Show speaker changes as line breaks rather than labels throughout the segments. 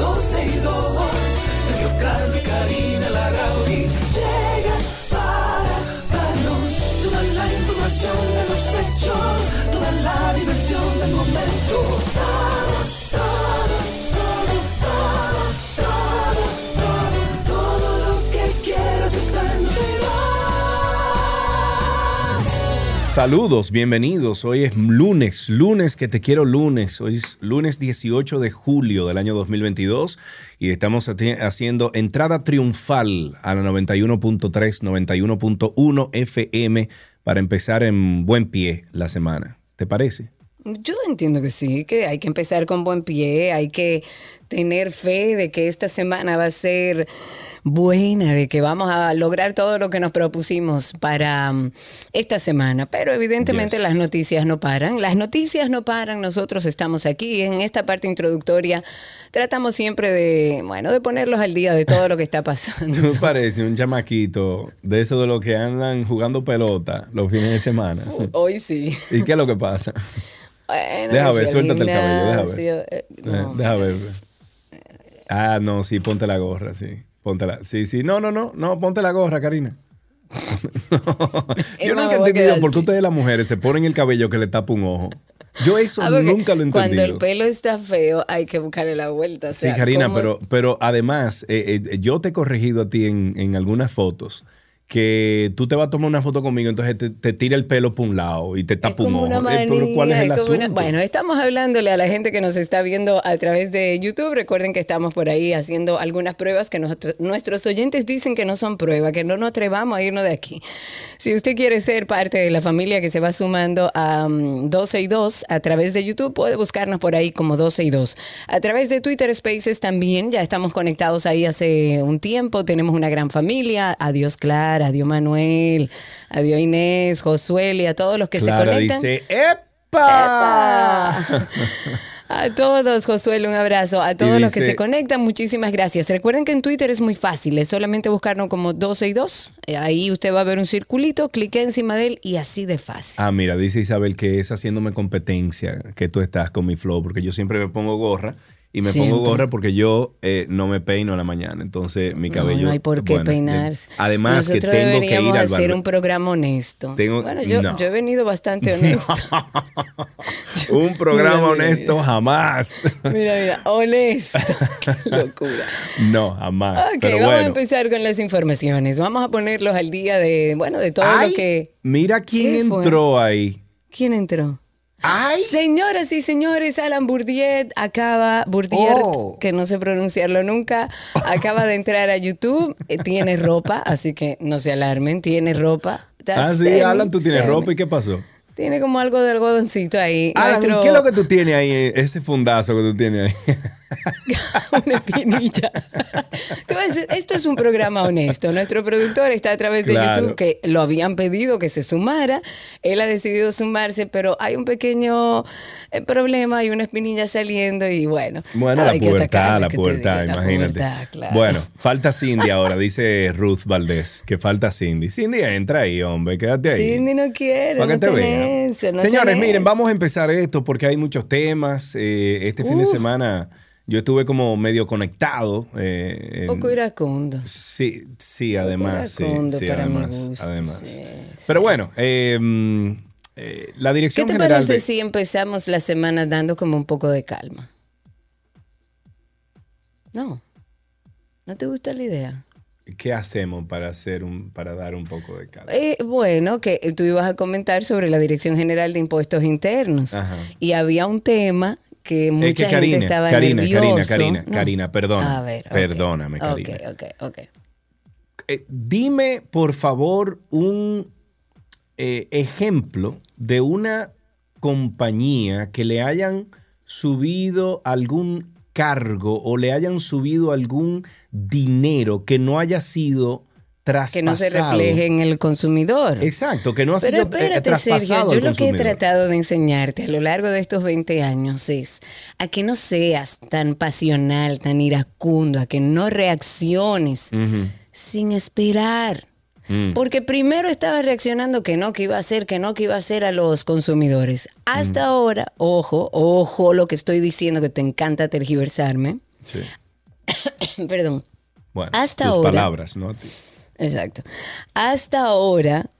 12 y 2.
Saludos, bienvenidos. Hoy es lunes, lunes que te quiero lunes. Hoy es lunes 18 de julio del año 2022 y estamos haciendo entrada triunfal a la 91.3, 91.1 FM para empezar en buen pie la semana. ¿Te parece?
Yo entiendo que sí, que hay que empezar con buen pie, hay que tener fe de que esta semana va a ser buena, de que vamos a lograr todo lo que nos propusimos para mm, esta semana. Pero evidentemente
Yes.
las noticias no paran, las noticias no paran, nosotros estamos aquí en esta parte introductoria. Tratamos siempre de, bueno, de ponerlos al día de todo lo que está pasando.
Tú pareces un chamaquito de eso de los que andan jugando pelota los fines de semana.
Hoy sí.
¿Y qué es lo que pasa?
Bueno,
Deja ver, suéltate el cabello, deja ver.
eh, no.
Eh, Deja ver. Ah, no, sí, ponte la gorra, sí. Póntela. Sí, sí. No, no, no, no, ponte la gorra, Karina. No. Yo nunca he entendido por qué ustedes las mujeres se ponen el cabello que le tapa un ojo. Yo eso
Ah,
nunca lo he
Cuando el pelo está feo, hay que buscarle la vuelta. o
Sí, Karina,
¿cómo-
pero, pero además, eh, eh, yo te he corregido a ti en, en algunas fotos que tú te vas a tomar una foto conmigo, entonces te, te tira el pelo por un lado y te tapa un ojo.
una
Eh, ¿cuál es
manía,
el
es una-? Bueno, estamos hablándole a la gente que nos está viendo a través de YouTube. Recuerden que estamos por ahí haciendo algunas pruebas que nosotros- nuestros oyentes dicen que no son pruebas, que no nos atrevamos a irnos de aquí. Si usted quiere ser parte de la familia que se va sumando a mm, 12 y 2 a través de YouTube, puede buscarnos por ahí como 12 y 2. A través de Twitter Spaces también, ya estamos conectados ahí hace un tiempo. Tenemos una gran familia. Adiós Clara, adiós Manuel, adiós Inés, Josué y a todos los que
Clara
se conectan.
dice, ¡Epa!
A todos, Josué, un abrazo. A todos los que se conectan, muchísimas gracias. Recuerden que en Twitter es muy fácil, es solamente buscarnos como 12 y 2. Eh, Ahí usted va a ver un circulito, clique encima de él y así de fácil.
Ah, mira, dice Isabel que es haciéndome competencia que tú estás con mi flow, porque yo siempre me pongo gorra y me
Siempre.
pongo gorra porque yo eh, no me peino a la mañana, entonces mi cabello.
no, no hay por qué
bueno, eh,
peinarse.
además
Nosotros
que tengo que ir al
hacer un programa honesto.
Tengo-
bueno, yo,
no.
yo he venido bastante honesto.
Un programa
Mira, mira,
honesto
mira.
jamás.
mira, mira, honesto. Qué locura.
no, jamás.
Ok,
Pero
vamos a empezar con las informaciones. Vamos a ponerlos al día de, bueno, de todo
Ay,
lo que...
Mira quién entró ahí.
¿Quién entró?
¡Ay!
Señoras y señores, Alan Bourdieu acaba, Bourdieu,
Oh.
que no sé pronunciarlo nunca, acaba de entrar a YouTube, eh, tiene ropa, así que no se alarmen, tiene ropa.
Ah, sí,
semi-
Alan, tú tienes
semi.
ropa y qué pasó.
Tiene como algo de algodoncito ahí.
Alan, ¿y
Nuestro-
¿qué es lo que tú tienes ahí? eh, Ese fundazo que tú tienes ahí.
una espinilla. Esto es un programa honesto. Nuestro productor está a través de
Claro.
YouTube que lo habían pedido que se sumara. Él ha decidido sumarse, pero hay un pequeño eh, problema, hay una espinilla saliendo y bueno.
Bueno, la pubertad, la pubertad, imagínate.
pubertad, claro.
Bueno, falta Cindy ahora, dice Ruth Valdés, que falta Cindy. Cindy, entra ahí, hombre, quédate ahí.
Cindy no quiere, no
te
tenés no
Señores,
tenés
miren, vamos a empezar esto porque hay muchos temas. Eh, este fin de semana yo estuve como medio conectado. eh, en-
poco iracundo.
Sí, sí, además. Sí,
iracundo
sí,
para mi
además,
gusto,
además.
sí,
Pero bueno, eh, mm, eh, la
¿Qué
dirección
te
general
parece
de-
si empezamos la semana dando como un poco de calma? No. ¿No te gusta la idea?
¿Qué hacemos para hacer un, para dar un poco de calma?
Eh, bueno, que tú ibas a comentar sobre la Dirección General de Impuestos Internos.
Ajá.
Y había un tema que mucha
es que
gente
Karina,
estaba
Karina,
nervioso.
Karina, Karina,
No.
Karina, perdona.
A ver, ok.
Perdóname,
Ok,
Karina.
ok, ok.
Eh, dime, por favor, un eh, ejemplo de una compañía que le hayan subido algún cargo o le hayan subido algún dinero que no haya sido traspasado.
Que no se refleje en el consumidor.
Exacto, que no ha
Pero
sido eh,
espérate,
traspasado
Sergio,
al
yo lo que he tratado de enseñarte a lo largo de estos 20 años es a que no seas tan pasional, tan iracundo, a que no reacciones sin esperar.
Mm.
Porque primero estaba reaccionando que no, que iba a hacer, que no, que iba a hacer a los consumidores. Hasta
Mm.
ahora, ojo, ojo lo que estoy diciendo, que te encanta tergiversarme.
Sí.
Perdón.
Bueno,
Hasta
tus
ahora-
palabras, ¿no?
Exacto. Hasta ahora,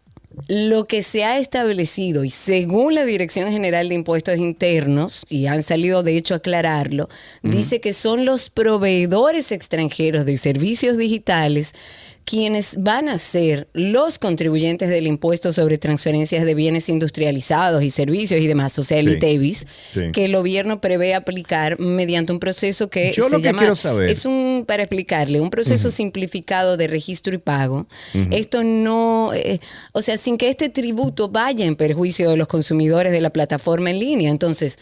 lo que se ha establecido, y según la Dirección General de Impuestos Internos, y han salido de hecho a aclararlo, dice que son los proveedores extranjeros de servicios digitales quienes van a ser los contribuyentes del impuesto sobre transferencias de bienes industrializados y servicios y demás, o sea, el
Sí.
ITEVIS,
Sí.
que el gobierno prevé aplicar mediante un proceso que
Yo
se
lo que
llama,
quiero saber-
es un, para explicarle, un proceso simplificado de registro y pago. Esto no, eh, o sea, sin que este tributo vaya en perjuicio de los consumidores de la plataforma en línea. Entonces,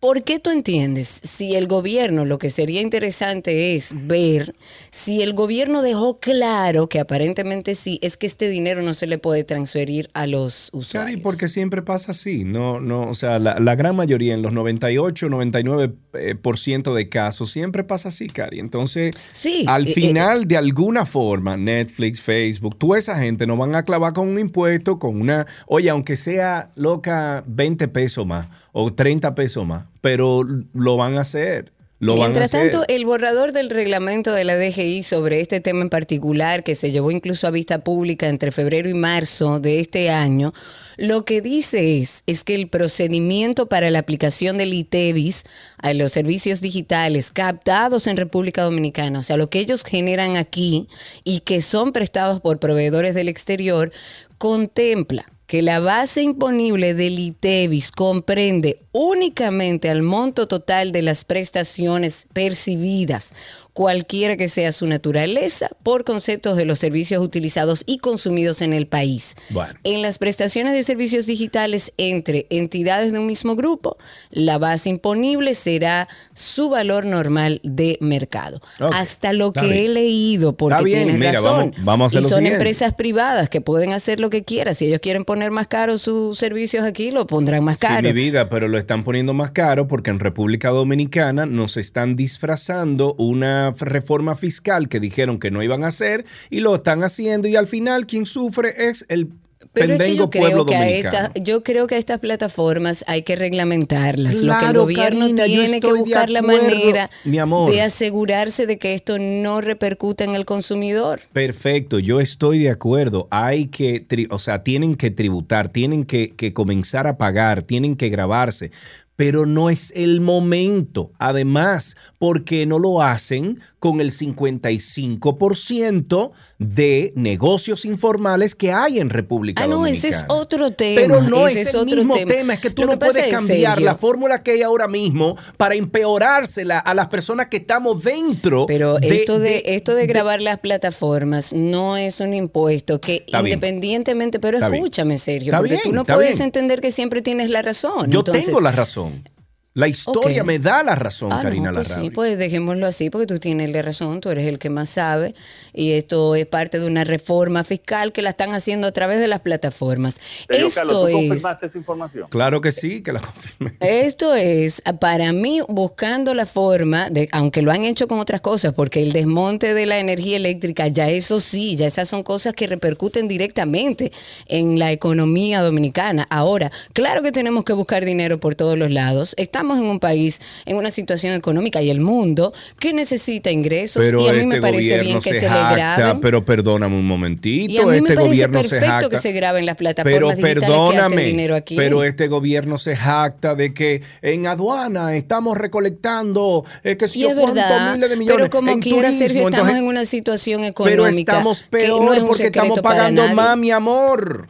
¿por qué tú entiendes? Si el gobierno, lo que sería interesante es ver si el gobierno dejó claro que aparentemente sí, es que este dinero no se le puede transferir a los usuarios.
Cari, porque siempre pasa así. No, no, o sea, la, la gran mayoría, en los 98, 99% eh, por ciento de casos, siempre pasa así, Cari. Entonces,
Sí,
al
eh,
final, de alguna forma, Netflix, Facebook, toda esa gente nos van a clavar con un impuesto, con una, oye, aunque sea loca 20 pesos más o 30 pesos más, pero lo van a hacer. Lo van a
Mientras
hacer.
tanto, el borrador del reglamento de la DGI sobre este tema en particular, que se llevó incluso a vista pública entre febrero y marzo de este año, lo que dice es, es que el procedimiento para la aplicación del ITEVIS a los servicios digitales captados en República Dominicana, o sea, lo que ellos generan aquí y que son prestados por proveedores del exterior, contempla que la base imponible del ITEVIS comprende únicamente al monto total de las prestaciones percibidas, cualquiera que sea su naturaleza, por conceptos de los servicios utilizados y consumidos en el país.
Bueno.
En las prestaciones de servicios digitales entre entidades de un mismo grupo, la base imponible será su valor normal de mercado. Hasta lo
está
que
bien.
he leído, porque tienes
mira,
razón.
vamos- vamos a
y son
siguiente.
empresas privadas que pueden hacer lo que quieran. Si ellos quieren poner más caro sus servicios aquí, lo pondrán más
Sí,
caro.
mi vida, pero lo están poniendo más caro porque en República Dominicana nos están disfrazando una reforma fiscal que dijeron que no iban a hacer y lo están haciendo y al final quien sufre es el
Pero es que yo creo que, a esta, yo creo que a estas plataformas hay que reglamentarlas. lo que el gobierno
Karina,
tiene que buscar la manera de asegurarse de que esto no repercuta en el consumidor.
Perfecto, yo estoy de acuerdo. Hay que, o sea, tienen que tributar, tienen que, que comenzar a pagar, tienen que grabarse, pero no es el momento. Además, porque no lo hacen con el 55% de negocios informales que hay en República
Ah, no,
Dominicana.
ese es otro tema.
Pero no
ese
es, el mismo tema. es que tú
Lo
no puedes
es,
cambiar
Sergio,
la fórmula que hay ahora mismo para empeorársela a las personas que estamos dentro.
Pero
de-
esto de,
de-
esto de grabar las plataformas no es un impuesto que
Está bien.
independientemente, pero
Está
escúchame, Sergio,
Está
porque
bien,
tú no puedes
bien.
entender que siempre tienes la razón.
Yo
Entonces-
tengo la razón. La historia me da la razón,
Ah, no,
Karina
pues
Larrauri.
sí, pues dejémoslo así, porque tú tienes la razón, tú eres el que más sabe, y esto es parte de una reforma fiscal que la están haciendo a través de las plataformas.
Sergio
esto
Carlos, ¿tú
es,
confirmaste esa información?
Claro que sí, que la confirmé.
esto es, para mí, buscando la forma de, aunque lo han hecho con otras cosas, porque el desmonte de la energía eléctrica, ya eso sí, ya esas son cosas que repercuten directamente en la economía dominicana. Ahora, claro que tenemos que buscar dinero por todos los lados. Estamos en un país, en una situación económica y el mundo que necesita ingresos
Pero
y a mí
este
me parece bien que se,
se
le
jacta,
graben.
pero perdóname un momentito,
Y a mí
este
me parece
gobierno se
perfecto
jacta.
que se graben las
pero
plataformas digitales que hacen dinero aquí.
pero este gobierno se jacta de que en aduana estamos recolectando eh, que
Y
yo
es
cuántos
verdad,
miles de millones
pero como
en
quiera,
turismo,
Sergio, estamos
entonces-
en una situación
Pero
económica
estamos
que
peor
no es
porque estamos pagando más, mi amor.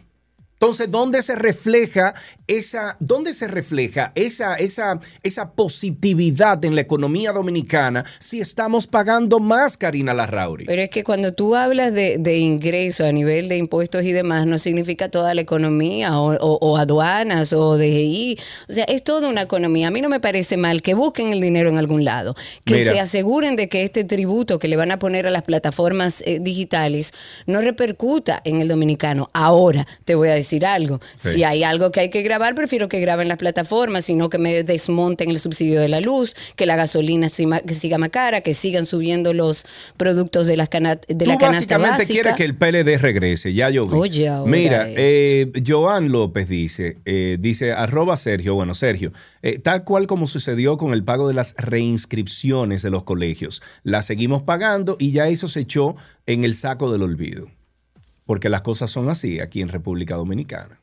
Entonces, ¿dónde se refleja esa, dónde se refleja esa, esa, esa positividad en la economía dominicana si estamos pagando más, Karina Larrauri?
Pero es que cuando tú hablas de, de ingresos a nivel de impuestos y demás, no significa toda la economía o, o- o aduanas o DGI. O sea, es toda una economía. A mí no me parece mal que busquen el dinero en algún lado, que
Mira.
se aseguren de que este tributo que le van a poner a las plataformas eh, digitales no repercuta en el dominicano. Ahora, te voy a decir decir algo.
Sí.
Si hay algo que hay que grabar, prefiero que graben las plataformas, sino que me desmonten el subsidio de la luz, que la gasolina sima- que siga más cara, que sigan subiendo los productos de, las cana- de la canasta
básicamente
básica.
que el PLD regrese, ya yo vi.
Oye,
Mira, eh, Joan López dice, eh, dice, arroba Sergio, bueno, Sergio, eh, tal cual como sucedió con el pago de las reinscripciones de los colegios, las seguimos pagando y ya eso se echó en el saco del olvido. Porque las cosas son así aquí en República Dominicana.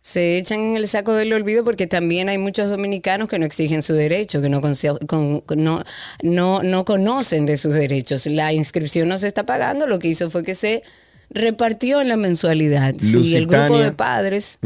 Se echan en el saco del olvido porque también hay muchos dominicanos que no exigen su derecho, que no, con- no, no, no conocen de sus derechos. La inscripción no se está pagando, lo que hizo fue que se repartió en la mensualidad. Si el grupo
Lusitania.
de padres.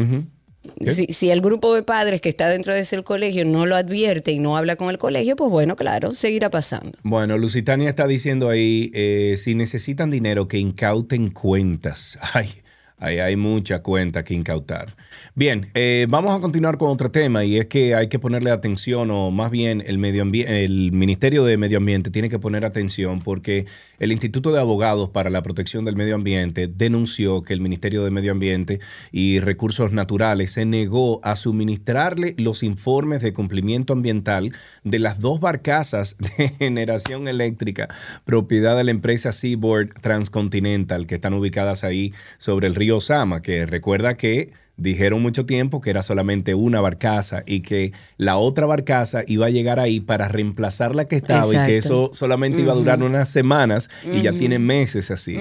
Si, si el grupo de padres que está dentro de ese colegio no lo advierte y no habla con el colegio, pues bueno, claro, seguirá pasando.
Bueno, Lusitania está diciendo ahí, eh, si necesitan dinero, que incauten cuentas. Ay, ahí hay mucha cuenta que incautar. Bien, eh, vamos a continuar con otro tema y es que hay que ponerle atención, o más bien el, el Ministerio de Medio Ambiente tiene que poner atención porque el Instituto de Abogados para la Protección del Medio Ambiente denunció que el Ministerio de Medio Ambiente y Recursos Naturales se negó a suministrarle los informes de cumplimiento ambiental de las dos barcazas de generación eléctrica propiedad de la empresa Seaboard Transcontinental que están ubicadas ahí sobre el río Sama, que recuerda que dijeron mucho tiempo que era solamente una barcaza y que la otra barcaza iba a llegar ahí para reemplazar la que estaba y que eso solamente iba a durar unas semanas y ya tiene meses así.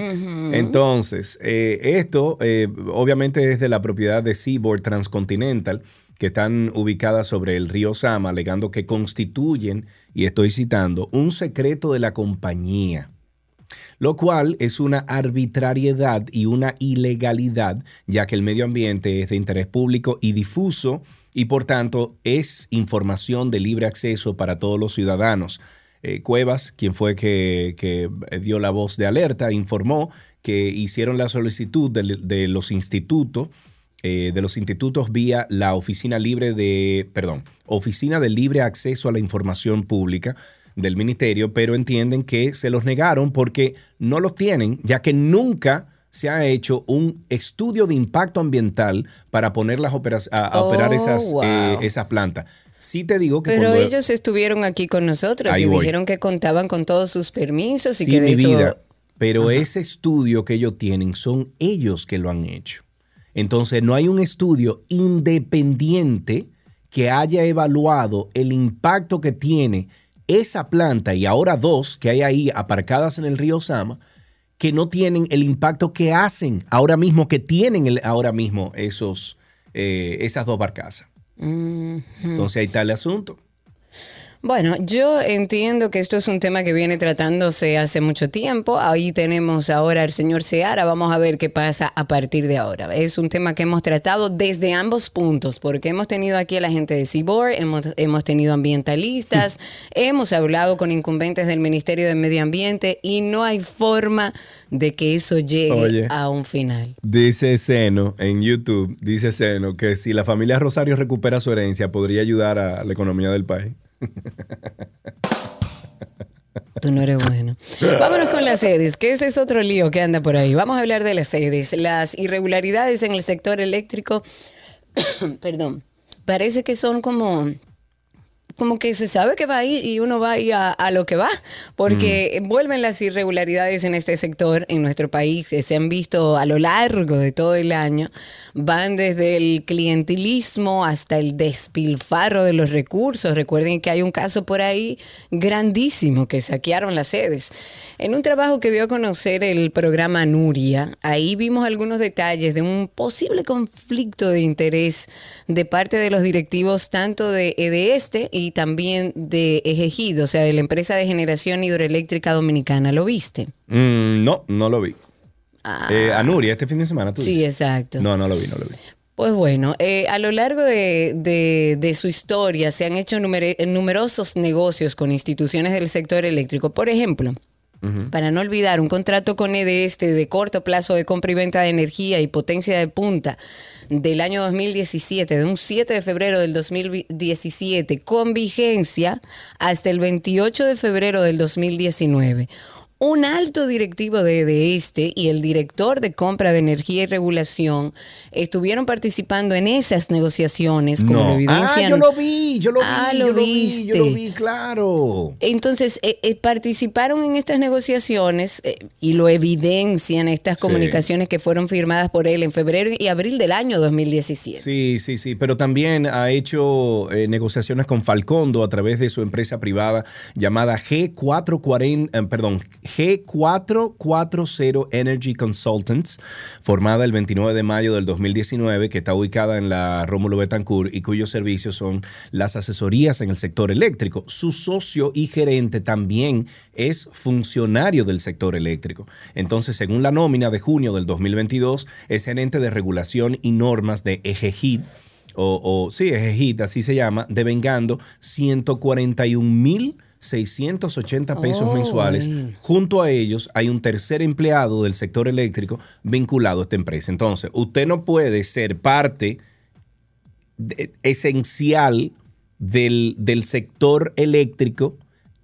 Entonces, eh, esto eh, obviamente es de la propiedad de Seaboard Transcontinental que están ubicadas sobre el río Sama, alegando que constituyen, y estoy citando, un secreto de la compañía lo cual es una arbitrariedad y una ilegalidad, ya que el medio ambiente es de interés público y difuso y por tanto es información de libre acceso para todos los ciudadanos. Eh, Cuevas, quien fue que, que dio la voz de alerta, informó que hicieron la solicitud de, de los institutos eh, de los institutos vía la oficina libre de, perdón, oficina de libre acceso a la información pública del ministerio, pero entienden que se los negaron porque no los tienen, ya que nunca se ha hecho un estudio de impacto ambiental para poner las opera- a, a
Oh,
operar esas,
wow.
eh, esas plantas. Sí te digo que
Pero
cuando-
ellos estuvieron aquí con nosotros
Ahí
y
voy.
dijeron que contaban con todos sus permisos y
Sí,
que de
mi
hecho
vida, pero ese estudio que ellos tienen son ellos que lo han hecho. Entonces no hay un estudio independiente que haya evaluado el impacto que tiene esa planta y ahora dos que hay ahí aparcadas en el río Sama que no tienen el impacto que hacen ahora mismo, que tienen el- ahora mismo esos, eh, esas dos barcazas. Entonces ahí está el asunto.
Bueno, yo entiendo que esto es un tema que viene tratándose hace mucho tiempo. Ahí tenemos ahora al señor Seara. Vamos a ver qué pasa a partir de ahora. Es un tema que hemos tratado desde ambos puntos, porque hemos tenido aquí a la gente de CIBOR, hemos, hemos tenido ambientalistas, hemos hablado con incumbentes del Ministerio de Medio Ambiente y no hay forma de que eso llegue
Oye.
a un final.
Dice Seno en YouTube, dice Seno que si la familia Rosario recupera su herencia podría ayudar a la economía del país.
Tú no eres bueno. Vámonos con las sedes, que ese es otro lío que anda por ahí. Vamos a hablar de las sedes. Las irregularidades en el sector eléctrico, perdón, parece que son como como que se sabe que va ahí y uno va ahí a, a lo que va, porque vuelven las irregularidades en este sector en nuestro país, que se han visto a lo largo de todo el año, van desde el clientelismo hasta el despilfarro de los recursos. Recuerden que hay un caso por ahí grandísimo que saquearon las sedes. En un trabajo que dio a conocer el programa Nuria, ahí vimos algunos detalles de un posible conflicto de interés de parte de los directivos tanto de EDESTE y también de Ejejido, o sea, de la empresa de generación hidroeléctrica dominicana. ¿Lo viste?
Mm, no, no lo vi.
Ah.
Eh, a Nuria, este fin de semana tú
Sí,
dices?
exacto.
No, no lo vi, no lo vi.
Pues bueno, eh, a lo largo de, de- de su historia se han hecho numerosos negocios con instituciones del sector eléctrico. Por ejemplo, para no olvidar, un contrato con EDESTE de corto plazo de compra y venta de energía y potencia de punta del año 2017, de un 7 de febrero del 2017, con vigencia hasta el 28 de febrero del 2019. Un alto directivo de, de este y el director de compra de energía y regulación estuvieron participando en esas negociaciones, como lo
No. Ah,
evidencian.
yo lo vi, yo lo vi,
Ah,
yo
lo
lo vi, yo lo vi, claro.
Entonces, eh, eh, participaron en estas negociaciones eh, y lo evidencian estas
Sí.
comunicaciones que fueron firmadas por él en febrero y abril del año 2017.
Sí, sí, sí, pero también ha hecho eh, negociaciones con Falcondo a través de su empresa privada llamada G440, eh, perdón, G440 Energy Consultants, formada el 29 de mayo del 2019, que está ubicada en la Rómulo Betancourt y cuyos servicios son las asesorías en el sector eléctrico. Su socio y gerente también es funcionario del sector eléctrico. Entonces, según la nómina de junio del 2022, es gerente de regulación y normas de EGEGID, o, o sí, EGEGID, así se llama, devengando 141.680 pesos
Oh,
mensuales. Junto a ellos hay un tercer empleado del sector eléctrico vinculado a esta empresa. Entonces, usted no puede ser parte de- esencial del, del sector eléctrico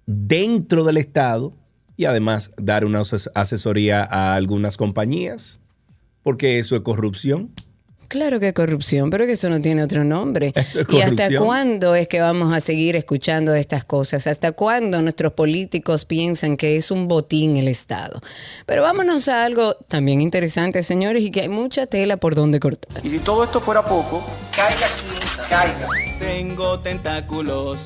dentro del Estado y además dar una ases- asesoría a algunas compañías, porque eso es corrupción.
Claro que es corrupción, pero que eso no tiene otro nombre.
Es
¿Y hasta cuándo es que vamos a seguir escuchando estas cosas? ¿Hasta cuándo nuestros políticos piensan que es un botín el Estado? Pero vámonos a algo también interesante, señores, y que hay mucha tela por donde cortar.
Y si todo esto fuera poco, caiga quien caiga.
Tengo tentáculos.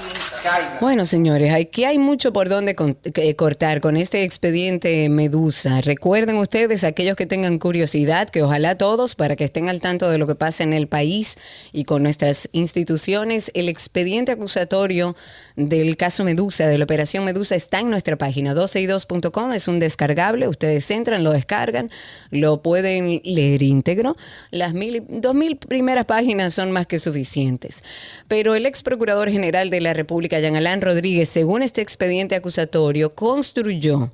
Bueno, señores, aquí hay mucho por donde cortar con este expediente Medusa. Recuerden ustedes, aquellos que tengan curiosidad, que ojalá todos, para que estén al tanto de lo que pasa en el país y con nuestras instituciones, el expediente acusatorio del caso Medusa, de la operación Medusa, está en nuestra página 12y2.com. Es un descargable. Ustedes entran, lo descargan, lo pueden leer íntegro. Las mil, dos mil primeras páginas son más que suficientes. Pero el ex procurador general de la República, Jean Alain Rodríguez, según este expediente acusatorio, construyó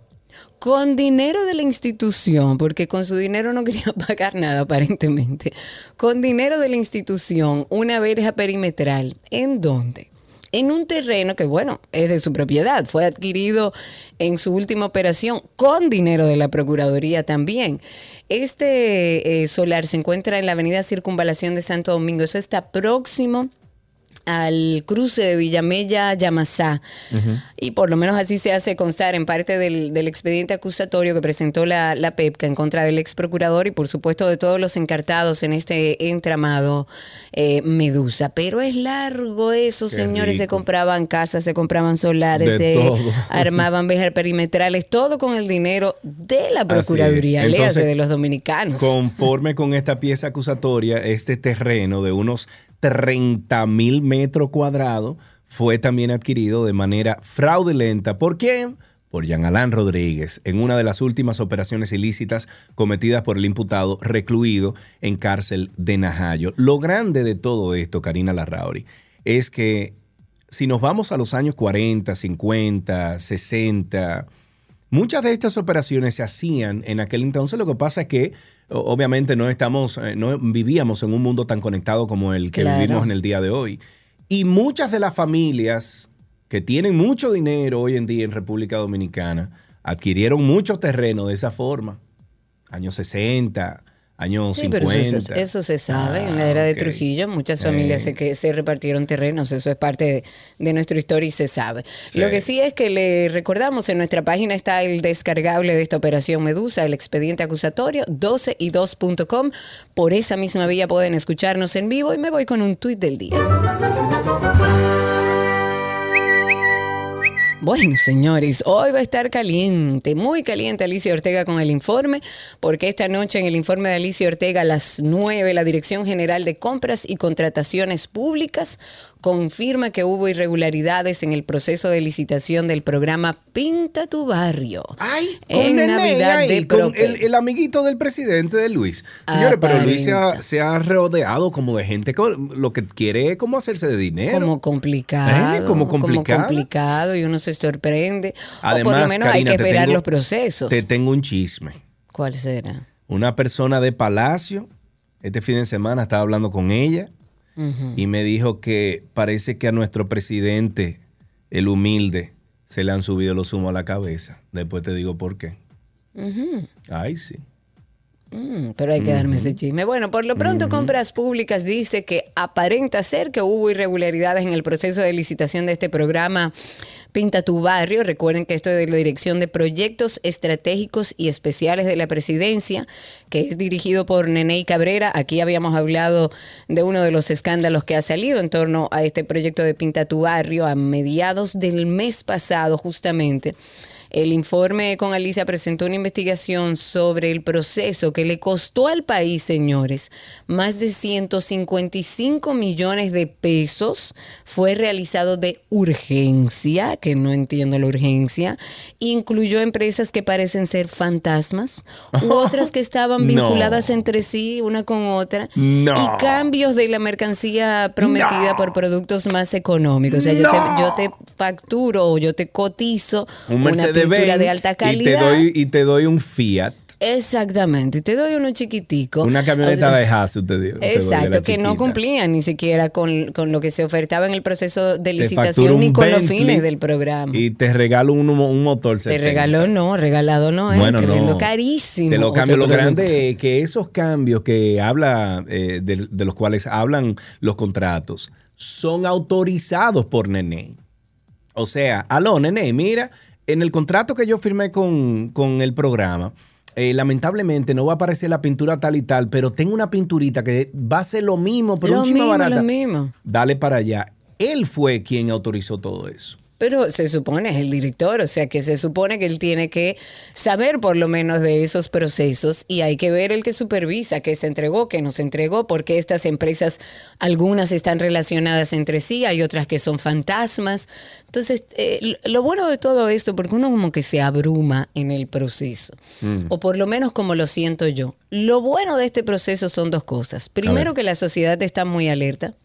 con dinero de la institución, porque con su dinero no quería pagar nada aparentemente, con dinero de la institución, una verja perimetral. ¿En dónde? En un terreno que, bueno, es de su propiedad, fue adquirido en su última operación con dinero de la Procuraduría también. Este eh, solar se encuentra en la avenida Circunvalación de Santo Domingo, eso está próximo al cruce de Villamella Yamasá. Y por lo menos así se hace constar en parte del, del expediente acusatorio que presentó la, la PEPCA en contra del ex procurador y por supuesto de todos los encartados en este entramado eh, Medusa. Pero es largo eso,
Qué
señores. Se compraban casas, se compraban solares,
De
se
todo.
armaban vejas perimetrales, todo con el dinero de la Procuraduría, léase de los dominicanos.
Conforme con esta pieza acusatoria, este terreno de unos 30 mil metros cuadrados fue también adquirido de manera fraudulenta. ¿Por quién? Por Jean Alain Rodríguez, en una de las últimas operaciones ilícitas cometidas por el imputado recluido en cárcel de Najayo. Lo grande de todo esto, Karina Larrauri, es que si nos vamos a los años 40, 50, 60, Muchas de estas operaciones se hacían en aquel entonces. Lo que pasa es que obviamente no estamos, eh, no vivíamos en un mundo tan conectado como el que
Claro.
vivimos en el día de hoy. Y muchas de las familias que tienen mucho dinero hoy en día en República Dominicana adquirieron mucho terreno de esa forma. Años 60, años
Sí,
50.
pero eso, se- eso se sabe. en la era
Ah,
de
ok.
Trujillo, muchas familias
Eh.
se, que se repartieron terrenos. Eso es parte de, de nuestra historia y se sabe.
Sí.
Lo que sí es que le recordamos, en nuestra página está el descargable de esta operación Medusa, el expediente acusatorio, 12y2.com. Por esa misma vía pueden escucharnos en vivo y me voy con un tuit del día. Bueno, señores, hoy va a estar caliente, muy caliente Alicia Ortega con el informe, porque esta noche en el informe de Alicia Ortega a las 9, la Dirección General de Compras y Contrataciones Públicas confirma que hubo irregularidades en el proceso de licitación del programa Pinta tu Barrio.
Ay,
en
con
Navidad
ahí,
de
con el, el amiguito del presidente de Luis. Señores, pero Luis se ha, se ha rodeado como de gente que lo que quiere es como hacerse de dinero.
Como complicado.
¿Eh? Como complicado.
complicado y uno se sorprende. o por lo
Además,
menos
Karina,
hay que esperar
tengo-
los procesos.
Te tengo un chisme.
¿Cuál será?
Una persona de Palacio, este fin de semana estaba hablando con ella y me dijo que parece que a nuestro presidente, el humilde, se le han subido los humos a la cabeza. Después te digo por qué. Ay, sí.
Mm, pero hay que darme ese chisme. Bueno, por lo pronto Compras Públicas dice que aparenta ser que hubo irregularidades en el proceso de licitación de este programa Pinta tu barrio. Recuerden que esto es de la Dirección de Proyectos Estratégicos y Especiales de la Presidencia, que es dirigido por Neney Cabrera. Aquí habíamos hablado de uno de los escándalos que ha salido en torno a este proyecto de Pinta tu barrio a mediados del mes pasado, justamente. El informe con Alicia presentó una investigación sobre el proceso que le costó al país, señores, más de 155 millones de pesos. Fue realizado de urgencia, que no entiendo la urgencia. Incluyó empresas que parecen ser fantasmas u otras que estaban
No.
vinculadas entre sí, una con otra.
No.
Y cambios de la mercancía prometida por productos más económicos. O sea, yo, te, yo te facturo o yo te cotizo
Un
una
Mercedes
de alta
y te,
calidad.
doy, y te doy un Fiat.
Exactamente, y te doy uno chiquitico.
Una camioneta
O sea,
de Haas, de la
Exacto, que no cumplían ni siquiera con, con lo que se ofertaba en el proceso de licitación ni con los fines del programa.
Y te regalo un, un motor.
Te
70.
regaló no, regalado no es,
Bueno, no.
carísimo.
Te lo cambio. Grande es que esos cambios que habla, eh, de, de los cuales hablan los contratos, son autorizados por Nene. O sea, aló, Nene, mira, en el contrato que yo firmé con, con el programa, eh, lamentablemente no va a aparecer la pintura tal y tal, pero tengo una pinturita que va a ser lo mismo, pero
Lo
un
mismo,
barata.
lo mismo.
Dale para allá. Él fue quien autorizó todo eso.
Pero se supone, es el director, o sea que se supone que él tiene que saber por lo menos de esos procesos y hay que ver el que supervisa, que se entregó, que no se entregó, porque estas empresas, algunas están relacionadas entre sí, hay otras que son fantasmas. Entonces, eh, lo bueno de todo esto, porque uno como que se abruma en el proceso, o por lo menos como lo siento yo. Lo bueno de este proceso son dos cosas. Primero, que la sociedad está muy alerta.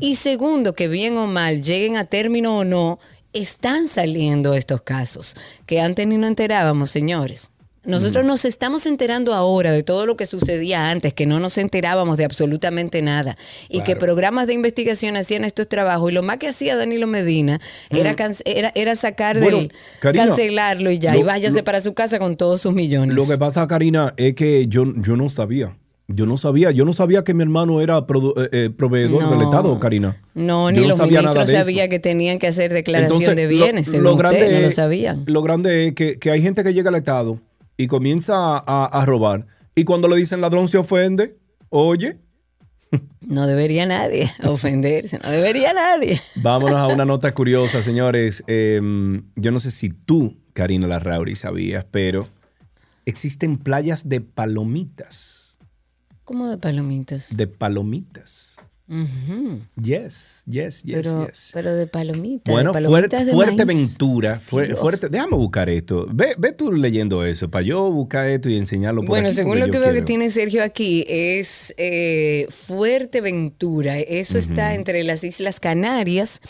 Y segundo, que bien o mal, lleguen a término o no, están saliendo estos casos que antes ni nos enterábamos, señores. Nosotros nos estamos enterando ahora de todo lo que sucedía antes, que no nos enterábamos de absolutamente nada. Y que programas de investigación hacían estos trabajos. Y lo más que hacía Danilo Medina era, canc- era, era sacar
Bueno,
del.
Karina,
cancelarlo y ya. y váyase
lo-
para su casa con todos sus millones.
Lo que pasa, Karina, es que yo, yo no sabía. Yo no sabía, yo no sabía que mi hermano era eh, eh, proveedor
No.
del Estado, Karina.
No,
Yo
ni los
sabía nada
ministros sabían que tenían que hacer declaración
Entonces,
de
lo-
bienes, según
lo
usted,
grande
no lo
es-
sabían.
Lo grande es que, que hay gente que llega al Estado y comienza a, a robar. Y cuando le dicen ladrón se ofende. Oye,
No debería nadie ofenderse, no debería nadie.
vámonos a una nota curiosa, señores. Eh, yo no sé si tú, Karina Larrauri, sabías, pero existen playas de palomitas.
¿Cómo de palomitas?
De palomitas. Yes, yes, yes,
pero,
yes.
pero de palomitas.
Bueno,
de
fuerte,
maíz. Dios.
fuerte, déjame buscar esto. Ve, ve tú leyendo eso, para yo buscar esto y enseñarlo por
Bueno,
aquí,
según lo que veo que tiene Sergio aquí, es eh, Fuerteventura. Eso está entre las Islas Canarias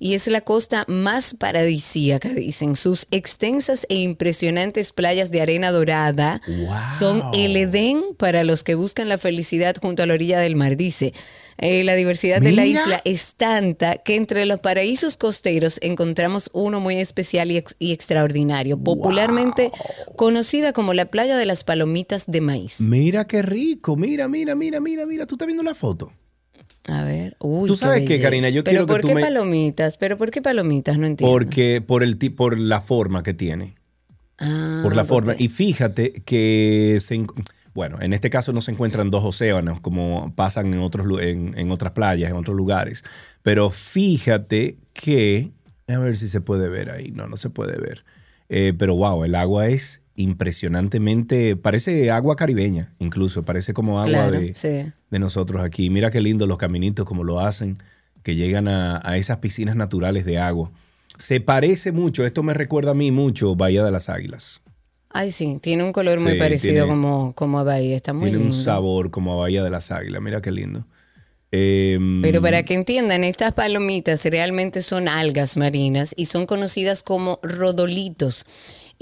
y es la costa más paradisíaca, dicen. Sus extensas e impresionantes playas de arena dorada
Wow.
son el Edén para los que buscan la felicidad junto a la orilla del mar. Dice, eh, la diversidad de la isla es tanta que entre los paraísos costeros encontramos uno muy especial y, ex- y extraordinario, popularmente conocida como la playa de las palomitas de maíz.
Mira qué rico, mira, mira, mira, mira, mira, tú estás viendo la foto.
A ver, uy,
Tú sabes qué. Karina, yo
Pero
quiero que
¿por
tú
qué
me-
palomitas? ¿Pero por qué palomitas? No entiendo.
Porque por el por la forma que tiene,
Ah,
por la forma. Y fíjate que se en- bueno, en este caso no se encuentran dos océanos como pasan en otros en, en otras playas, en otros lugares. Pero fíjate que a ver si se puede ver ahí. No, no se puede ver. Eh, pero wow, el agua es impresionantemente, parece agua caribeña, incluso parece como agua
Claro,
de,
sí.
De nosotros aquí. Mira qué lindo los caminitos como lo hacen, que llegan a, a esas piscinas naturales de agua. Se parece mucho, esto me recuerda a mí mucho Bahía de las Águilas.
Ay, sí, tiene un color muy
Sí,
parecido
tiene-
como, como a Bahía, está muy
Tiene
lindo.
un sabor como a Bahía de las Águilas, mira qué lindo. Em,
Pero para que entiendan, estas palomitas realmente son algas marinas y son conocidas como rodolitos.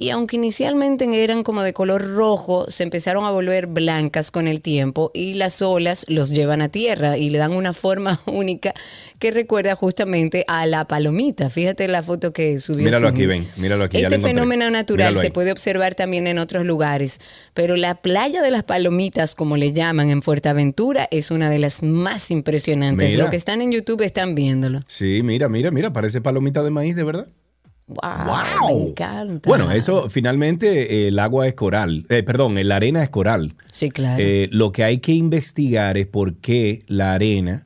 Y aunque inicialmente eran como de color rojo, se empezaron a volver blancas con el tiempo y las olas los llevan a tierra y le dan una forma única que recuerda justamente a la palomita. Fíjate la foto que subió.
Míralo aquí, ven, míralo aquí,
Este fenómeno natural
Míralo ahí.
se puede observar también en otros lugares, pero la playa de las palomitas, como le llaman en Fuerteventura, es una de las más impresionantes.
Mira.
Lo que están en YouTube están viéndolo.
Sí, mira, mira, mira, parece palomita de maíz, de verdad.
Wow, me encanta.
Bueno, eso finalmente eh, el agua es coral, eh, perdón, la arena es coral.
Sí, claro.
Eh, lo que hay que investigar es por qué la arena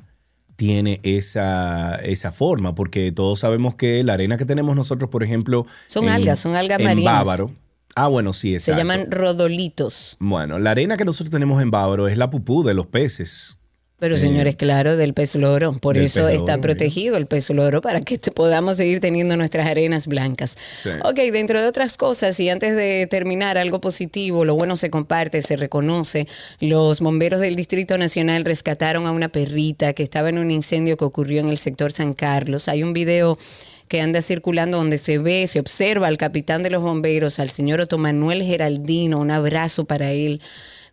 tiene esa, esa forma, porque todos sabemos que la arena que tenemos nosotros, por ejemplo...
Son algas, son algas
en
marinas.
Bávaro. Ah, bueno, sí,
Se
exacto.
llaman rodolitos.
Bueno, la arena que nosotros tenemos en Bávaro es la pupú de los peces.
Pero señores, claro, del pez loro. Por eso está
loro,
protegido el pez loro para que te- podamos seguir teniendo nuestras arenas blancas.
Sí.
Ok, dentro de otras cosas, y antes de terminar, algo positivo, lo bueno se comparte, se reconoce. Los bomberos del Distrito Nacional rescataron a una perrita que estaba en un incendio que ocurrió en el sector San Carlos. Hay un video que anda circulando donde se ve, se observa al capitán de los bomberos, al señor Otto Manuel Geraldino, un abrazo para él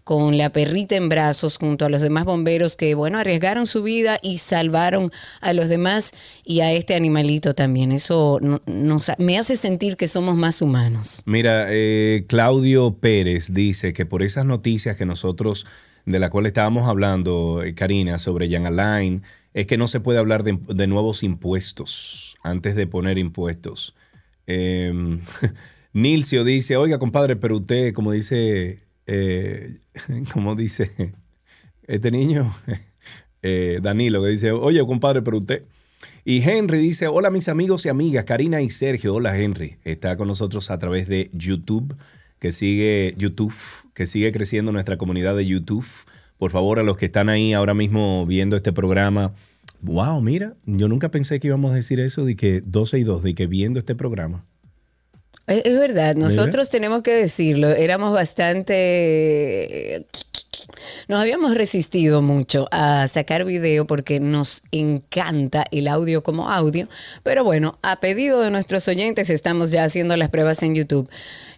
con la perrita en brazos junto a los demás bomberos que, bueno, arriesgaron su vida y salvaron a los demás y a este animalito también. Eso me hace sentir que somos más humanos.
Mira, eh, Claudio Pérez dice que por esas noticias que nosotros, de la cual estábamos hablando, eh, Karina, sobre Jan Alain, es que no se puede hablar de, nuevos impuestos antes de poner impuestos. Eh, Nilcio dice, oiga, compadre, pero usted, como dice, eh, como dice este niño, eh, Danilo, que dice, oye, compadre, pero usted... Y Henry dice, hola mis amigos y amigas, Karina y Sergio. Hola Henry, está con nosotros a través de YouTube, que sigue YouTube, que sigue creciendo nuestra comunidad de YouTube. Por favor, a los que están ahí ahora mismo viendo este programa, wow, mira, yo nunca pensé que íbamos a decir eso de que 12 y 2, de que viendo este programa.
Es, verdad, nosotros tenemos que decirlo, éramos bastante... Nos habíamos resistido mucho a sacar video porque nos encanta el audio como audio, pero bueno, a pedido de nuestros oyentes estamos ya haciendo las pruebas en YouTube.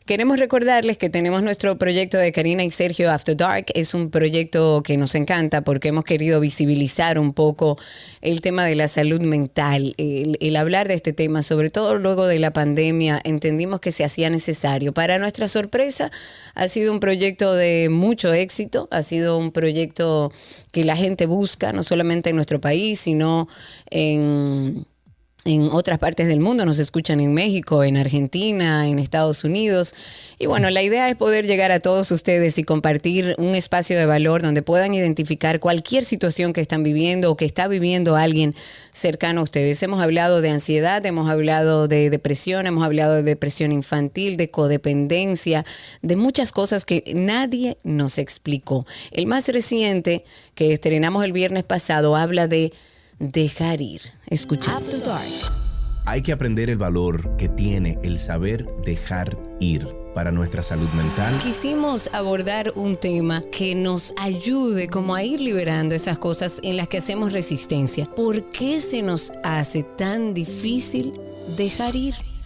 Queremos recordarles que tenemos nuestro proyecto de Karina y Sergio After Dark. Es un proyecto que nos encanta porque hemos querido visibilizar un poco el tema de la salud mental, el, hablar de este tema, sobre todo luego de la pandemia, entendimos que se hacía necesario. Para nuestra sorpresa, ha sido un proyecto de mucho éxito, ha sido un proyecto que la gente busca, no solamente en nuestro país, sino en en otras partes del mundo, nos escuchan en México, en Argentina, en Estados Unidos. Y bueno, la idea es poder llegar a todos ustedes y compartir un espacio de valor donde puedan identificar cualquier situación que están viviendo o que está viviendo alguien cercano a ustedes. Hemos hablado de ansiedad, hemos hablado de depresión, hemos hablado de depresión infantil, de codependencia, de muchas cosas que nadie nos explicó. El más reciente que estrenamos el viernes pasado habla de dejar ir. Escuchemos.
Hay que aprender el valor que tiene el saber dejar ir para nuestra salud mental.
Quisimos abordar un tema que nos ayude como a ir liberando esas cosas en las que hacemos resistencia. ¿Por qué se nos hace tan difícil dejar ir?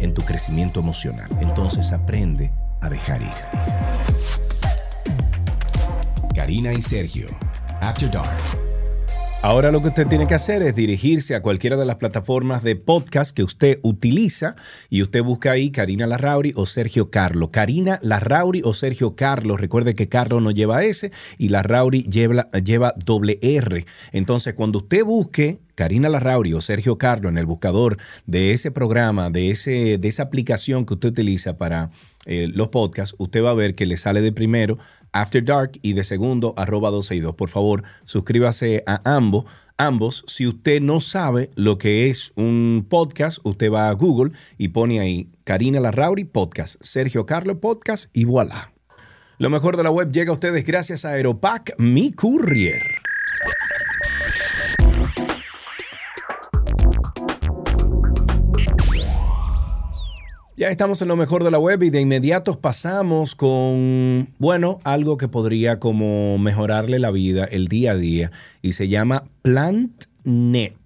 en tu crecimiento emocional. Entonces aprende a dejar ir. Karina y Sergio, After Dark. Ahora lo que usted tiene que hacer es dirigirse a cualquiera de las plataformas de podcast que usted utiliza y usted busca ahí Karina Larrauri o Sergio Carlo. Karina Larrauri o Sergio Carlo. Recuerde que Carlo no lleva S y Larrauri lleva, lleva doble R. Entonces, cuando usted busque Karina Larrauri o Sergio Carlo en el buscador de ese programa, de, ese, de esa aplicación que usted utiliza para eh, los podcasts, usted va a ver que le sale de primero After Dark y de segundo arroba 262. Por favor, suscríbase a ambos. Ambos, si usted no sabe lo que es un podcast, usted va a Google y pone ahí Karina Larrauri Podcast, Sergio Carlo Podcast y voilà. Lo mejor de la web llega a ustedes gracias a Aeropack, mi courier. Ya estamos en lo mejor de la web y de inmediato pasamos con, bueno, algo que podría como mejorarle la vida el día a día y se llama PlantNet.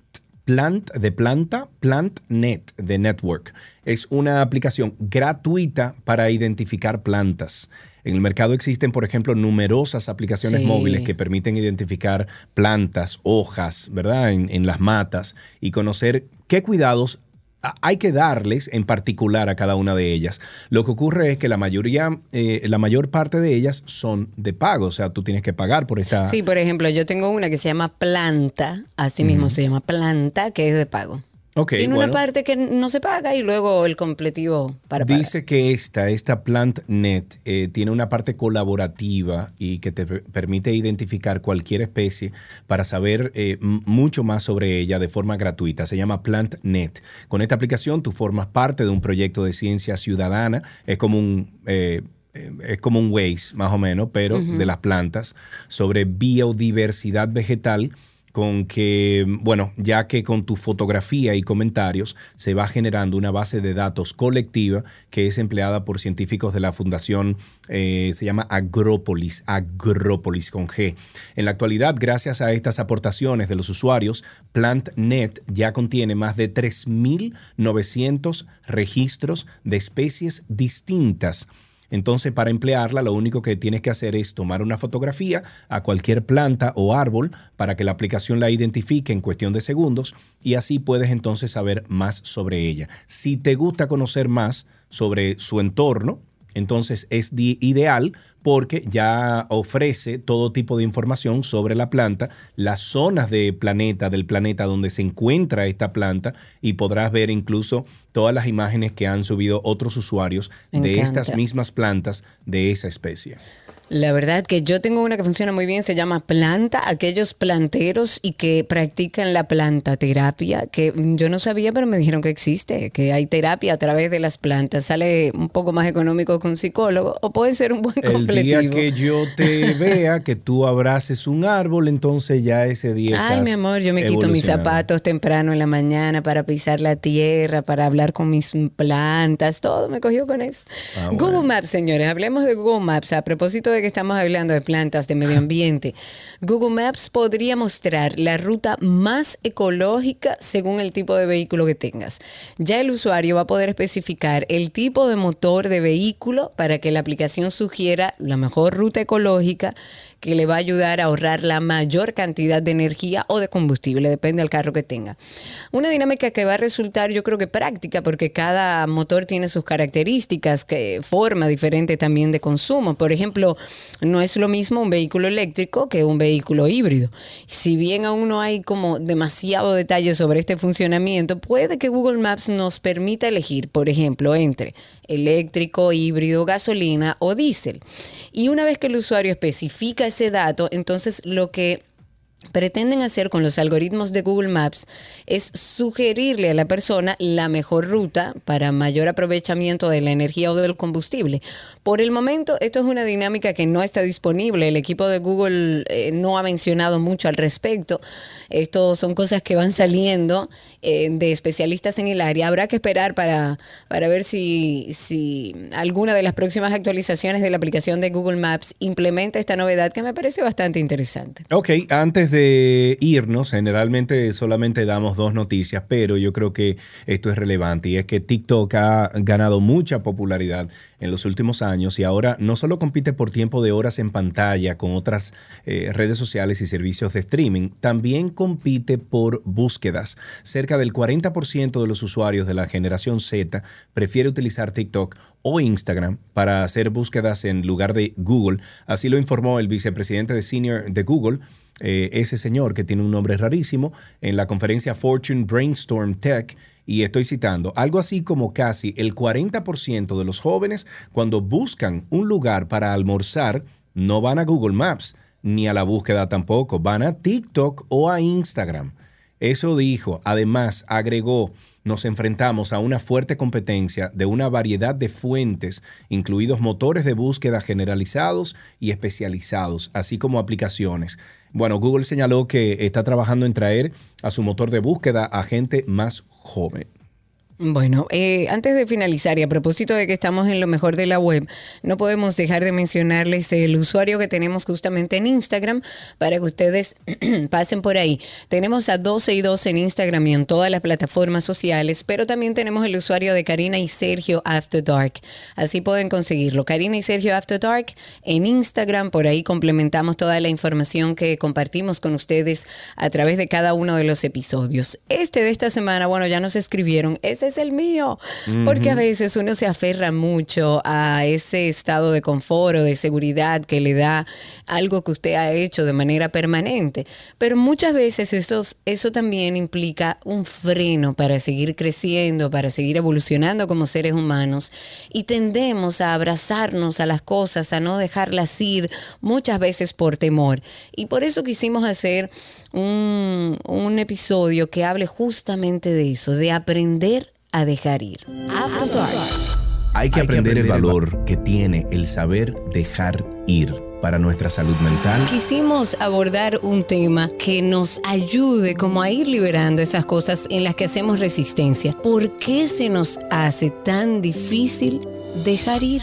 Plant de planta, PlantNet de Network. Es una aplicación gratuita para identificar plantas. En el mercado existen, por ejemplo, numerosas aplicaciones
Sí.
móviles que permiten identificar plantas, hojas, ¿verdad? En, en las matas y conocer qué cuidados hay que darles en particular a cada una de ellas. Lo que ocurre es que la mayoría, eh, la mayor parte de ellas son de pago, o sea, tú tienes que pagar por esta.
Sí, por ejemplo, yo tengo una que se llama Planta, así mismo se llama Planta, que es de pago.
Ok,
Tiene
bueno.
una parte que no se paga y luego el completivo para pagar.
Dice que esta, esta PlantNet, eh, tiene una parte colaborativa y que te per- permite identificar cualquier especie para saber eh, mucho más sobre ella de forma gratuita. Se llama PlantNet. Con esta aplicación tú formas parte de un proyecto de ciencia ciudadana. Es como un... eh, eh, es como un Waze, más o menos, pero de las plantas, sobre biodiversidad vegetal con que, bueno, ya que con tu fotografía y comentarios se va generando una base de datos colectiva que es empleada por científicos de la fundación, eh, se llama Agrópolis, Agrópolis con G. En la actualidad, gracias a estas aportaciones de los usuarios, PlantNet ya contiene más de 3.900 registros de especies distintas. Entonces, para emplearla, lo único que tienes que hacer es tomar una fotografía a cualquier planta o árbol para que la aplicación la identifique en cuestión de segundos y así puedes entonces saber más sobre ella. Si te gusta conocer más sobre su entorno, entonces es ideal porque ya ofrece todo tipo de información sobre la planta, las zonas de planeta, del planeta donde se encuentra esta planta y podrás ver incluso todas las imágenes que han subido otros usuarios
Me
de
encanta.
estas mismas plantas de esa especie.
La verdad que yo tengo una que funciona muy bien, se llama Planta, aquellos planteros y que practican la plantaterapia, que yo no sabía, pero me dijeron que existe, que hay terapia a través de las plantas. Sale un poco más económico que un psicólogo o puede ser un buen
El
completivo.
día que yo te vea que tú abraces un árbol, entonces ya ese día
Ay,
estás
mi amor, yo me quito mis zapatos temprano en la mañana para pisar la tierra, para hablar con mis plantas, todo me cogió con eso.
Ah,
Google. Maps, señores, hablemos de Google Maps. A propósito de que estamos hablando de plantas, de medio ambiente, Google Maps podría mostrar la ruta más ecológica según el tipo de vehículo que tengas. Ya el usuario va a poder especificar el tipo de motor de vehículo para que la aplicación sugiera la mejor ruta ecológica que le va a ayudar a ahorrar la mayor cantidad de energía o de combustible, depende del carro que tenga. Una dinámica que va a resultar yo creo que práctica porque cada motor tiene sus características, que forma diferente también de consumo. Por ejemplo, no es lo mismo un vehículo eléctrico que un vehículo híbrido. Si bien aún no hay como demasiado detalle sobre este funcionamiento, puede que Google Maps nos permita elegir, por ejemplo, entre eléctrico, híbrido, gasolina o diésel. Y una vez que el usuario especifica ese dato, entonces lo que pretenden hacer con los algoritmos de Google Maps es sugerirle a la persona la mejor ruta para mayor aprovechamiento de la energía o del combustible. Por el momento, esto es una dinámica que no está disponible. El equipo de Google eh, no ha mencionado mucho al respecto. Esto son cosas que van saliendo eh, de especialistas en el área. Habrá que esperar para, para ver si, si alguna de las próximas actualizaciones de la aplicación de Google Maps implementa esta novedad que me parece bastante interesante.
Ok, antes de irnos, generalmente solamente damos dos noticias, pero yo creo que esto es relevante y es que TikTok ha ganado mucha popularidad en los últimos años y ahora no solo compite por tiempo de horas en pantalla con otras eh, redes sociales y servicios de streaming, también compite por búsquedas. Del 40% de los usuarios de la generación Z prefiere utilizar TikTok o Instagram para hacer búsquedas en lugar de Google. Así lo informó el vicepresidente de Senior de Google, eh, ese señor que tiene un nombre rarísimo, en la conferencia Fortune Brainstorm Tech. Y estoy citando, algo así como casi el 40% de los jóvenes cuando buscan un lugar para almorzar no van a Google Maps ni a la búsqueda tampoco, van a TikTok o a Instagram. Eso dijo, además agregó, nos enfrentamos a una fuerte competencia de una variedad de fuentes, incluidos motores de búsqueda generalizados y especializados, así como aplicaciones. Bueno, Google señaló que está trabajando en traer a su motor de búsqueda a gente más joven.
Bueno, eh, antes de finalizar y a propósito de que estamos en lo mejor de la web, no podemos dejar de mencionarles el usuario que tenemos justamente en Instagram para que ustedes pasen por ahí. Tenemos a 12 y 2 en Instagram y en todas las plataformas sociales, pero también tenemos el usuario de Karina y Sergio After Dark. Así pueden conseguirlo. Karina y Sergio After Dark en Instagram, por ahí complementamos toda la información que compartimos con ustedes a través de cada uno de los episodios. Este de esta semana, bueno, ya nos escribieron, es el mío. Porque a veces uno se aferra mucho a ese estado de confort o de seguridad que le da algo que usted ha hecho de manera permanente. Pero muchas veces eso, eso también implica un freno para seguir creciendo, para seguir evolucionando como seres humanos. Y tendemos a abrazarnos a las cosas, a no dejarlas ir, muchas veces por temor. Y por eso quisimos hacer un, un episodio que hable justamente de eso, de aprender a dejar ir. After Dark.
Hay que aprender el valor que tiene el saber dejar ir para nuestra salud mental.
Quisimos abordar un tema que nos ayude como a ir liberando esas cosas en las que hacemos resistencia. ¿Por qué se nos hace tan difícil dejar ir?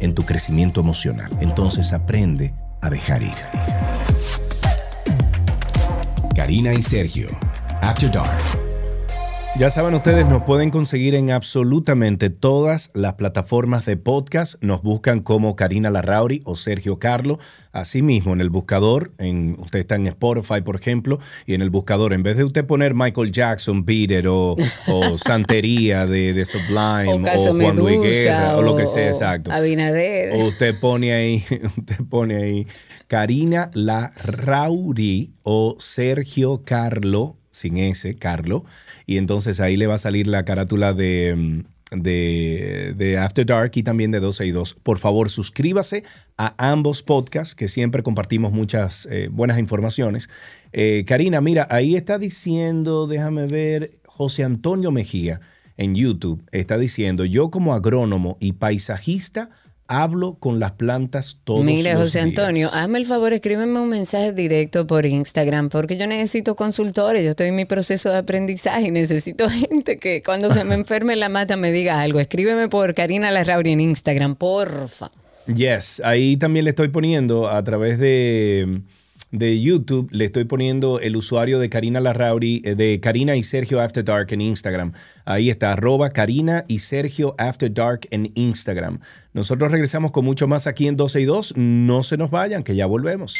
en tu crecimiento emocional. Entonces aprende a dejar ir. Karina y Sergio, After Dark. Ya saben ustedes, nos pueden conseguir en absolutamente todas las plataformas de podcast. Nos buscan como Karina Larrauri o Sergio Carlo. Asimismo, en el buscador, en, usted está en Spotify, por ejemplo, y en el buscador, en vez de usted poner Michael Jackson, Peter o, o Santería de, de Sublime
O
Juan Luis Guerra o, lo que sea, exacto.
Abinader.
O usted pone ahí, usted pone ahí Karina Larrauri o Sergio Carlo, sin S, Carlo. Y entonces ahí le va a salir la carátula de, mm, de, de After Dark y también de 12 y 2. Por favor, suscríbase a ambos podcasts que siempre compartimos muchas eh, buenas informaciones. Eh, Karina, mira, ahí está diciendo, déjame ver, José Antonio Mejía en YouTube está diciendo, yo como agrónomo y paisajista hablo con las plantas todos
Mira,
los
José
días".
Antonio, hazme el favor, escríbeme un mensaje directo por Instagram, porque yo necesito consultores, yo estoy en mi proceso de aprendizaje y necesito gente que cuando se me enferme la mata me diga algo. Escríbeme por Karina Larrauri en Instagram, porfa.
Yes, ahí también le estoy poniendo a través de, de YouTube, le estoy poniendo el usuario de Karina Larrauri, eh, de Karina y Sergio After Dark en Instagram. Ahí está, arroba Karina y Sergio After Dark en Instagram. Nosotros regresamos con mucho más aquí en 12 y 2. No se nos vayan, que ya volvemos.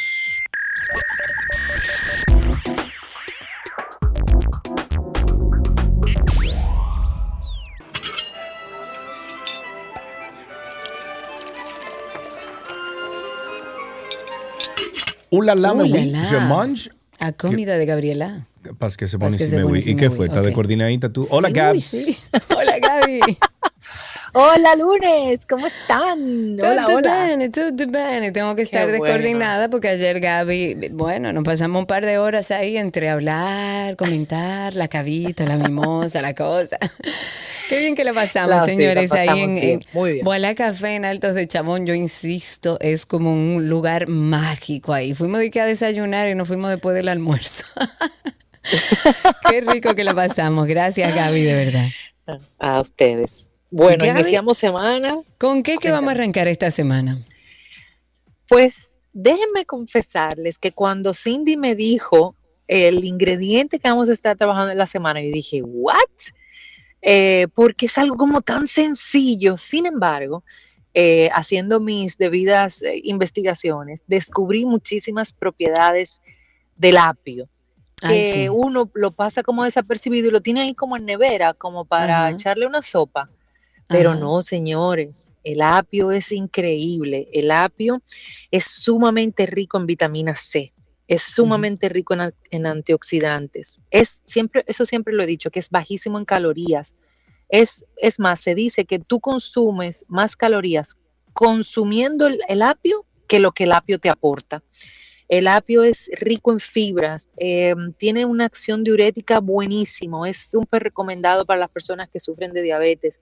Hola, la,
Uh, la,
oui, je mange.
A comida de Gabriela.
Pas que se pone si me
si
¿Y
me
qué fue? ¿Está de coordinadita tú? Hola, Gabs.
Hola, Gaby.
Hola, lunes, ¿cómo están? Hola,
Todo
hola.
bien, todo bien. Tengo que estar
Qué bueno.
descoordinada porque ayer Gaby, bueno, nos pasamos un par de horas ahí entre hablar, comentar, la cabita, la mimosa, la cosa. Qué bien que la pasamos,
No, sí, la
señores, ahí
pasamos
en,
bien,
en
muy bien.
Voilà Café en Altos de Chamón. Yo insisto, es como un lugar mágico ahí. Fuimos de que a desayunar y nos fuimos después del almuerzo. Qué rico que la pasamos. Gracias, Gaby, de verdad.
A ustedes. Bueno,
Gaby.
iniciamos semana.
¿Con qué que vamos a arrancar esta semana?
Pues déjenme confesarles que cuando Cindy me dijo el ingrediente que vamos a estar trabajando en la semana, yo dije, ¿what? Eh, porque es algo como tan sencillo. Sin embargo, eh, haciendo mis debidas eh, investigaciones, descubrí muchísimas propiedades del apio
Ay,
que
sí.
uno lo pasa como desapercibido y lo tiene ahí como en nevera, como para
Ajá.
echarle una sopa. Pero
Ajá.
no, señores, el apio es increíble. El apio es sumamente rico en vitamina C, es sumamente rico en, antioxidantes. Es siempre, eso siempre lo he dicho, que es bajísimo en calorías. Es, es más, se dice que tú consumes más calorías consumiendo el, el apio que lo que el apio te aporta. El apio es rico en fibras, eh, tiene una acción diurética buenísimo, es súper recomendado para las personas que sufren de diabetes,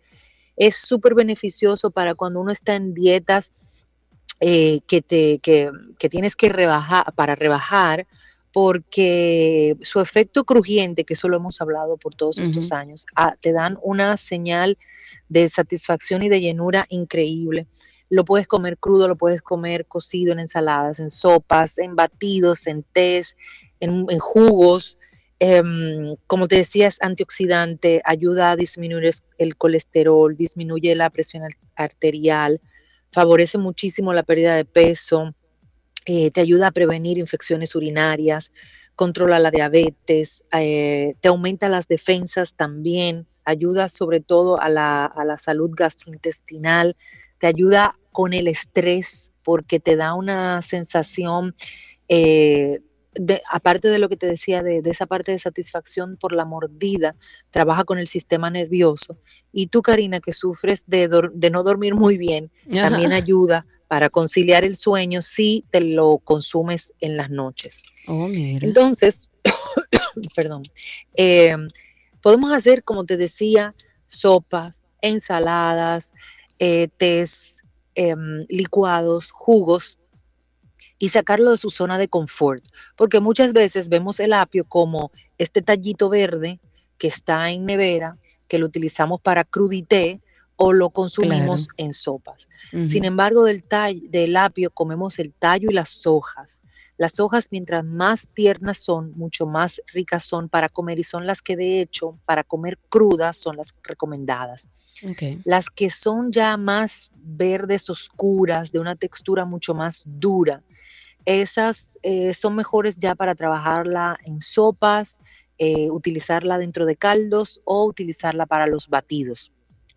es súper beneficioso para cuando uno está en dietas eh, que, te, que, que tienes que rebajar, para rebajar, porque su efecto crujiente, que eso lo hemos hablado por todos estos años, ah, te dan una señal de satisfacción y de llenura increíble. Lo puedes comer crudo, lo puedes comer cocido en ensaladas, en sopas, en batidos, en tés, en, en jugos. Em, como te decía, es antioxidante, ayuda a disminuir el colesterol, disminuye la presión ar- arterial, favorece muchísimo la pérdida de peso, eh, te ayuda a prevenir infecciones urinarias, controla la diabetes, eh, te aumenta las defensas también, ayuda sobre todo a la, a la salud gastrointestinal, te ayuda con el estrés porque te da una sensación, eh, de, aparte de lo que te decía, de, de esa parte de satisfacción por la mordida, trabaja con el sistema nervioso. Y tú, Karina, que sufres de, de no dormir muy bien,
Ajá.
también ayuda para conciliar el sueño si te lo consumes en las noches.
Oh, mira.
Entonces, perdón, eh, podemos hacer, como te decía, sopas, ensaladas, eh, tés, em, licuados, jugos y sacarlo de su zona de confort, porque muchas veces vemos el apio como este tallito verde que está en nevera, que lo utilizamos para crudité o lo consumimos en sopas. Sin embargo, del, del apio comemos el tallo y las hojas. Las hojas, mientras más tiernas son, mucho más ricas son para comer y son las que de hecho para comer crudas son las recomendadas. Las que son ya más verdes oscuras, de una textura mucho más dura, esas eh, son mejores ya para trabajarla en sopas, eh, utilizarla dentro de caldos o utilizarla para los batidos,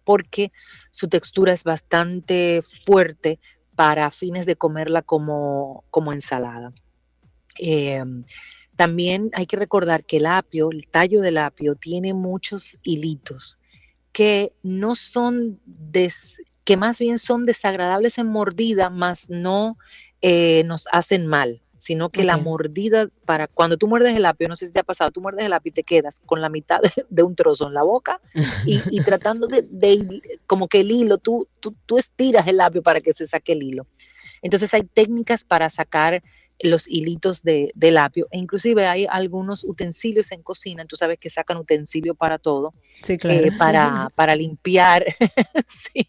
porque su textura es bastante fuerte para fines de comerla como, como ensalada. Eh, también hay que recordar que el apio, el tallo del apio, tiene muchos hilitos que no son, des- que más bien son desagradables en mordida, más no eh, nos hacen mal, sino que la mordida, para cuando tú muerdes el apio, no sé si te ha pasado, tú muerdes el apio y te quedas con la mitad de, de un trozo en la boca y, y tratando de, de- como que el hilo, tú, tú, tú estiras el apio para que se saque el hilo. Entonces hay técnicas para sacar los hilitos de, del apio e inclusive hay algunos utensilios en cocina, tú sabes que sacan utensilio para todo,
Sí, claro.
eh, para, para limpiar. sí.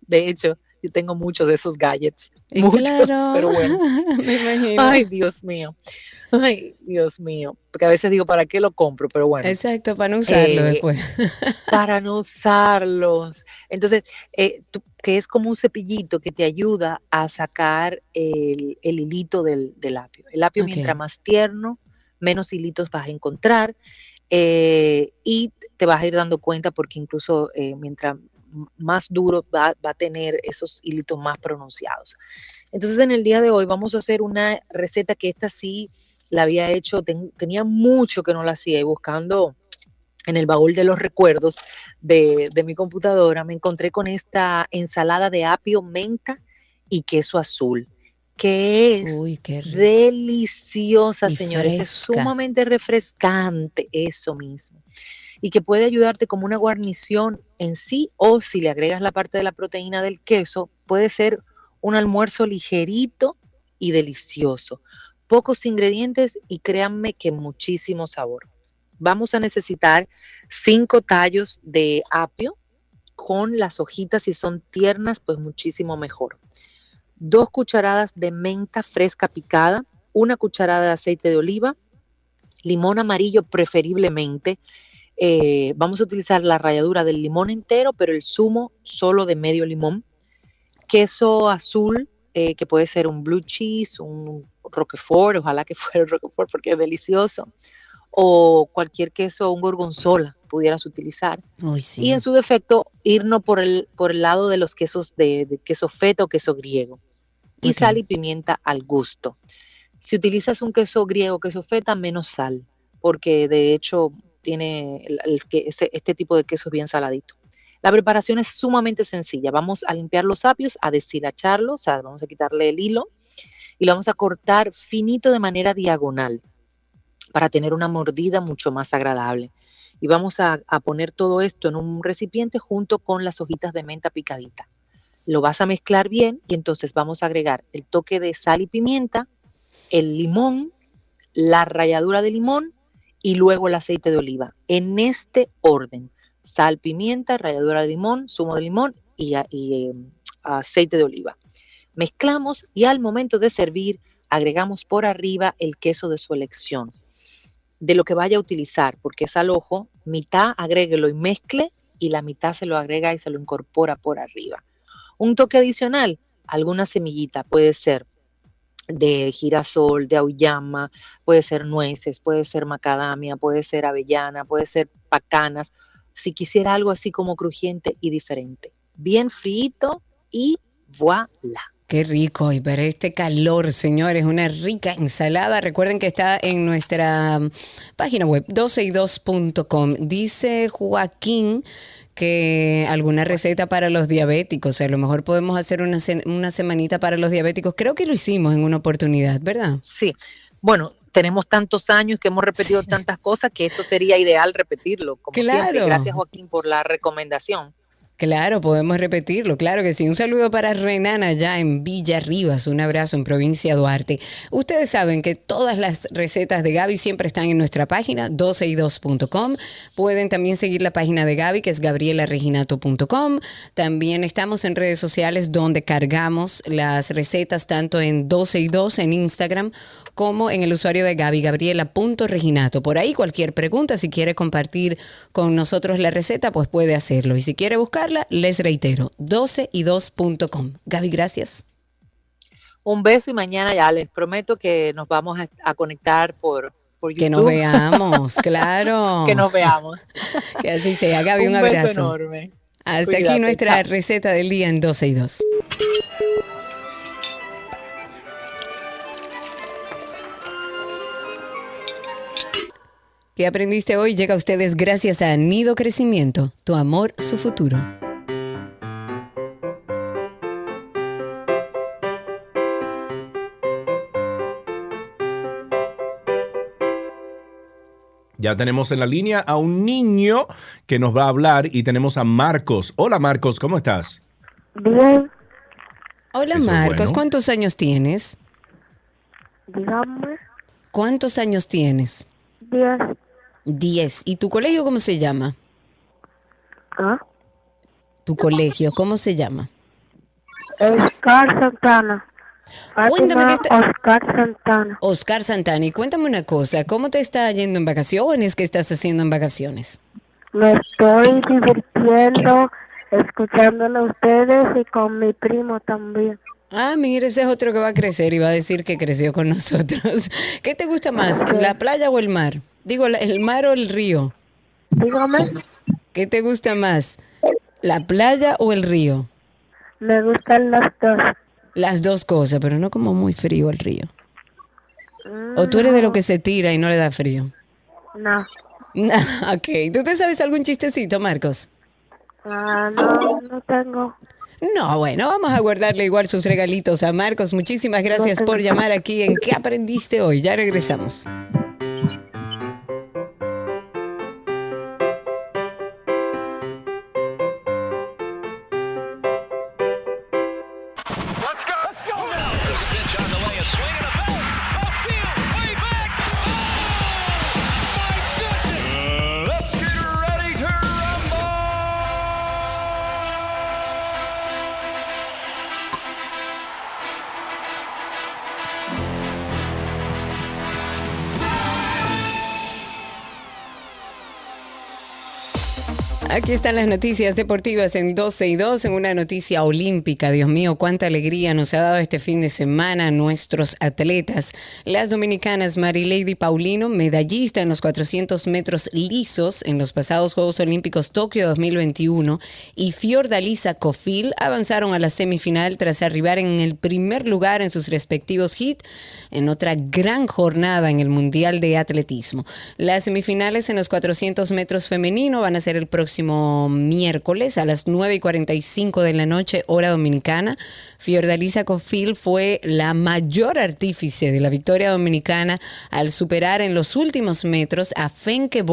De hecho, yo tengo muchos de esos gadgets.
Y
muchos,
claro,
pero bueno.
me imagino.
Ay, Dios mío. Ay, Dios mío. Porque a veces digo, ¿para qué lo compro? Pero bueno,
Exacto, para no usarlo
Eh,
después.
para no usarlos. Entonces, eh, tú- que es como un cepillito que te ayuda a sacar el, el hilito del, del apio. El apio, mientras más tierno, menos hilitos vas a encontrar eh, y te vas a ir dando cuenta porque incluso eh, mientras más duro va, va a tener esos hilitos más pronunciados. Entonces, en el día de hoy vamos a hacer una receta que esta sí la había hecho, ten- tenía mucho que no la hacía y buscando en el baúl de los recuerdos de, de mi computadora, me encontré con esta ensalada de apio, menta y queso azul, que es
Uy, qué
deliciosa,
Y
señores. Es sumamente refrescante, eso mismo. Y que puede ayudarte como una guarnición en sí, o si le agregas la parte de la proteína del queso, puede ser un almuerzo ligerito y delicioso. Pocos ingredientes y créanme que muchísimo sabor. Vamos a necesitar cinco tallos de apio con las hojitas, si son tiernas, pues muchísimo mejor. Dos cucharadas de menta fresca picada, una cucharada de aceite de oliva, limón amarillo preferiblemente. Eh, vamos a utilizar la ralladura del limón entero, pero el zumo solo de medio limón. queso azul, eh, que puede ser un blue cheese, un roquefort, ojalá que fuera el roquefort porque es delicioso, o cualquier queso, un gorgonzola pudieras utilizar.
Uy, sí.
Y en su defecto, irnos por el, por el lado de los quesos de, de queso feta o queso griego. Y sal y pimienta al gusto. Si utilizas un queso griego, queso feta, menos sal, porque de hecho tiene el, el este, este tipo de queso es bien saladito. La preparación es sumamente sencilla. Vamos a limpiar los apios, a deshilacharlos, o sea, vamos a quitarle el hilo y lo vamos a cortar finito de manera diagonal para tener una mordida mucho más agradable. Y vamos a, a poner todo esto en un recipiente junto con las hojitas de menta picadita. Lo vas a mezclar bien y entonces vamos a agregar el toque de sal y pimienta, el limón, la ralladura de limón y luego el aceite de oliva. En este orden, sal, pimienta, ralladura de limón, zumo de limón y, eh, aceite de oliva. Mezclamos y al momento de servir agregamos por arriba el queso de su elección, de lo que vaya a utilizar, porque es al ojo, mitad agréguelo y mezcle y la mitad se lo agrega y se lo incorpora por arriba. Un toque adicional, alguna semillita, puede ser de girasol, de auyama, puede ser nueces, puede ser macadamia, puede ser avellana, puede ser pacanas. Si quisiera algo así como crujiente y diferente. Bien frito y voilà.
Qué rico, y para este calor, señores, una rica ensalada. Recuerden que está en nuestra mm, página web, 12y2.com. Dice Joaquín que alguna receta para los diabéticos. A lo mejor podemos hacer una, una semanita para los diabéticos. Creo que lo hicimos en una oportunidad, ¿verdad?
Sí, bueno, tenemos tantos años que hemos repetido
Sí.
tantas cosas que esto sería ideal repetirlo. Como siempre.
Claro.
Gracias Joaquín por la recomendación.
Claro, podemos repetirlo, claro que sí. Un saludo para Renan allá en Villa Rivas, un abrazo en provincia Duarte. Ustedes saben que todas las recetas de Gaby siempre están en nuestra página 12y2.com. Pueden también seguir la página de Gaby que es gabrielareginato.com. También estamos en redes sociales donde cargamos las recetas tanto en 12y2 en Instagram como en el usuario de Gaby, gabriela.reginato. Por ahí cualquier pregunta, si quiere compartir con nosotros la receta, pues puede hacerlo. Y si quiere les reitero, 12y2.com. Gaby, gracias.
Un beso y mañana ya les prometo que nos vamos a, a conectar por, por YouTube.
Que nos veamos, claro.
que nos veamos.
Que así sea. Gaby, un,
beso
abrazo.
enorme.
Hasta aquí
Cuídate,
nuestra
chao.
receta del día en 12 y 2. ¿Qué aprendiste hoy? Llega a ustedes gracias a Nido Crecimiento, tu amor, su futuro.
Ya tenemos en la línea a un niño que nos va a hablar y tenemos a Marcos. Hola Marcos, ¿cómo estás?
Bien,
Hola
Eso
Marcos,
bueno.
¿cuántos años tienes?
dígame,
¿Cuántos años tienes?
diez,
Diez. ¿Y tu colegio cómo se llama?
¿ah?
Tu colegio, ¿cómo se llama?
Oscar Santana.
Cuéntame que
Oscar Santana.
Oscar Santani, cuéntame una cosa, ¿cómo te está yendo en vacaciones? ¿Qué estás haciendo en vacaciones?
Me estoy divirtiendo escuchándolo a ustedes y con mi primo también.
Ah, mira, ese es otro que va a crecer y va a decir que creció con nosotros. ¿Qué te gusta más, la playa o el mar? Digo, el mar o el río.
Dígame,
¿Qué te gusta más, la playa o el río?
me gustan las dos.
Las dos cosas, pero no como muy frío el río. ¿O tú eres de lo que se tira y no le da frío?
No,
ok, ¿tú te sabes algún chistecito, Marcos?
ah, no, no tengo.
No, bueno, vamos a guardarle igual sus regalitos a Marcos. Muchísimas gracias por llamar aquí en ¿Qué aprendiste hoy? Ya regresamos. Aquí están las noticias deportivas en 12 y 2, en una noticia olímpica. Dios mío, cuánta alegría nos ha dado este fin de semana nuestros atletas. Las dominicanas Marilady Paulino, medallista en los 400 metros lisos en los pasados Juegos Olímpicos Tokio 2021, y Fiordalisa Cofil avanzaron a la semifinal tras arribar en el primer lugar en sus respectivos hits en otra gran jornada en el Mundial de Atletismo. Las semifinales en los 400 metros femenino van a ser el próximo miércoles a las 9 y 45 de la noche, hora dominicana. Fiordalisa Cofil fue la mayor artífice de la victoria dominicana al superar en los últimos metros a Fenke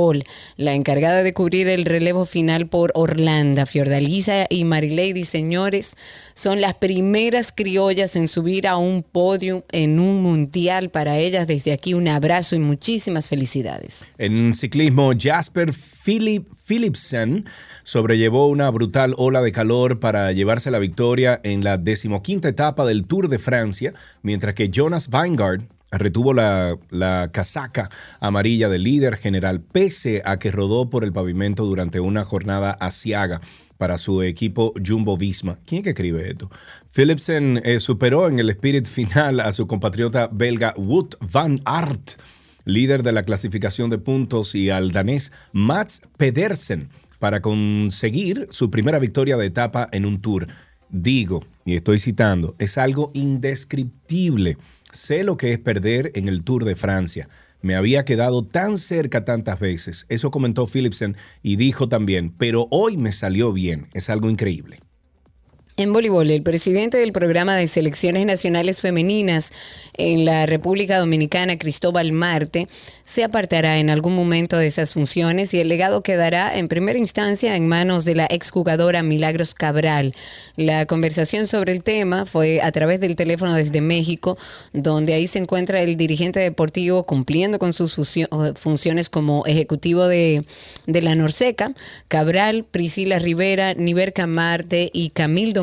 la encargada de cubrir el relevo final por Orlando. Fiordalisa y Marilady, señores, son las primeras criollas en subir a un podio en un mundial para ellas. Desde aquí un abrazo y muchísimas felicidades.
En ciclismo, Jasper Philip Philipsen sobrellevó una brutal ola de calor para llevarse la victoria en la decimoquinta etapa del Tour de Francia, mientras que Jonas Vingegaard retuvo la, la, casaca amarilla del líder general, pese a que rodó por el pavimento durante una jornada asiaga para su equipo Jumbo Visma. ¿Quién es que escribe esto? Philipsen eh, superó en el spirit final a su compatriota belga Wout van Aert líder de la clasificación de puntos, y al danés Mats Pedersen para conseguir su primera victoria de etapa en un tour. Digo, y estoy citando, es algo indescriptible. Sé lo que es perder en el Tour de Francia. Me había quedado tan cerca tantas veces. Eso comentó Philipsen y dijo también, pero hoy me salió bien. Es algo increíble.
En voleibol, el presidente del programa de selecciones nacionales femeninas en la República Dominicana, Cristóbal Marte, se apartará en algún momento de esas funciones y el legado quedará en primera instancia en manos de la exjugadora Milagros Cabral. La conversación sobre el tema fue a través del teléfono desde México, donde ahí se encuentra el dirigente deportivo cumpliendo con sus funciones como ejecutivo de, la Norseca, Cabral, Priscila Rivera, Niverca Marte y Camil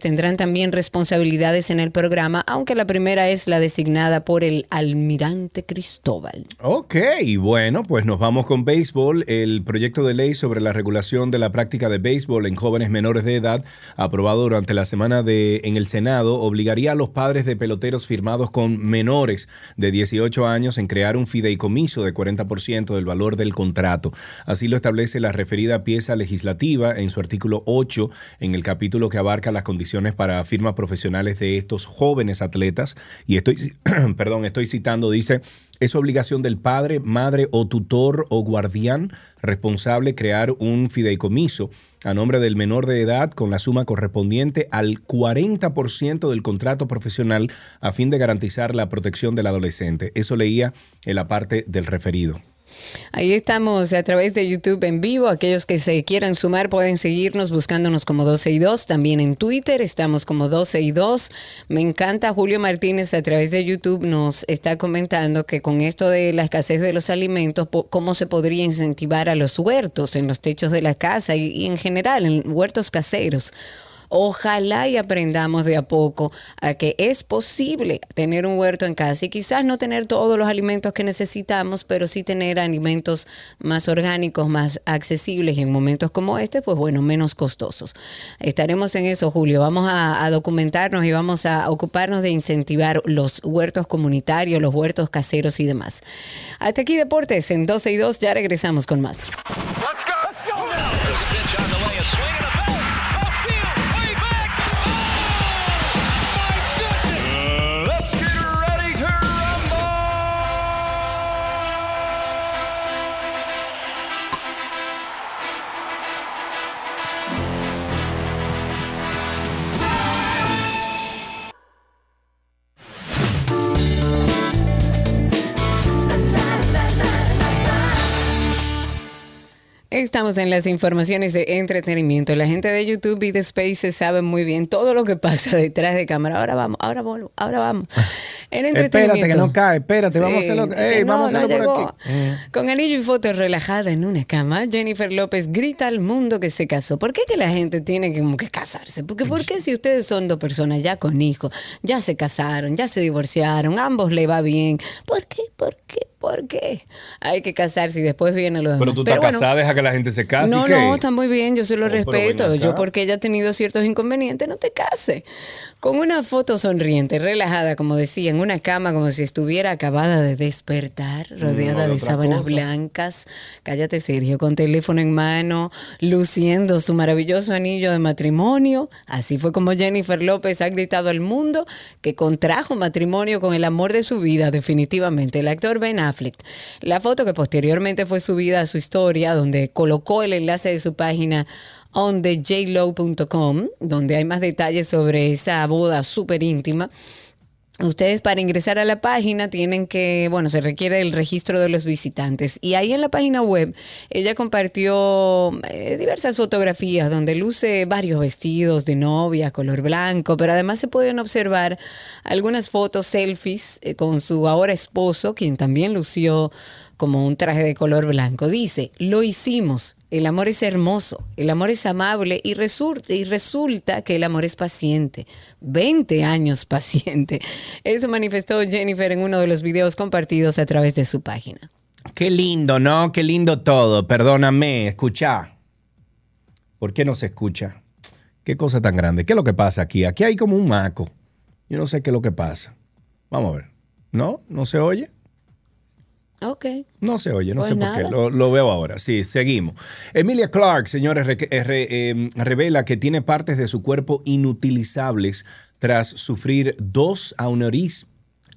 Tendrán también responsabilidades en el programa, aunque la primera es la designada por el almirante Cristóbal.
Ok, bueno, pues nos vamos con béisbol. El proyecto de ley sobre la regulación de la práctica de béisbol en jóvenes menores de edad, aprobado durante la semana de, en el Senado, obligaría a los padres de peloteros firmados con menores de 18 años en crear un fideicomiso de 40% del valor del contrato. Así lo establece la referida pieza legislativa en su artículo 8 en el capítulo que abarca las condiciones para firmas profesionales de estos jóvenes atletas. Y estoy, perdón, estoy citando, dice, es obligación del padre, madre o tutor o guardián responsable crear un fideicomiso a nombre del menor de edad con la suma correspondiente al 40% del contrato profesional a fin de garantizar la protección del adolescente. Eso leía en la parte del referido.
Ahí estamos a través de YouTube en vivo. Aquellos que se quieran sumar pueden seguirnos buscándonos como 12 y 2. También en Twitter estamos como 12 y 2. Me encanta Julio Martínez a través de YouTube nos está comentando que con esto de la escasez de los alimentos, cómo se podría incentivar a los huertos en los techos de la casa y, y en general en huertos caseros. Ojalá y aprendamos de a poco a que es posible tener un huerto en casa y quizás no tener todos los alimentos que necesitamos, pero sí tener alimentos más orgánicos, más accesibles y en momentos como este, pues bueno, menos costosos. Estaremos en eso, Julio. Vamos a, a documentarnos y vamos a ocuparnos de incentivar los huertos comunitarios, los huertos caseros y demás. Hasta aquí Deportes en 12 y 2, ya regresamos con más. Estamos en las informaciones de entretenimiento. La gente de YouTube y de Spaces saben muy bien todo lo que pasa detrás de cámara. Ahora vamos, ahora vamos, ahora vamos. En entretenimiento.
Espérate que no cae, espérate, vamos a hacerlo, ey,
no,
vamos a hacerlo
no
por aquí. Eh.
Con anillo y foto relajada en una cama, Jennifer López grita al mundo que se casó. ¿Por qué que la gente tiene que, como que casarse? Porque ¿por qué si ustedes son dos personas ya con hijos, ya se casaron, ya se divorciaron, ambos le va bien? ¿Por qué? ¿Por qué? ¿Por qué? Hay que casarse y después viene lo demás.
Pero tú estás
bueno,
casada, deja que la gente se case.
no, no, está muy bien, yo se lo respeto. Yo porque ella ha tenido ciertos inconvenientes, no te case. Con una foto sonriente, relajada, como decía, en una cama como si estuviera acabada de despertar, rodeada
no,
de sábanas
cosa.
blancas. Cállate, Sergio, con teléfono en mano, luciendo su maravilloso anillo de matrimonio. Así fue como Jennifer López ha gritado al mundo que contrajo matrimonio con el amor de su vida, definitivamente, el actor Ben Affleck. La foto que posteriormente fue subida a su historia, donde colocó el enlace de su página ondejlow.com, donde hay más detalles sobre esa boda súper íntima. Ustedes para ingresar a la página tienen que, bueno, se requiere el registro de los visitantes. Y ahí en la página web ella compartió eh, diversas fotografías donde luce varios vestidos de novia, color blanco, pero además se pueden observar algunas fotos, selfies eh, con su ahora esposo, quien también lució como un traje de color blanco. Dice, lo hicimos, el amor es hermoso, el amor es amable y resulta, y resulta que el amor es paciente. 20 años paciente. Eso manifestó Jennifer en uno de los videos compartidos a través de su página.
Qué lindo, ¿no? Qué lindo todo. Perdóname, escucha. ¿Por qué no se escucha? Qué cosa tan grande. ¿Qué es lo que pasa aquí? Aquí hay como un maco. Yo no sé qué es lo que pasa. Vamos a ver. ¿No? ¿No se oye?
Ok.
No se oye, no
Pues
sé por qué. Lo, lo veo ahora. Sí, seguimos. Emilia Clark, señores, re- eh, re- eh, revela que tiene partes de su cuerpo inutilizables tras sufrir dos aneuris-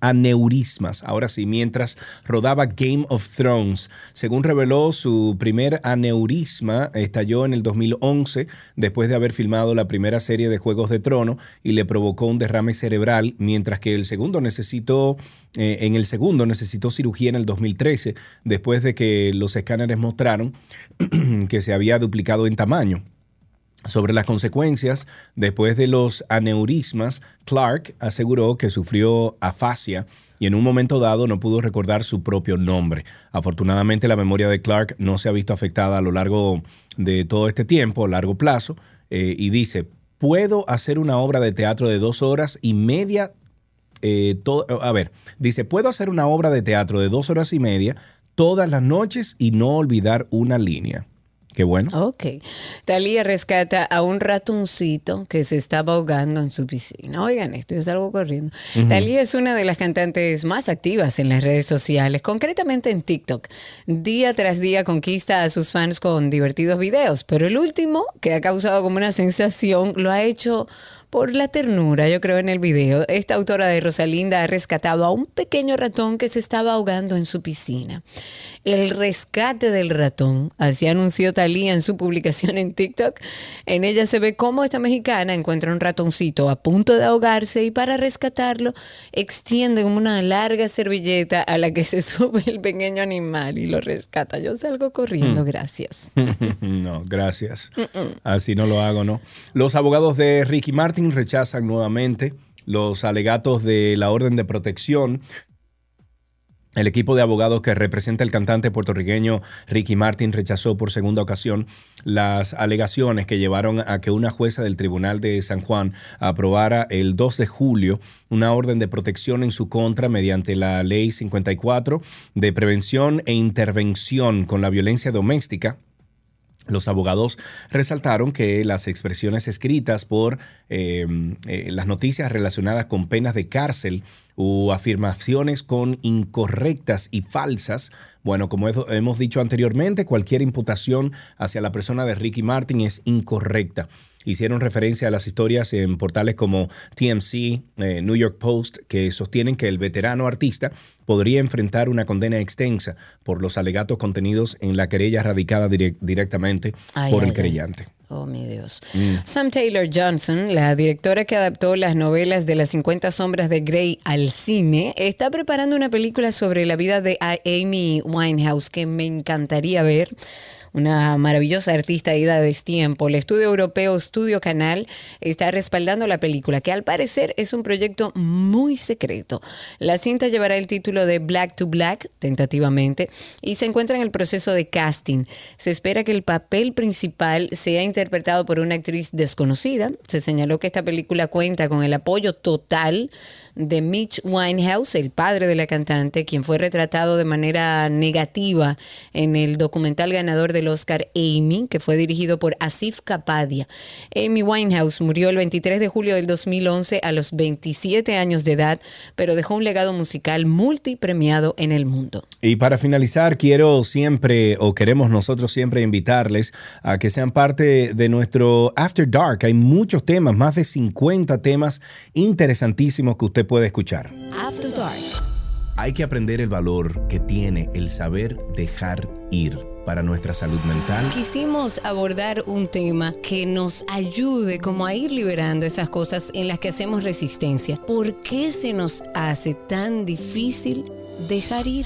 aneurismas. Ahora sí, mientras rodaba Game of Thrones. Según reveló, su primer aneurisma estalló en el 2011 después de haber filmado la primera serie de Juegos de Trono y le provocó un derrame cerebral, mientras que el segundo necesitó, eh, en el segundo necesitó cirugía en el 2013 después de que los escáneres mostraron que se había duplicado en tamaño. Sobre las consecuencias, después de los aneurismas, Clark aseguró que sufrió afasia y en un momento dado no pudo recordar su propio nombre. Afortunadamente la memoria de Clark no se ha visto afectada a lo largo de todo este tiempo, a largo plazo, eh, y dice, puedo hacer una obra de teatro de dos horas y media eh, a ver, dice, puedo hacer una obra de teatro de dos horas y media todas las noches y no olvidar una línea. Qué bueno.
Ok. Talía rescata a un ratoncito que se estaba ahogando en su piscina. Oigan esto, yo salgo corriendo. Talía es una de las cantantes más activas en las redes sociales, concretamente en TikTok. Día tras día conquista a sus fans con divertidos videos, pero el último, que ha causado como una sensación, lo ha hecho por la ternura, yo creo, en el video. Esta autora de Rosalinda ha rescatado a un pequeño ratón que se estaba ahogando en su piscina. El rescate del ratón, así anunció Talía en su publicación en TikTok. En ella se ve cómo esta mexicana encuentra un ratoncito a punto de ahogarse y para rescatarlo extiende una larga servilleta a la que se sube el pequeño animal y lo rescata. Yo salgo corriendo,
Hmm.
gracias.
no, gracias. Así no lo hago, ¿no? Los abogados de Ricky Martin rechazan nuevamente los alegatos de la orden de protección. El equipo de abogados que representa el cantante puertorriqueño Ricky Martin rechazó por segunda ocasión las alegaciones que llevaron a que una jueza del Tribunal de San Juan aprobara el 2 de julio una orden de protección en su contra mediante la Ley 54 de prevención e intervención con la violencia doméstica los abogados resaltaron que las expresiones escritas por eh, eh, las noticias relacionadas con penas de cárcel o afirmaciones con incorrectas y falsas, bueno, como he- hemos dicho anteriormente, cualquier imputación hacia la persona de Ricky Martin es incorrecta. Hicieron referencia a las historias en portales como TMC, eh, New York Post, que sostienen que el veterano artista podría enfrentar una condena extensa por los alegatos contenidos en la querella radicada direc- directamente
Ay,
por
ay,
el
ay.
creyente.
Oh, mi Dios.
Mm.
Sam Taylor Johnson, la directora que adaptó las novelas de las 50 sombras de Grey al cine, está preparando una película sobre la vida de Amy Winehouse que me encantaría ver. Una maravillosa artista ida de tiempo. El estudio europeo Studio Canal está respaldando la película, que al parecer es un proyecto muy secreto. La cinta llevará el título de Black to Black, tentativamente, y se encuentra en el proceso de casting. Se espera que el papel principal sea interpretado por una actriz desconocida. Se señaló que esta película cuenta con el apoyo total de Mitch Winehouse, el padre de la cantante, quien fue retratado de manera negativa en el documental ganador del Oscar Amy, que fue dirigido por Asif Kapadia. Amy Winehouse murió el 23 de julio del 2011 a los 27 años de edad, pero dejó un legado musical multipremiado en el mundo.
Y para finalizar, quiero siempre, o queremos nosotros siempre invitarles a que sean parte de nuestro After Dark. Hay muchos temas, más de 50 temas interesantísimos que usted puede escuchar.
After Dark.
Hay que aprender el valor que tiene el saber dejar ir para nuestra salud mental.
Quisimos abordar un tema que nos ayude como a ir liberando esas cosas en las que hacemos resistencia. ¿Por qué se nos hace tan difícil dejar ir?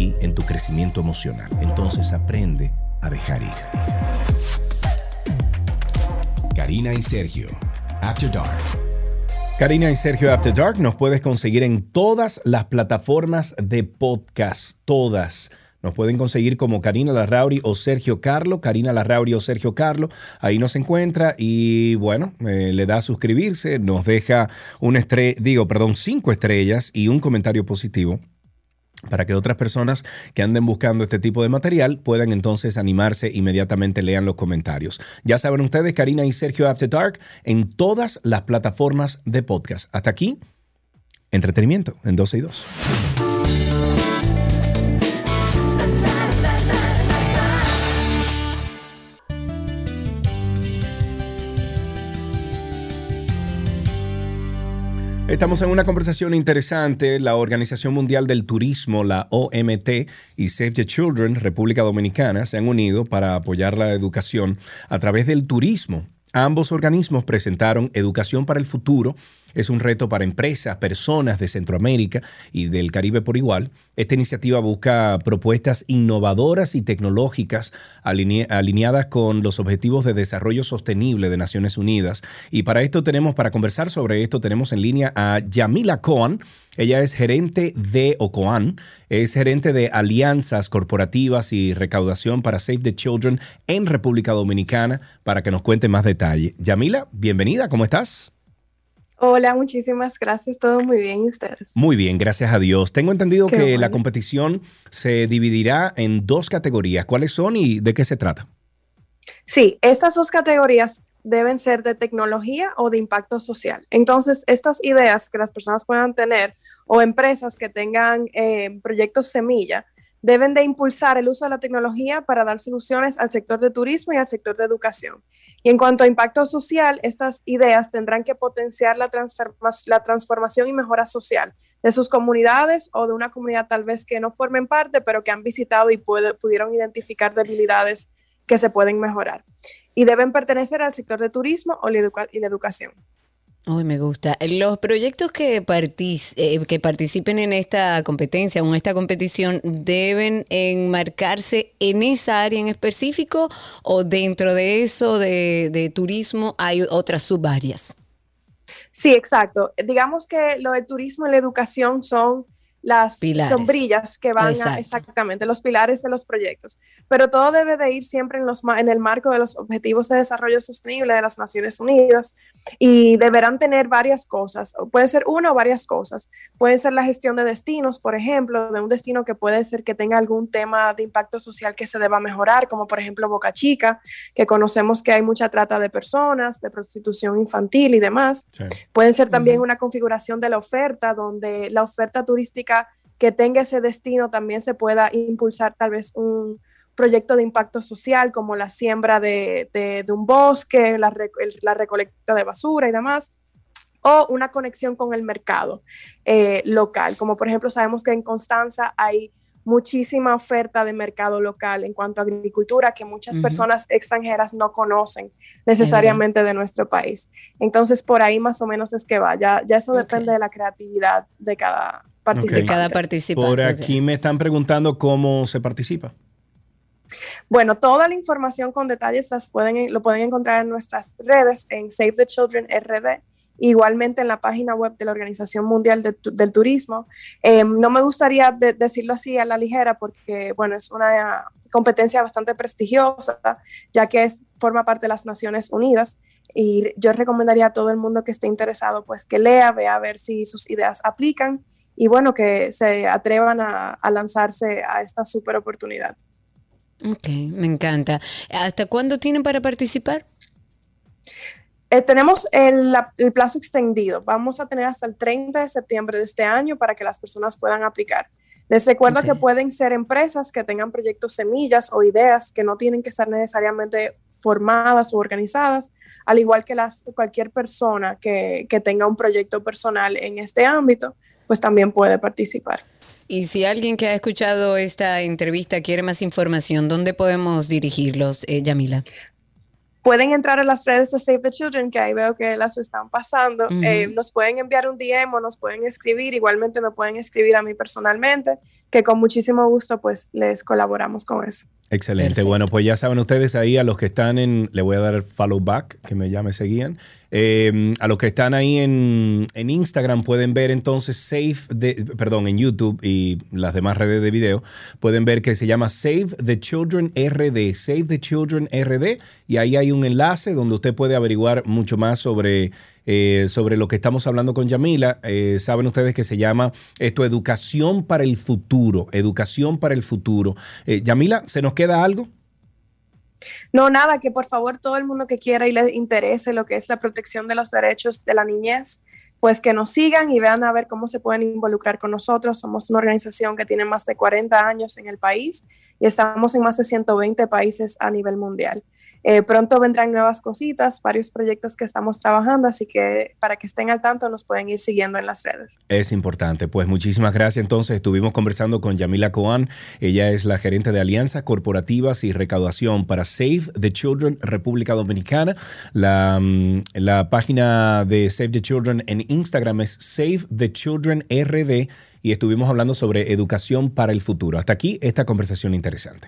en tu crecimiento emocional. Entonces aprende a dejar ir. Karina y Sergio, After Dark. Karina y Sergio After Dark nos puedes conseguir en todas las plataformas de podcast, todas. Nos pueden conseguir como Karina Larrauri o Sergio Carlo, Karina Larrauri o Sergio Carlo. Ahí nos encuentra y bueno, eh, le da a suscribirse, nos deja una estrella, digo, perdón, cinco estrellas y un comentario positivo para que otras personas que anden buscando este tipo de material puedan entonces animarse inmediatamente lean los comentarios. Ya saben ustedes, Karina y Sergio After Dark en todas las plataformas de podcast. Hasta aquí, entretenimiento en 12 y 2. Estamos en una conversación interesante. La Organización Mundial del Turismo, la OMT, y Save the Children, República Dominicana, se han unido para apoyar la educación a través del turismo. Ambos organismos presentaron Educación para el Futuro. Es un reto para empresas, personas de Centroamérica y del Caribe por igual. Esta iniciativa busca propuestas innovadoras y tecnológicas alineadas con los Objetivos de Desarrollo Sostenible de Naciones Unidas. Y para esto tenemos, para conversar sobre esto, tenemos en línea a Yamila Coan. Ella es gerente de OCOAN, es gerente de alianzas corporativas y recaudación para Save the Children en República Dominicana, para que nos cuente más detalle. Yamila, bienvenida, ¿cómo estás?
Hola, muchísimas gracias. Todo muy bien, ¿y ustedes?
Muy bien, gracias a Dios. Tengo entendido que la competición se dividirá en dos categorías. ¿Cuáles son y de qué se trata?
Sí, estas dos categorías deben ser de tecnología o de impacto social. Entonces, estas ideas que las personas puedan tener o empresas que tengan eh, proyectos semilla deben de impulsar el uso de la tecnología para dar soluciones al sector de turismo y al sector de educación. Y en cuanto a impacto social, estas ideas tendrán que potenciar la, transformación y mejora social de sus comunidades o de una comunidad tal vez que no formen parte, pero que han visitado y pudieron identificar debilidades que se pueden mejorar. Y deben pertenecer al sector de turismo o y la educación.
Me gusta. Los proyectos que, eh, que participen en esta competencia o en esta competición deben enmarcarse en esa área en específico o dentro de eso de, de turismo hay otras subáreas.
Sí, exacto. Digamos que lo de turismo y la educación son las sombrillas que van a, exactamente, los pilares de los proyectos. Pero todo debe de ir siempre en, los, en el marco de los Objetivos de Desarrollo Sostenible de las Naciones Unidas y deberán tener varias cosas, puede ser una o varias cosas. Puede ser la gestión de destinos, por ejemplo, de un destino que puede ser que tenga algún tema de impacto social que se deba mejorar, como por ejemplo Boca Chica, que conocemos que hay mucha trata de personas, de prostitución infantil y demás. Pueden ser también una configuración de la oferta, donde la oferta turística que tenga ese destino también se pueda impulsar tal vez un, proyecto de impacto social como la siembra de, de- de un bosque, la, re- el- la recolecta de basura y demás, o una conexión con el mercado eh, local, como por ejemplo sabemos que en Constanza hay muchísima oferta de mercado local en cuanto a agricultura que muchas personas extranjeras no conocen necesariamente de nuestro país. Entonces, por ahí más o menos es que va. Ya, ya eso depende de la creatividad de cada participante.
Ok.
Cada participante.
Por aquí me están preguntando cómo se participa.
Bueno, toda la información con detalles las pueden, lo pueden encontrar en nuestras redes, en Save the Children RD, igualmente en la página web de la Organización Mundial de del Turismo. Eh, no me gustaría de- decirlo así a la ligera porque, bueno, es una competencia bastante prestigiosa, ya que es, forma parte de las Naciones Unidas. Y yo recomendaría a todo el mundo que esté interesado, pues que lea, vea a ver si sus ideas aplican y bueno, que se atrevan a, a lanzarse a esta super oportunidad.
Ok, me encanta. ¿Hasta cuándo tienen para participar?
Eh, tenemos el, la- el plazo extendido. Vamos a tener hasta el 30 de septiembre de este año para que las personas puedan aplicar. Les recuerdo que pueden ser empresas que tengan proyectos semillas o ideas que no tienen que estar necesariamente formadas o organizadas, al igual que las, cualquier persona que, que tenga un proyecto personal en este ámbito, pues también puede participar.
Y si alguien que ha escuchado esta entrevista quiere más información, ¿dónde podemos dirigirlos, eh, Yamila?
pueden entrar a las redes de Save the Children, que ahí veo que las están pasando. Eh, nos pueden enviar un DM o nos pueden escribir. Igualmente me pueden escribir a mí personalmente, que con muchísimo gusto pues les colaboramos con eso.
Excelente.
Perfecto.
Bueno, pues ya saben ustedes ahí, a los que están en, le voy a dar el follow back, que me ya me seguían. Eh, a los que están ahí en, en Instagram pueden ver entonces Save, de, perdón, en YouTube y las demás redes de video, pueden ver que se llama Save the Children RD, Save the Children RD, y ahí hay un enlace donde usted puede averiguar mucho más sobre, eh, sobre lo que estamos hablando con Yamila. Eh, saben ustedes que se llama esto Educación para el Futuro, Educación para el Futuro. Eh, Yamila, ¿se nos queda algo?
No, nada, que por favor todo el mundo que quiera y le interese lo que es la protección de los derechos de la niñez, pues que nos sigan y vean a ver cómo se pueden involucrar con nosotros. Somos una organización que tiene más de 40 años en el país y estamos en más de 120 países a nivel mundial. Eh, pronto vendrán nuevas cositas, varios proyectos que estamos trabajando, así que para que estén al tanto nos pueden ir siguiendo en las redes.
Es importante. Pues muchísimas gracias. Entonces estuvimos conversando con Yamila Coan. Ella es la gerente de alianzas corporativas y recaudación para Save the Children República Dominicana. La, mm, la página de Save the Children en Instagram es Save the Children RD y estuvimos hablando sobre educación para el futuro. Hasta aquí esta conversación interesante.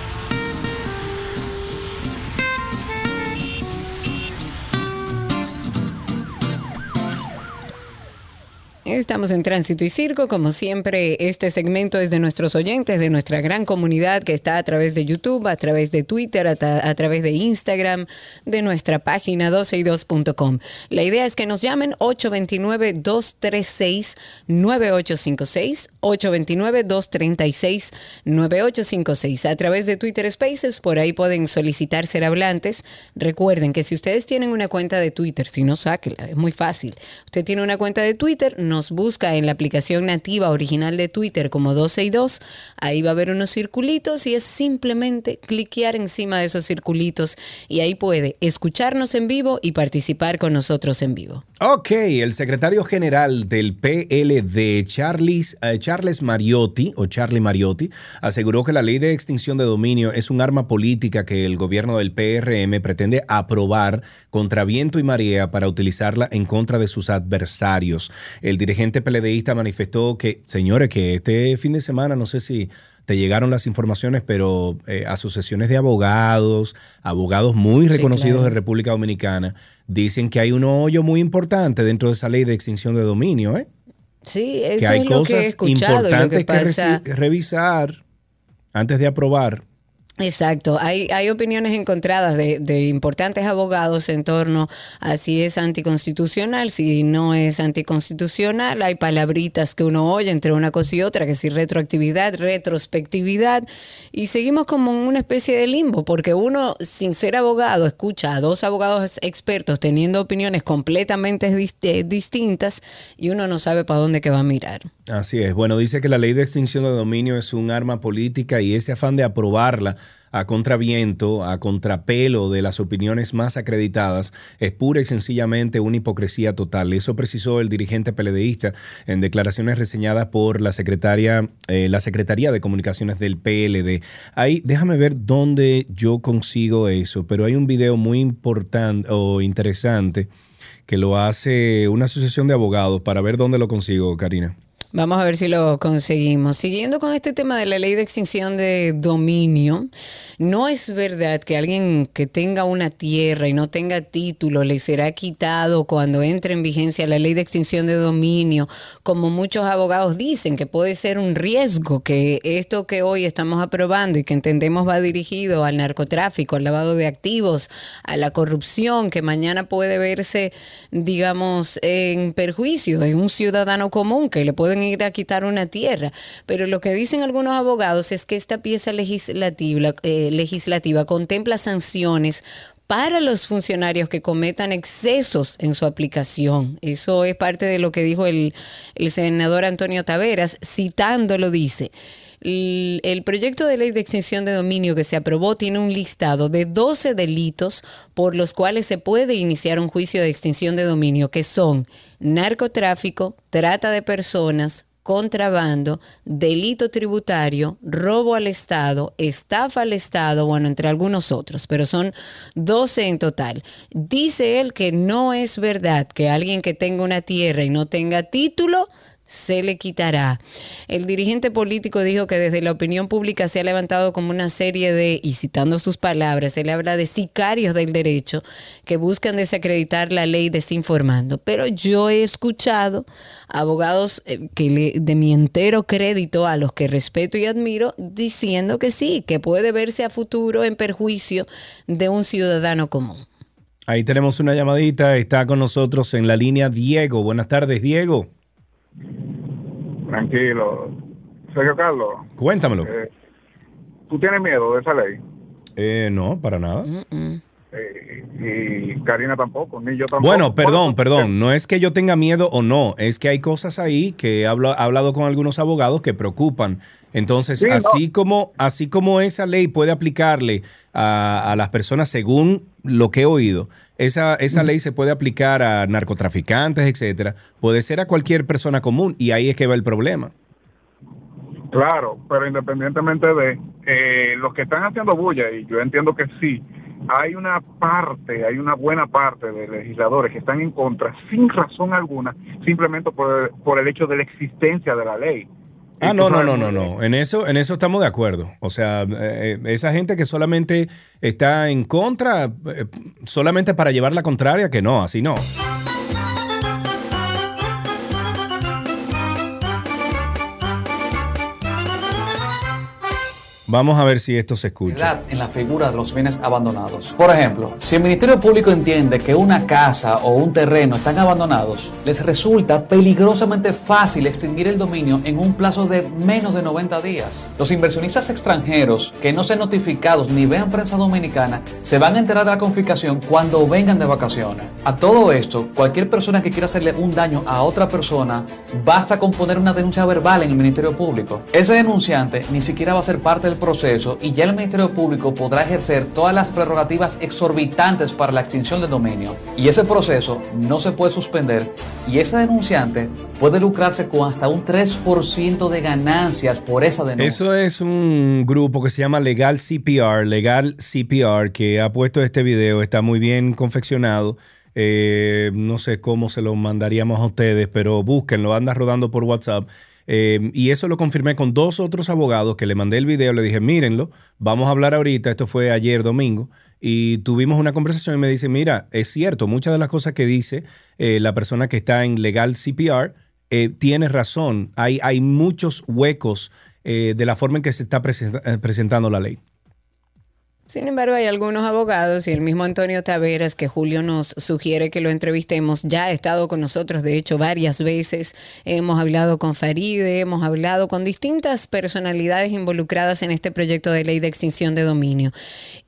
Estamos en Tránsito y Circo. Como siempre, este segmento es de nuestros oyentes, de nuestra gran comunidad que está a través de YouTube, a través de Twitter, a, través de Instagram, de nuestra página 12y2.com. La idea es que nos llamen 829-236-9856, 829-236-9856. A través de Twitter Spaces, por ahí pueden solicitar ser hablantes. Recuerden que si ustedes tienen una cuenta de Twitter, si no, sáquela, es muy fácil. Usted tiene una cuenta de Twitter, nos busca en la aplicación nativa original de Twitter como 12 y 2. Ahí va a haber unos circulitos y es simplemente cliquear encima de esos circulitos y ahí puede escucharnos en vivo y participar con nosotros en vivo.
Ok, el secretario general del PLD, Charles, eh, Charles Mariotti, o Charlie Mariotti, aseguró que la ley de extinción de dominio es un arma política que el gobierno del PRM pretende aprobar contra viento y marea para utilizarla en contra de sus adversarios. El dirigente PLDista manifestó que, señores, que este fin de semana, no sé si te llegaron las informaciones, pero eh, asociaciones de abogados, abogados muy
Sí,
reconocidos
claro.
de República Dominicana, dicen que hay un hoyo muy importante dentro de esa ley de extinción de dominio, ¿eh?
Sí, eso
que hay
es lo que he
cosas
escuchado. y Lo
importantes
que
que,
pasa,
reci- revisar antes de aprobar
Exacto, hay, hay opiniones encontradas de, de importantes abogados en torno a si es anticonstitucional, si no es anticonstitucional, hay palabritas que uno oye entre una cosa y otra, que si retroactividad, retrospectividad, y seguimos como en una especie de limbo, porque uno, sin ser abogado, escucha a dos abogados expertos teniendo opiniones completamente eh, distintas y uno no sabe para dónde que va a mirar.
Así es. Bueno, dice que la ley de extinción de dominio es un arma política y ese afán de aprobarla a contraviento, a contrapelo de las opiniones más acreditadas, es pura y sencillamente una hipocresía total. Eso precisó el dirigente peledeísta en declaraciones reseñadas por la secretaria, eh, la Secretaría de Comunicaciones del PLD. Ahí, déjame ver dónde yo consigo eso, pero hay un video muy importante o interesante que lo hace una asociación de abogados para ver dónde lo consigo, Karina.
Vamos a ver si lo conseguimos. Siguiendo con este tema de la ley de extinción de dominio, no es verdad que alguien que tenga una tierra y no tenga título le será quitado cuando entre en vigencia la ley de extinción de dominio, como muchos abogados dicen, que puede ser un riesgo, que esto que hoy estamos aprobando y que entendemos va dirigido al narcotráfico, al lavado de activos, a la corrupción, que mañana puede verse, digamos, en perjuicio de un ciudadano común que le pueden ir a quitar una tierra. Pero lo que dicen algunos abogados es que esta pieza legislativa, eh, legislativa contempla sanciones para los funcionarios que cometan excesos en su aplicación. Eso es parte de lo que dijo el, el senador Antonio Taveras, citándolo, dice. El, proyecto de ley de extinción de dominio que se aprobó tiene un listado de 12 delitos por los cuales se puede iniciar un juicio de extinción de dominio, que son narcotráfico, trata de personas, contrabando, delito tributario, robo al Estado, estafa al Estado, bueno, entre algunos otros, pero son 12 en total. Dice él que no es verdad que alguien que tenga una tierra y no tenga título, se le quitará. El dirigente político dijo que desde la opinión pública se ha levantado como una serie de, y citando sus palabras, él habla de sicarios del derecho que buscan desacreditar la ley desinformando. Pero yo he escuchado abogados eh, que le, de mi entero crédito, a los que respeto y admiro, diciendo que sí, que puede verse a futuro en perjuicio de un ciudadano común.
Ahí tenemos una llamadita, está con nosotros en la línea Diego. Buenas tardes, Diego.
Tranquilo. Sergio Carlos,
Cuéntamelo.
eh, ¿tú tienes miedo de esa ley?
Eh, no, para nada.
Eh, y Karina tampoco, ni yo tampoco.
Bueno, perdón, perdón. No es que yo tenga miedo o no, es que hay cosas ahí que he habla- he hablado con algunos abogados que preocupan. Entonces,
Sí, no.
así como así como esa ley puede aplicarle a, a las personas según lo que he oído, esa, esa ley se puede aplicar a narcotraficantes, etcétera. Puede ser a cualquier persona común y ahí es que va el problema.
Claro, pero independientemente de eh, los que están haciendo bulla, y yo entiendo que sí, hay una parte, hay una buena parte de legisladores que están en contra sin razón alguna, simplemente por, por el hecho de la existencia de la ley.
Ah, no, no, no, no, no. En eso, en eso estamos de acuerdo. O sea, eh, esa gente que solamente está en contra, eh, solamente para llevar la contraria, que no, así no. Vamos a ver si esto se escucha.
en la figura de los bienes abandonados. Por ejemplo, si el Ministerio Público entiende que una casa o un terreno están abandonados, les resulta peligrosamente fácil extinguir el dominio en un plazo de menos de 90 días. Los inversionistas extranjeros que no sean notificados ni vean prensa dominicana se van a enterar de la confiscación cuando vengan de vacaciones. A todo esto, cualquier persona que quiera hacerle un daño a otra persona, basta con poner una denuncia verbal en el Ministerio Público. Ese denunciante ni siquiera va a ser parte del proceso y ya el Ministerio Público podrá ejercer todas las prerrogativas exorbitantes para la extinción del dominio. Y ese proceso no se puede suspender y ese denunciante puede lucrarse con hasta un 3% de ganancias por esa denuncia.
Eso es un grupo que se llama Legal CPR, Legal CPR, que ha puesto este video, está muy bien confeccionado. Eh, no sé cómo se lo mandaríamos a ustedes, pero búsquenlo, anda rodando por WhatsApp. Eh, y eso lo confirmé con dos otros abogados que le mandé el video, le dije, mírenlo, vamos a hablar ahorita, esto fue ayer domingo, y tuvimos una conversación y me dice, mira, es cierto, muchas de las cosas que dice eh, la persona que está en Legal CPR, eh, tiene razón, hay, hay muchos huecos eh, de la forma en que se está eh, presentando la ley.
Sin embargo, hay algunos abogados y el mismo Antonio Taveras, que Julio nos sugiere que lo entrevistemos, ya ha estado con nosotros, de hecho, varias veces. Hemos hablado con Faride, hemos hablado con distintas personalidades involucradas en este proyecto de ley de extinción de dominio.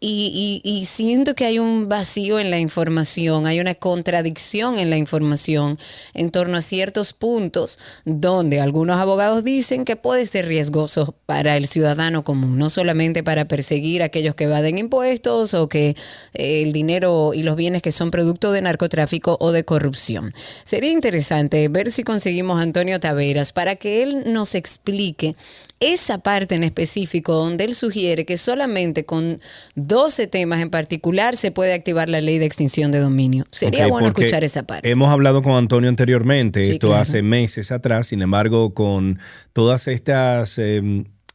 Y, siento que hay un vacío en la información, hay una contradicción en la información en torno a ciertos puntos donde algunos abogados dicen que puede ser riesgoso para el ciudadano común, no solamente para perseguir a aquellos que impuestos o que eh, el dinero y los bienes que son producto de narcotráfico o de corrupción. Sería interesante ver si conseguimos a Antonio Taveras para que él nos explique esa parte en específico donde él sugiere que solamente con 12 temas en particular se puede activar la ley de extinción de dominio. Sería bueno escuchar esa parte.
Hemos hablado con Antonio anteriormente,
Sí,
esto
claro.
hace meses atrás, sin embargo, con todas estas eh,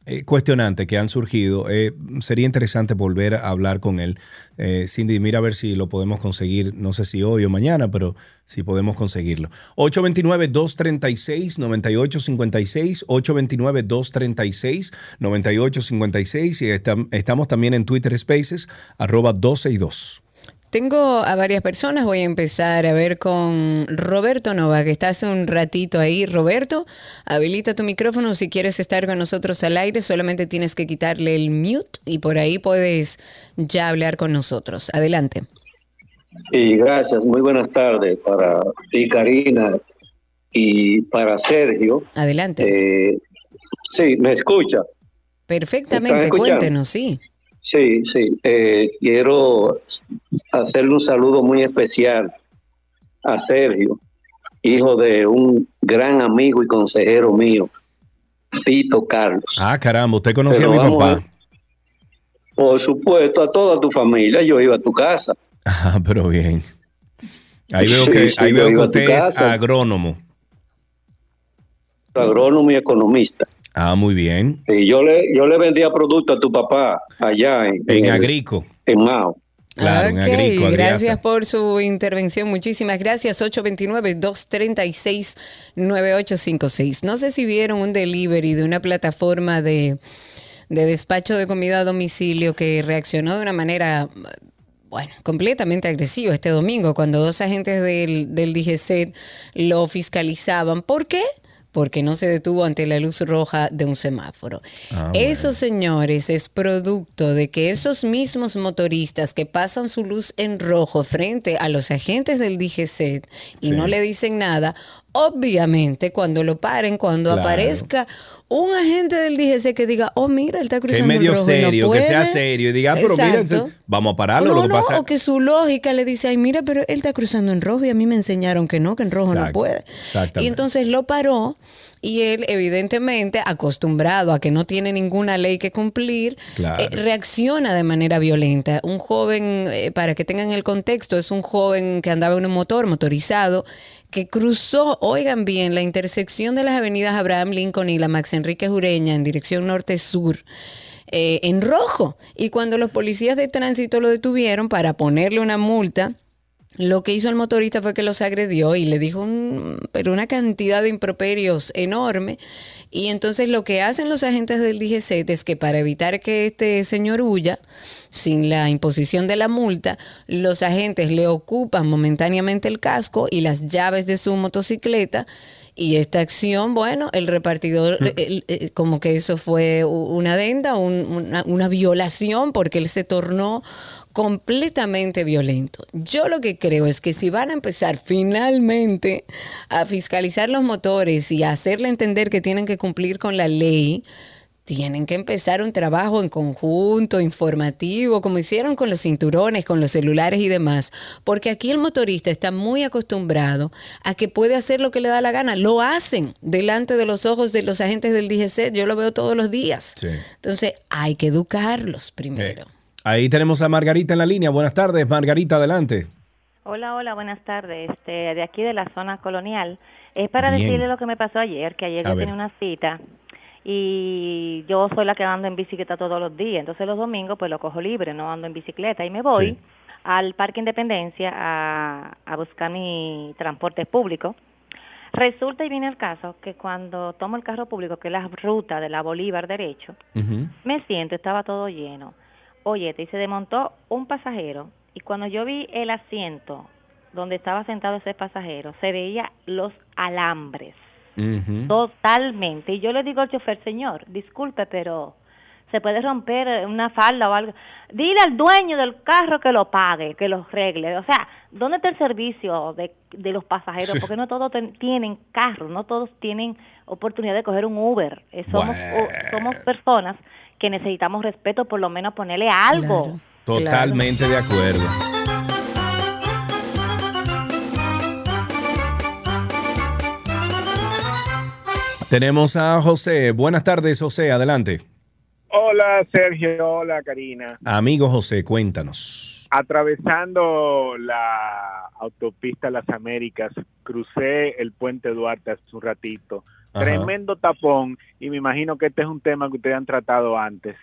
eh, cuestionantes que han surgido, eh, sería interesante volver a hablar con él. Eh, Cindy, mira a ver si lo podemos conseguir, no sé si hoy o mañana, pero si podemos conseguirlo. 829-236-9856, 829-236-9856 y estam- estamos también en Twitter Spaces, arroba 12 y 2.
Tengo a varias personas, voy a empezar a ver con Roberto Nova, que está hace un ratito ahí. Roberto, habilita tu micrófono si quieres estar con nosotros al aire, solamente tienes que quitarle el mute y por ahí puedes ya hablar con nosotros. Adelante.
Y gracias, muy buenas tardes para ti, Karina, y para Sergio.
Adelante.
Eh, sí, me escucha.
Perfectamente, cuéntenos, sí.
Sí, sí. eh, quiero hacerle un saludo muy especial a Sergio, hijo de un gran amigo y consejero mío, Tito Carlos.
Ah, caramba, usted conocía
Pero
a mi papá.
a- Por supuesto, a toda tu familia. Yo iba a tu casa.
Ah, pero bien. Ahí veo
Sí,
que,
sí,
ahí veo que usted es agrónomo.
agrónomo y economista.
Ah, muy bien.
Y yo le, yo le vendía productos a tu papá allá en,
En Agrico.
En Mao.
Claro,
Ok, gracias por su intervención. Muchísimas gracias. 829-236-9856. No sé si vieron un delivery de una plataforma de, de despacho de comida a domicilio que reaccionó de una manera, bueno, completamente agresiva este domingo cuando dos agentes del, del DGCET lo fiscalizaban. ¿Por qué? Porque no se detuvo ante la luz roja de un semáforo.
Ah,
Esos señores es producto de que esos mismos motoristas que pasan su luz en rojo frente a los agentes del DGC y
Sí.
no le dicen nada, obviamente cuando lo paren, cuando
Claro.
aparezca un agente del DGC que diga, oh mira, él está
Que
cruzando
es medio
rojo no
serio, que sea
puede".
serio y diga, ah, pero mira, vamos a pararlo.
no,
lo que
no,
pasa
o que su lógica le dice, ay, mira, pero él está cruzando en rojo y a mí me enseñaron que no, que en rojo no puede. Y entonces lo paró y él, evidentemente, acostumbrado a que no tiene ninguna ley que cumplir,
Claro.
eh, reacciona de manera violenta. Un joven, eh, para que tengan el contexto, es un joven que andaba en un motor motorizado que cruzó, oigan bien, la intersección de las avenidas Abraham Lincoln y la Max Enrique Jureña en dirección norte-sur. eh, en rojo. Y cuando los policías de tránsito lo detuvieron para ponerle una multa, lo que hizo el motorista fue que los agredió y le dijo un- pero una cantidad de improperios enorme. Y entonces lo que hacen los agentes del DGC es que para evitar que este señor huya, sin la imposición de la multa, los agentes le ocupan momentáneamente el casco y las llaves de su motocicleta. Y esta acción, bueno, el repartidor, el- el- como que eso fue una adenda, un- una, una violación, porque él se tornó completamente violento. Yo lo que creo es que si van a empezar finalmente a fiscalizar los motores y a hacerle entender que tienen que cumplir con la ley, tienen que empezar un trabajo en conjunto, informativo, como hicieron con los cinturones, con los celulares y demás. Porque aquí el motorista está muy acostumbrado a que puede hacer lo que le da la gana. Lo hacen delante de los ojos de los agentes del DGC. Yo lo veo todos los días. Entonces hay que educarlos primero.
Ahí tenemos a Margarita en la línea. Buenas tardes, Margarita, adelante.
Hola, hola, buenas tardes. Este, de aquí de la zona colonial. Es para
Bien.
decirle lo que me pasó ayer, que ayer
A
yo
ver.
tenía una cita y yo soy la que ando en bicicleta todos los días. Entonces los domingos pues lo cojo libre, no ando en bicicleta y me voy
Sí.
al Parque Independencia a, a buscar mi transporte público. Resulta y viene el caso que cuando tomo el carro público, que es la ruta de la Bolívar derecho, me siento, estaba todo lleno. Oye, y se desmontó un pasajero y cuando yo vi el asiento donde estaba sentado ese pasajero, se veía los alambres. Totalmente. Y yo le digo al chofer, señor, disculpe, pero se puede romper una falda o algo. Dile al dueño del carro que lo pague, que lo arregle. O sea, ¿dónde está el servicio de, de los pasajeros?
Sí.
Porque no todos ten- tienen carro, no todos tienen oportunidad de coger un Uber. Eh, somos, o- somos personas que necesitamos respeto, por lo menos ponerle algo.
Totalmente de acuerdo. Tenemos a José. Buenas tardes, José. Adelante.
Hola Sergio, hola Karina.
Amigo José, cuéntanos.
Atravesando la autopista Las Américas, crucé el puente Duarte hace un ratito.
Ajá.
Tremendo tapón y me imagino que este es un tema que ustedes han tratado antes.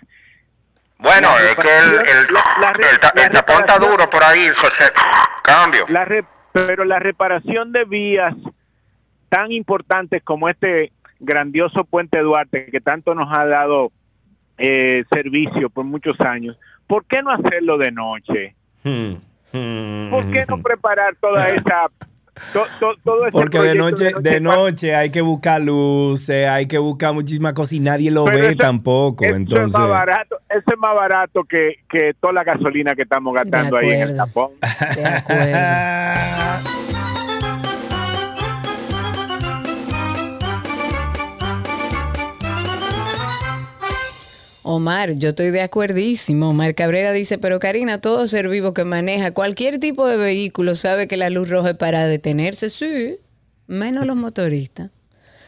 Bueno,
La
es que el, el,
reparación- la- la re-
el ta-
la
el tapón está duro por ahí, José. Cambio.
La re- pero la reparación de vías tan importantes como este grandioso puente Duarte que tanto nos ha dado eh, servicio por muchos años, ¿por qué no hacerlo de noche?
Hmm,
¿Por qué no preparar toda esa to- to- todo ese
Porque de noche, de noche hay que buscar luces, hay que buscar muchísimas cosas y nadie lo
Pero
ve
eso-
tampoco.
Eso
Entonces,
es más barato, eso es más barato que, que toda la gasolina que estamos gastando ahí en el tapón.
Omar, yo estoy de acuerdísimo. Omar Cabrera dice, pero Karina, todo ser vivo que maneja cualquier tipo de vehículo sabe que la luz roja es para detenerse, sí, menos los motoristas.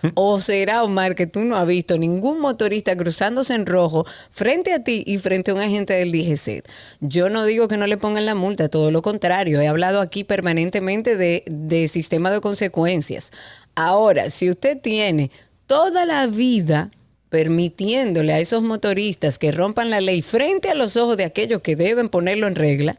¿O será, Omar, que tú no has visto ningún motorista cruzándose en rojo frente a ti y frente a un agente del DGC? Yo no digo que no le pongan la multa, todo lo contrario. He hablado aquí permanentemente de, de sistema de consecuencias. Ahora, si usted tiene toda la vida permitiéndole a esos motoristas que rompan la ley frente a los ojos de aquellos que deben ponerlo en regla,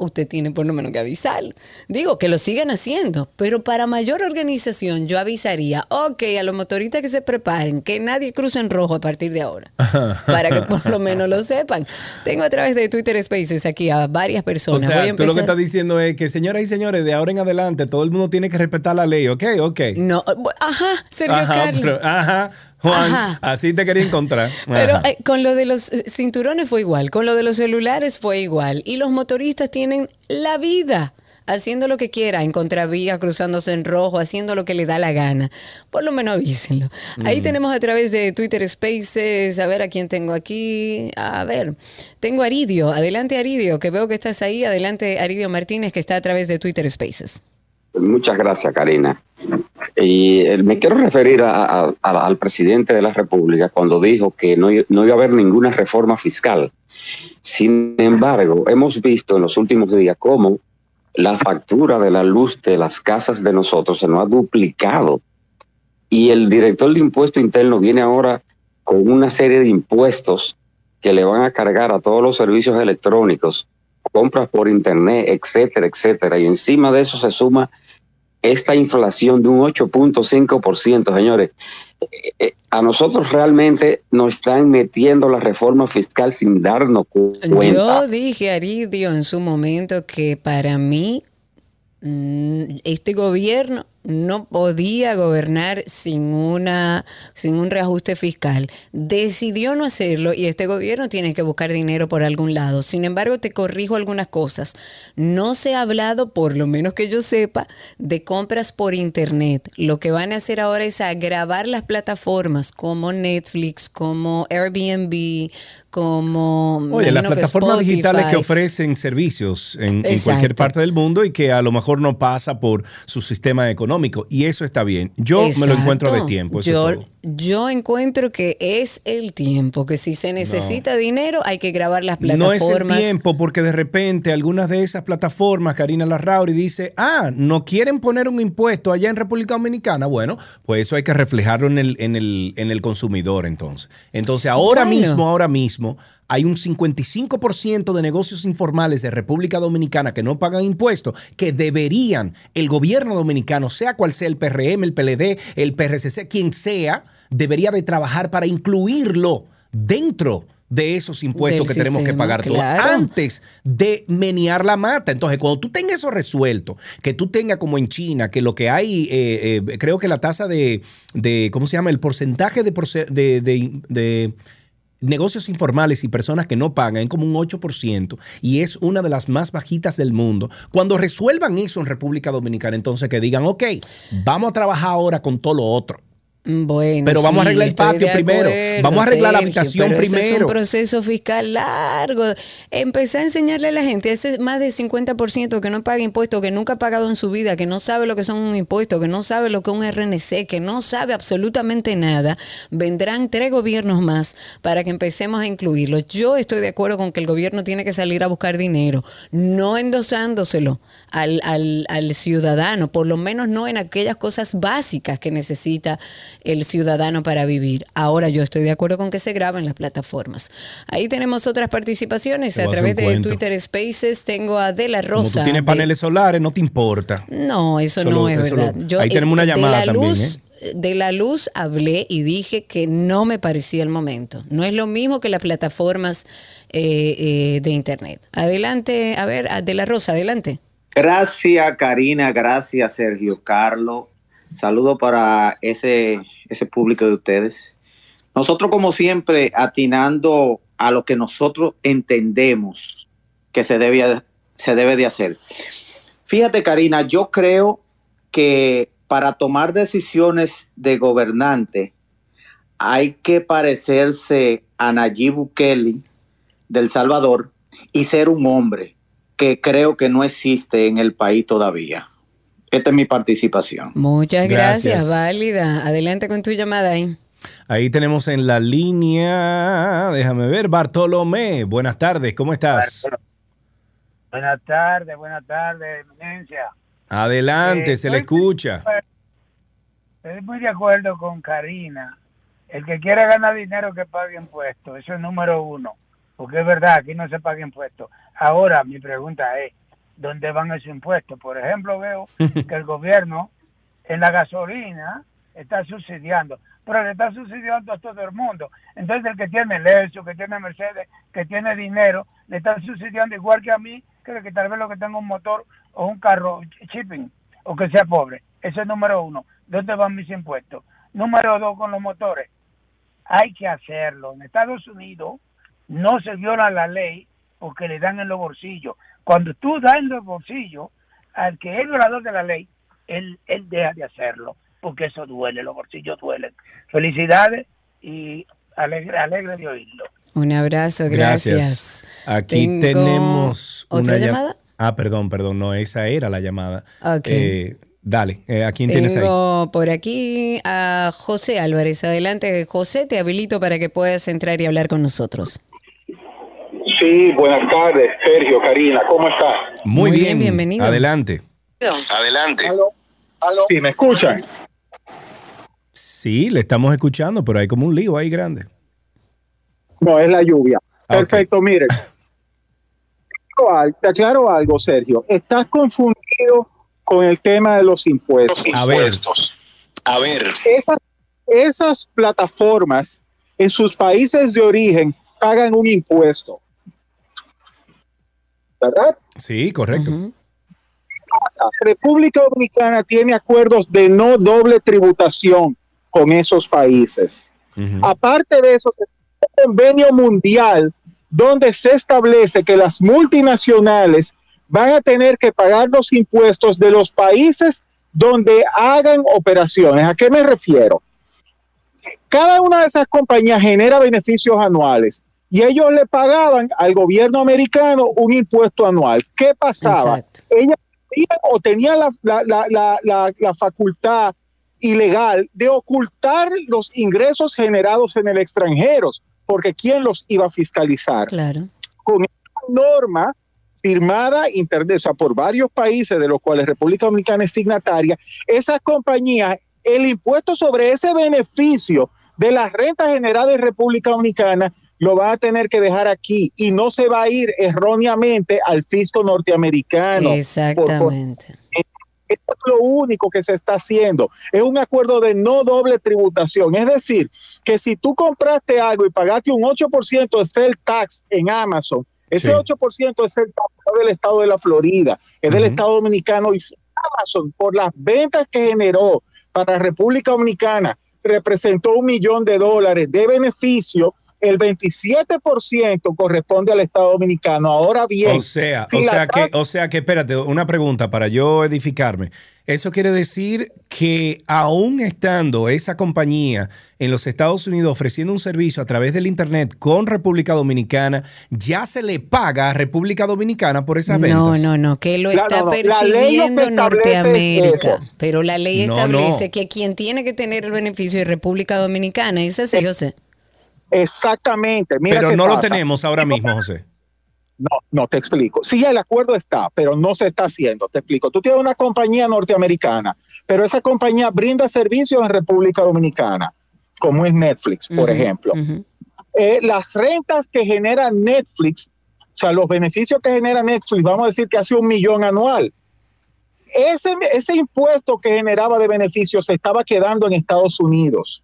usted tiene por lo menos que avisarlo. Digo, que lo sigan haciendo, pero para mayor organización yo avisaría, ok, a los motoristas que se preparen, que nadie cruce en rojo a partir de ahora, para que por lo menos lo sepan. Tengo a través de Twitter Spaces aquí a varias
o
personas.
sea,
Voy a
tú lo que
empezar-
estás diciendo es que, señoras y señores, de ahora en adelante todo el mundo tiene que respetar la ley, ¿ok? Ok.
No, ajá, Sergio
Ajá,
Carlos.
pero- ajá, Juan,
Ajá.
así te quería encontrar.
Pero eh, con lo de los eh, cinturones fue igual, con lo de los celulares fue igual. Y los motoristas tienen la vida haciendo lo que quiera, en contravía, cruzándose en rojo, haciendo lo que le da la gana. Por lo menos avísenlo. Ahí
Mm.
tenemos a través de Twitter Spaces, a ver a quién tengo aquí. A ver, tengo a Aridio. Adelante Aridio, que veo que estás ahí. Adelante Aridio Martínez, que está a través de Twitter Spaces.
Muchas gracias, Karina. Y eh, me quiero referir a- al presidente de la República cuando dijo que no, no iba a haber ninguna reforma fiscal. Sin embargo, hemos visto en los últimos días cómo la factura de la luz de las casas de nosotros se nos ha duplicado. Y el director de impuesto interno viene ahora con una serie de impuestos que le van a cargar a todos los servicios electrónicos, compras por internet, etcétera, etcétera. Y encima de eso se suma esta inflación de un 8.5%, señores. eh, eh, A nosotros realmente nos están metiendo la reforma fiscal sin darnos cu- cuenta.
Yo dije, Aridio, en su momento que para mí mm, este gobierno no podía gobernar sin una sin un reajuste fiscal. Decidió no hacerlo y este gobierno tiene que buscar dinero por algún lado. Sin embargo, te corrijo algunas cosas. No se ha hablado, por lo menos que yo sepa, de compras por internet. Lo que van a hacer ahora es agravar las plataformas como Netflix, como Airbnb, como
Oye, las
que
plataformas digitales que ofrecen servicios en, cualquier parte del mundo y que a lo mejor no pasa por su sistema económico. Y eso está bien. Yo me lo encuentro de tiempo. Eso
Yo,
es todo.
Yo encuentro que es el tiempo, que si se necesita dinero hay que grabar las
No es el
plataformas.
tiempo porque de repente algunas de esas plataformas, Karina Larrauri dice, ah, no quieren poner un impuesto allá en República Dominicana. Bueno, pues eso hay que reflejarlo en el, en el, en el consumidor entonces. Entonces ahora
Bueno.
mismo, ahora mismo, hay un 55% de negocios informales de República Dominicana que no pagan impuestos, que deberían el gobierno dominicano, sea cual sea el PRM, el PLD, el PRCC, quien sea, debería de trabajar para incluirlo dentro de esos impuestos que tenemos que pagar todos
claro.
antes de menear la mata. Entonces, cuando tú tengas eso resuelto, que tú tengas como en China, que lo que hay, eh, eh, creo que la tasa de, de, ¿cómo se llama? El porcentaje de, porce- de, de- de negocios informales y personas que no pagan como un 8% y es una de las más bajitas del mundo. Cuando resuelvan eso en República Dominicana, entonces que digan, ok, vamos a trabajar ahora con todo lo otro.
Bueno,
Pero vamos a arreglar el patio primero.
acuerdo,
Vamos a arreglar la habitación
pero eso es
primero.
un proceso fiscal largo. Empecé a enseñarle a la gente, ese más del 50% que no paga impuestos, que nunca ha pagado en su vida, que no sabe lo que son un impuesto, que no sabe lo que es un RNC, que no sabe absolutamente nada. Vendrán tres gobiernos más para que empecemos a incluirlo. Yo estoy de acuerdo con que el gobierno tiene que salir a buscar dinero, no endosándoselo al, al, al ciudadano, por lo menos no en aquellas cosas básicas que necesita el ciudadano para vivir. Ahora yo estoy de acuerdo con que se graben las plataformas. Ahí tenemos otras participaciones
Te
a través de
cuento.
Twitter Spaces. Tengo a De La
Como
Rosa.
tú tienes
de-
paneles solares, no te importa.
no, eso no es
eso
verdad.
lo-
Yo,
ahí
eh,
tenemos una
de
llamada
la
también,
luz,
¿eh?
De la luz hablé y dije que no me parecía el momento. No es lo mismo que las plataformas eh, eh, de Internet. Adelante, a ver, a De La Rosa, adelante.
Gracias, Karina. Gracias, Sergio Carlos. Saludo para ese, ese público de ustedes. Nosotros, como siempre, atinando a lo que nosotros entendemos que se debe, se debe de hacer. Fíjate, Karina, yo creo que para tomar decisiones de gobernante hay que parecerse a Nayib Bukele del Salvador y ser un hombre que creo que no existe en el país todavía. Esta es mi participación.
Muchas gracias,
Gracias.
válida. Adelante con tu llamada ahí.
Ahí tenemos en la línea, déjame ver, Bartolomé. Buenas tardes, ¿cómo estás?
Buenas tardes, buenas tardes, eminencia.
Adelante,
Eh,
se le escucha.
Estoy muy de acuerdo con Karina. El que quiere ganar dinero que pague impuestos, eso es número uno. Porque es verdad, aquí no se paga impuestos. Ahora, mi pregunta es, ¿dónde van esos impuestos? Por ejemplo, veo que el gobierno en la gasolina está subsidiando, pero le está subsidiando a todo el mundo. Entonces, el que tiene Lexus, que tiene Mercedes, que tiene dinero, le está subsidiando igual que a mí, que, que tal vez lo que tenga un motor o un carro shipping, o que sea pobre. Ese es número uno. ¿Dónde van mis impuestos? Número dos, con los motores. Hay que hacerlo. En Estados Unidos no se viola la ley porque le dan en los bolsillos. Cuando tú das en los bolsillos al que es violador de la ley, él, él deja de hacerlo porque eso duele, los bolsillos duelen. Felicidades y alegre, alegre de oírlo.
Un abrazo, gracias.
Aquí
Tengo
tenemos
¿Otra
una llam-
llamada?
Ah, perdón, perdón, no, esa era la llamada.
Ok.
Eh, dale, eh, ¿a quién tienes ahí?
Tengo por aquí a José Álvarez. Adelante, José, te habilito para que puedas entrar y hablar con nosotros.
Sí, buenas tardes, Sergio, Karina, ¿cómo estás?
Muy,
Muy bien,
bien,
bienvenido.
Adelante.
Adelante. Sí, ¿me escuchan?
Sí, le estamos escuchando, pero hay como un lío ahí grande.
No, es la lluvia.
Ah.
Perfecto, mire. Te aclaro algo, Sergio. Estás confundido con el tema de los impuestos.
A ver.
A ver. Esas, esas plataformas en sus países de origen pagan un impuesto. ¿Verdad?
Sí, correcto.
República Dominicana tiene acuerdos de no doble tributación con esos países. Aparte de eso, se tiene un convenio mundial donde se establece que las multinacionales van a tener que pagar los impuestos de los países donde hagan operaciones. ¿A qué me refiero? Cada una de esas compañías genera beneficios anuales y ellos le pagaban al gobierno americano un impuesto anual. ¿Qué pasaba? Ellas tenían o tenían la, la- la- la- la- la facultad ilegal de ocultar los ingresos generados en el extranjero, porque ¿quién los iba a fiscalizar?
Claro.
Con esta norma firmada o sea, por varios países, de los cuales República Dominicana es signataria, esas compañías, el impuesto sobre ese beneficio de las rentas generadas en República Dominicana lo van a tener que dejar aquí y no se va a ir erróneamente al fisco norteamericano. por- por-
Exactamente.
Esto es lo único que se está haciendo. Es un acuerdo de no doble tributación. Es decir, que si tú compraste algo y pagaste un 8% de sell tax en Amazon, ese
Sí.
8% es el tax del estado de la Florida, es del estado dominicano y si Amazon por las ventas que generó para República Dominicana representó un millón de dólares de beneficio, el 27% corresponde al estado dominicano. Ahora bien,
O sea,
si
o sea que,
tasa-
o sea que, espérate, una pregunta para yo edificarme. Eso quiere decir que aún estando esa compañía en los Estados Unidos ofreciendo un servicio a través del Internet con República Dominicana, ya se le paga a República Dominicana por esas ventas.
No, no, no, que lo
Claro,
está
no,
percibiendo
es
Norteamérica. Pero la ley
No,
establece
no.
que quien tiene que tener el beneficio es República Dominicana. ¿Es así, José?
Exactamente. Mira
Pero
qué
no lo tenemos ahora mismo, José.
No, no te explico. Sí, el acuerdo está, pero no se está haciendo. Te explico. Tú tienes una compañía norteamericana, pero esa compañía brinda servicios en República Dominicana, como es Netflix, por ejemplo. Eh, las rentas que genera Netflix, o sea, los beneficios que genera Netflix, vamos a decir que hace un millón anual. Ese, ese impuesto que generaba de beneficios se estaba quedando en Estados Unidos.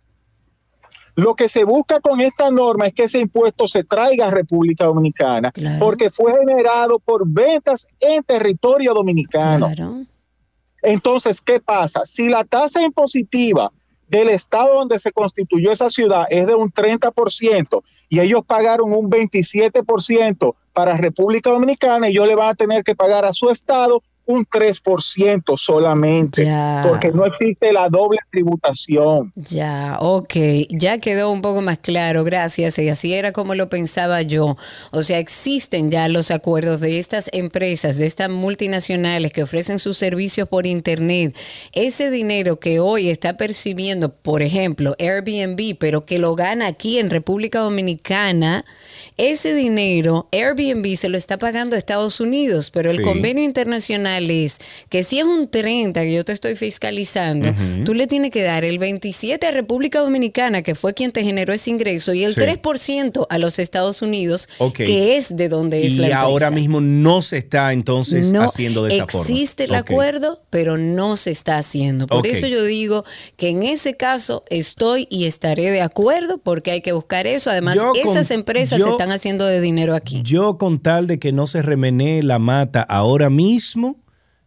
Lo que se busca con esta norma es que ese impuesto se traiga a República Dominicana, porque fue generado por ventas en territorio dominicano. Entonces, ¿qué pasa? Si la tasa impositiva del estado donde se constituyó esa ciudad es de un 30% y ellos pagaron un 27% para República Dominicana, ellos le van a tener que pagar a su estado un 3% solamente,
Ya.
porque no existe la doble tributación.
Ya, ok, ya quedó un poco más claro, gracias. Y así era como lo pensaba yo. O sea, existen ya los acuerdos de estas empresas, de estas multinacionales que ofrecen sus servicios por Internet. Ese dinero que hoy está percibiendo, por ejemplo, Airbnb, pero que lo gana aquí en República Dominicana, ese dinero Airbnb se lo está pagando a Estados Unidos, pero el
Sí.
convenio internacional es que si es un 30 que yo te estoy fiscalizando, tú le tienes que dar el 27 a República Dominicana, que fue quien te generó ese ingreso, y el
Sí.
3% a los Estados Unidos, que es de donde es
Y
la empresa.
ahora mismo no se está entonces
no
haciendo de esa forma.
existe el acuerdo, pero no se está haciendo. Por eso yo digo que en ese caso estoy y estaré de acuerdo porque hay que buscar eso. Además,
Yo con-
esas empresas
yo-
se están haciendo de dinero aquí.
Yo con tal de que no se remenee la mata ahora mismo,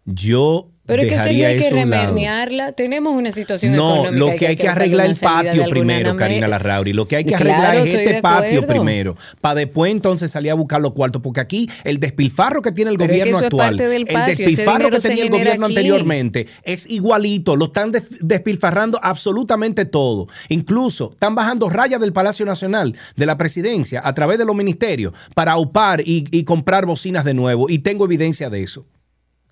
yo
Pero es que sería hay que
eso a un lado.
remenearla. Tenemos una situación
No,
económica
lo que hay que arreglar el patio primero. Karina Larrauri. Lo que hay que
Claro,
arreglar es este patio primero. Para después entonces salir a buscar los cuartos. Porque aquí el despilfarro que tiene el
Pero es que
gobierno
es
actual,
parte del
el
patio,
despilfarro que tenía el gobierno
aquí.
anteriormente, es igualito. Lo están des- despilfarrando absolutamente todo. Incluso están bajando rayas del Palacio Nacional, de la presidencia, a través de los ministerios, para aupar y, y comprar bocinas de nuevo. Y tengo evidencia de eso.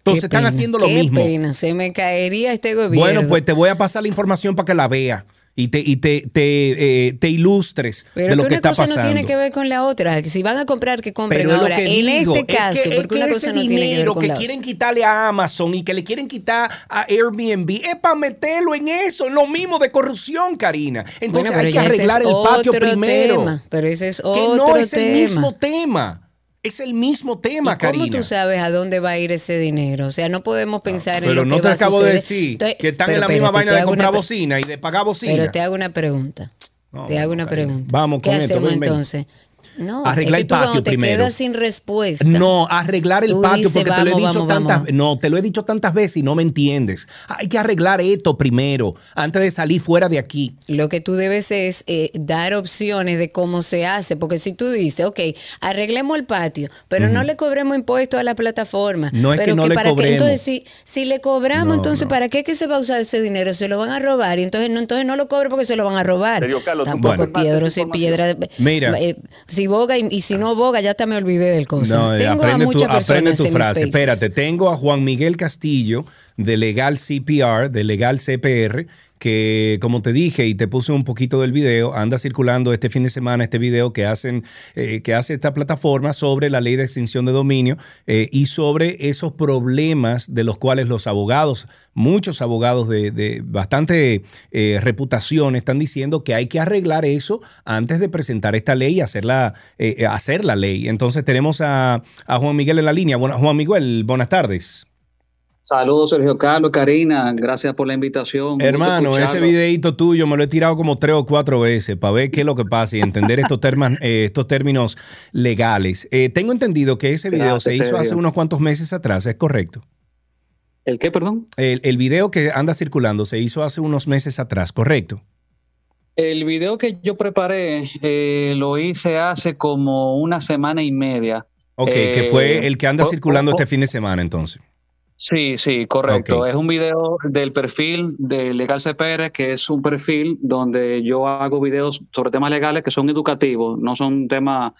Entonces
Qué
están
pena,
haciendo lo
qué
mismo.
pena, se me caería este gobierno.
Bueno, pues te voy a pasar la información para que la veas y te, y te, te, eh, te ilustres
Pero
de lo
que
que
una
está
cosa
pasando.
no tiene que ver con la otra. Que si van a comprar, que compren
Pero es lo
ahora.
que
en
digo,
este
es
caso,
que- es
porque
que
una cosa no tiene que ver
dinero
con
que
la otra.
quieren quitarle a Amazon y que le quieren quitar a Airbnb es para meterlo en eso, en lo mismo de corrupción, Karina. Entonces
Bueno, pero
hay que arreglar
es
el patio primero.
tema, pero ese es
que
otro
no es el
tema.
mismo tema. Es el mismo tema,
¿Y ¿Cómo
Karina.
tú sabes a dónde va a ir ese dinero? O sea, no podemos pensar en
Pero
lo que
no te
va a
acabo de decir que están
pero
en la misma vaina
te
de comprar
una
bocina y de pagar bocina.
Pero te hago una pregunta. te hago una pregunta.
Vamos
¿Qué
con esto,
hacemos
ven,
entonces? No,
Arreglar
es que
el
tú
patio
te
primero.
quedas sin respuesta.
No, arreglar el
Tú
patio
dices,
porque te lo he dicho
vamos,
tantas
vamos.
no, te lo he dicho tantas veces y no me entiendes. Hay que arreglar esto primero antes de salir fuera de aquí.
Lo que tú debes es eh, dar opciones de cómo se hace, porque si tú dices, ok, arreglemos el patio, pero no le cobremos impuestos a la plataforma.
No es que
pero
no le
para qué-
cobremos.
entonces, si, si le cobramos,
No,
entonces,
no.
¿para qué es que se va a usar ese dinero? Se lo van a robar y entonces no, entonces no lo cobre porque se lo van a robar.
Sergio Carlos, tú
Tampoco piedra,
esa
si piedra.
Mira.
eh, si boga y, y si no boga, ya te me olvidé del cosa.
No,
Tengo a
aprende, tu,
muchas
aprende
personas
tu frase. Espérate, tengo a Juan Miguel Castillo de Legal CPR, de Legal CPR, que como te dije y te puse un poquito del video, anda circulando este fin de semana este video que hacen, eh, que hace esta plataforma sobre la ley de extinción de dominio eh, y sobre esos problemas de los cuales los abogados, muchos abogados de, de bastante eh, reputación están diciendo que hay que arreglar eso antes de presentar esta ley y hacerla, eh, hacer la ley. Entonces tenemos a, a Juan Miguel en la línea. Bueno, Juan Miguel, buenas tardes.
Saludos, Sergio Carlos, Karina, gracias por la invitación.
Hermano, ese videito tuyo me lo he tirado como tres o cuatro veces para ver qué es lo que pasa y entender estos, termas- eh, estos términos legales. Eh, tengo entendido que ese video
Gracias,
se hizo hace unos cuantos meses atrás, ¿es correcto?
¿El qué, perdón?
El, el video que anda circulando se hizo hace unos meses atrás, ¿correcto?
El video que yo preparé eh, lo hice hace como una semana y media.
Ok, que fue el que anda
oh,
circulando
oh,
este fin de semana entonces.
Sí, sí, correcto. Es un video del perfil de Legal CPR, que es un perfil donde yo hago videos sobre temas legales que son educativos, no son temas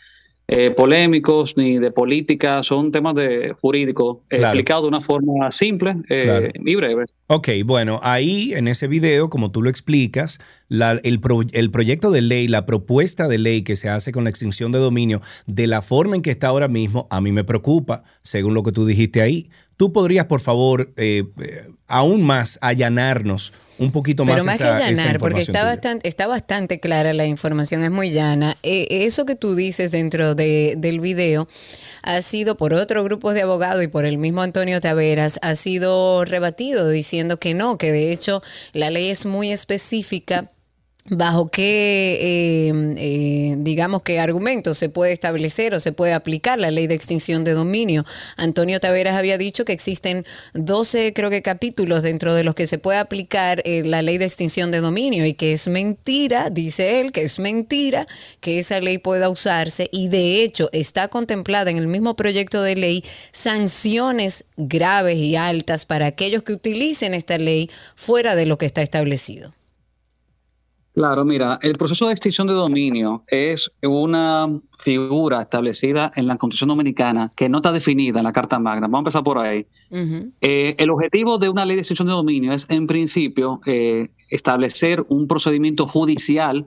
eh, polémicos ni de política, son temas de jurídicos
Claro.
explicados de una forma simple eh,
Claro.
y breve.
Ok, bueno, ahí en ese video, como tú lo explicas, la- el, pro- el proyecto de ley, la propuesta de ley que se hace con la extinción de dominio, de la forma en que está ahora mismo, a mí me preocupa, según lo que tú dijiste ahí. ¿Tú podrías, por favor, eh, eh, aún más allanarnos un poquito más
Pero más
esa,
que allanar, porque está
tuya?
bastante, está bastante clara la información, es muy llana. Eh, eso que tú dices dentro de- del video ha sido por otro grupo de abogados y por el mismo Antonio Taveras, ha sido rebatido diciendo que no, que de hecho la ley es muy específica bajo qué, eh, eh, digamos, qué argumentos se puede establecer o se puede aplicar la ley de extinción de dominio. Antonio Taveras había dicho que existen 12, creo que, capítulos dentro de los que se puede aplicar eh, la ley de extinción de dominio y que es mentira, dice él, que es mentira que esa ley pueda usarse y de hecho está contemplada en el mismo proyecto de ley sanciones graves y altas para aquellos que utilicen esta ley fuera de lo que está establecido.
Claro, mira, el proceso de extinción de dominio es una figura establecida en la Constitución Dominicana que no está definida en la Carta Magna. Vamos a empezar por ahí. Eh, el objetivo de una ley de extinción de dominio es, en principio, eh, establecer un procedimiento judicial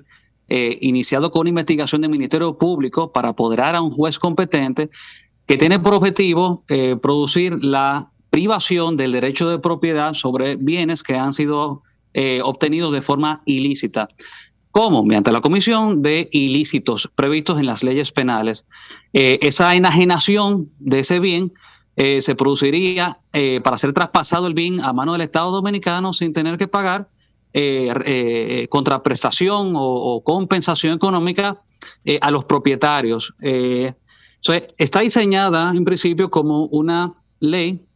eh, iniciado con investigación del Ministerio Público para apoderar a un juez competente que tiene por objetivo eh, producir la privación del derecho de propiedad sobre bienes que han sido eh, obtenidos de forma ilícita. ¿Cómo? Mediante la comisión de ilícitos previstos en las leyes penales. Eh, esa enajenación de ese bien eh, se produciría para ser traspasado el bien a mano del Estado dominicano sin tener que pagar contraprestación o, compensación económica a los propietarios. Está diseñada en principio como una ley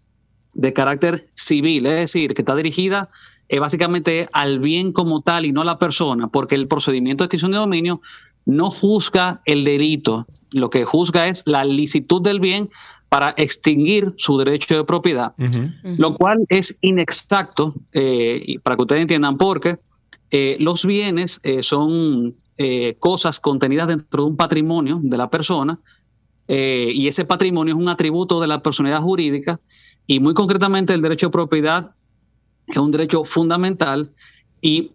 de carácter civil, es decir, que está dirigida eh, básicamente al bien como tal y no a la persona, porque el procedimiento de extinción de dominio no juzga el delito, lo que juzga es la licitud del bien para extinguir su derecho de propiedad, lo cual es inexacto, eh, y para que ustedes entiendan por qué, eh, los bienes eh, son eh, cosas contenidas dentro de un patrimonio de la persona, eh, y ese patrimonio es un atributo de la personalidad jurídica, y muy concretamente el derecho de propiedad es un derecho fundamental y,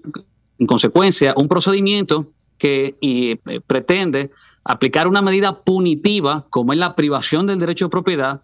en consecuencia, un procedimiento que y, eh, pretende aplicar una medida punitiva, como es la privación del derecho de propiedad,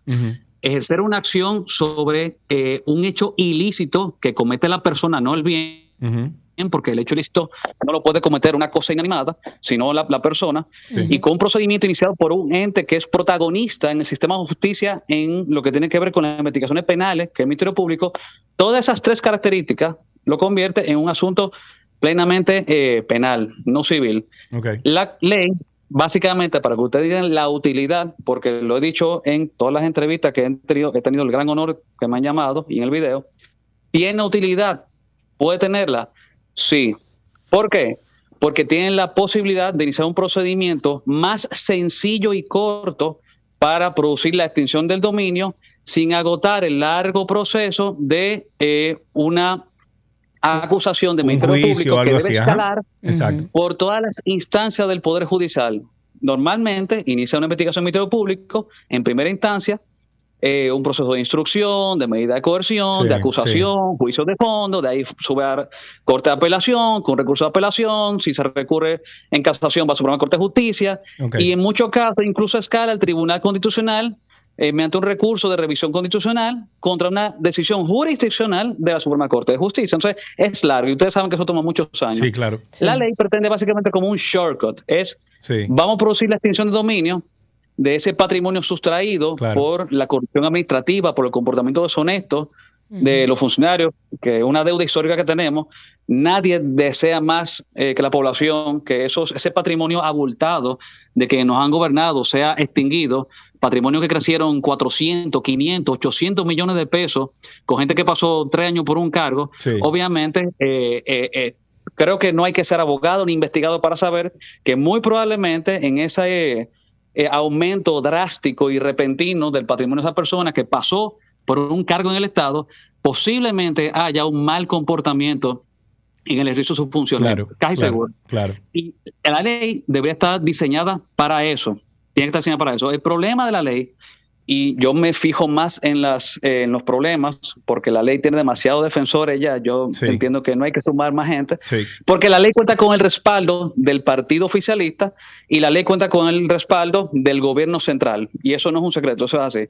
ejercer una acción sobre eh, un hecho ilícito que comete la persona, no el bien, porque el hecho ilícito no lo puede cometer una cosa inanimada, sino la, la persona, y con un procedimiento iniciado por un ente que es protagonista en el sistema de justicia en lo que tiene que ver con las investigaciones penales, que es el Ministerio Público, todas esas tres características lo convierte en un asunto plenamente eh, penal, no civil. La ley, básicamente, para que ustedes digan la utilidad, porque lo he dicho en todas las entrevistas que he tenido, he tenido el gran honor que me han llamado y en el video, ¿tiene utilidad? ¿Puede tenerla? Sí. ¿Por qué? Porque tienen la posibilidad de iniciar un procedimiento más sencillo y corto para producir la extinción del dominio sin agotar el largo proceso de eh, una acusación de Ministerio
juicio
Público que debe
así,
escalar
Exacto.
por todas las instancias del Poder Judicial. Normalmente inicia una investigación del Ministerio Público en primera instancia, eh, un proceso de instrucción, de medida de coerción,
Sí,
de acusación, juicio de fondo, de ahí sube a Corte de Apelación, con recurso de apelación, si se recurre en casación va a Suprema Corte de Justicia,
Ok.
y en muchos casos incluso escala el Tribunal Constitucional eh, mediante un recurso de revisión constitucional contra una decisión jurisdiccional de la Suprema Corte de Justicia. Entonces, es largo y ustedes saben que eso toma muchos años.
Sí, claro.
La ley pretende básicamente como un shortcut, es
Sí.
vamos a producir la extinción de dominio de ese patrimonio sustraído
Claro.
por la corrupción administrativa, por el comportamiento deshonesto de los funcionarios, que es una deuda histórica que tenemos, nadie desea más eh, que la población que esos, ese patrimonio abultado de que nos han gobernado sea extinguido, patrimonio que crecieron 400, 500, 800 millones de pesos con gente que pasó tres años por un cargo, obviamente eh, eh, eh, creo que no hay que ser abogado ni investigado para saber que muy probablemente en ese eh, aumento drástico y repentino del patrimonio de esa persona que pasó por un cargo en el Estado, posiblemente haya un mal comportamiento en el ejercicio de sus funciones,
Claro,
casi
claro,
seguro.
Claro.
Y la ley debería estar diseñada para eso, tiene que estar diseñada para eso. El problema de la ley, y yo me fijo más en, las, eh, en los problemas, porque la ley tiene demasiados defensores ya, yo entiendo que no hay que sumar más gente,
Sí.
porque la ley cuenta con el respaldo del partido oficialista y la ley cuenta con el respaldo del gobierno central. Y eso no es un secreto, eso es así.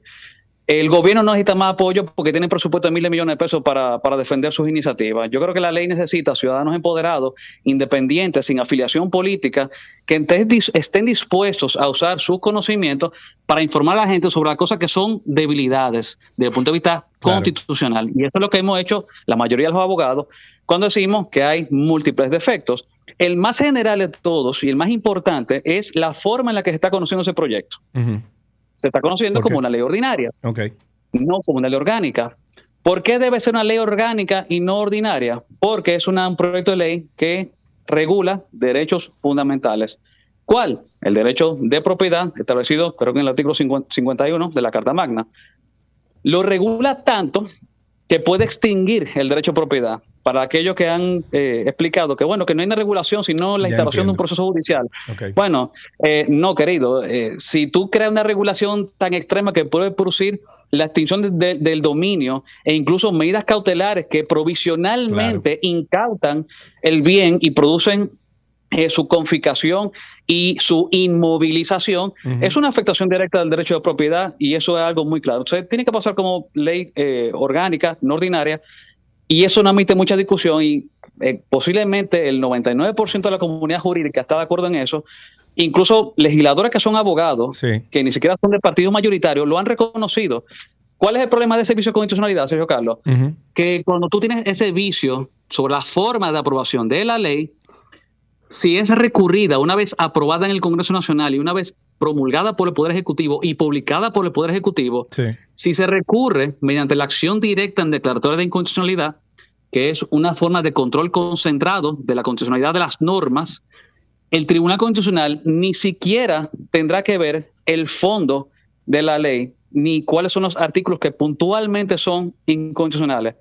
El gobierno no necesita más apoyo porque tiene presupuesto de miles de millones de pesos para, para defender sus iniciativas. Yo creo que la ley necesita ciudadanos empoderados, independientes, sin afiliación política, que estén dispuestos a usar sus conocimientos para informar a la gente sobre las cosas que son debilidades desde el punto de vista constitucional. Y eso es lo que hemos hecho la mayoría de los abogados cuando decimos que hay múltiples defectos. El más general de todos y el más importante es la forma en la que se está conociendo ese proyecto. Se está conociendo como una ley ordinaria no como una ley orgánica. ¿Por qué debe ser una ley orgánica y no ordinaria? Porque es una- un proyecto de ley que regula derechos fundamentales. ¿Cuál? El derecho de propiedad establecido, creo que en el artículo 50 51 de la Carta Magna. Lo regula tanto que puede extinguir el derecho de propiedad. Para aquellos que han eh, explicado que, bueno, que no hay una regulación, sino la
Ya
instalación de un proceso judicial. Bueno, eh, no, querido. eh, si tú creas una regulación tan extrema que puede producir la extinción de- de- del dominio e incluso medidas cautelares que provisionalmente incautan el bien y producen eh, su confiscación y su inmovilización, es una afectación directa del derecho de propiedad y eso es algo muy claro. Entonces, tiene que pasar como ley eh, orgánica, no ordinaria, y eso no admite mucha discusión y eh, posiblemente el 99% de la comunidad jurídica está de acuerdo en eso. Incluso legisladores que son abogados, que ni siquiera son del partido mayoritario, lo han reconocido. ¿Cuál es el problema de ese vicio de constitucionalidad, Sergio Carlos? Que cuando tú tienes ese vicio sobre la forma de aprobación de la ley, si es recurrida una vez aprobada en el Congreso Nacional y una vez promulgada por el Poder Ejecutivo y publicada por el Poder Ejecutivo,
Sí.
si se recurre mediante la acción directa en declaratoria de inconstitucionalidad, que es una forma de control concentrado de la constitucionalidad de las normas, el Tribunal Constitucional ni siquiera tendrá que ver el fondo de la ley ni cuáles son los artículos que puntualmente son inconstitucionales.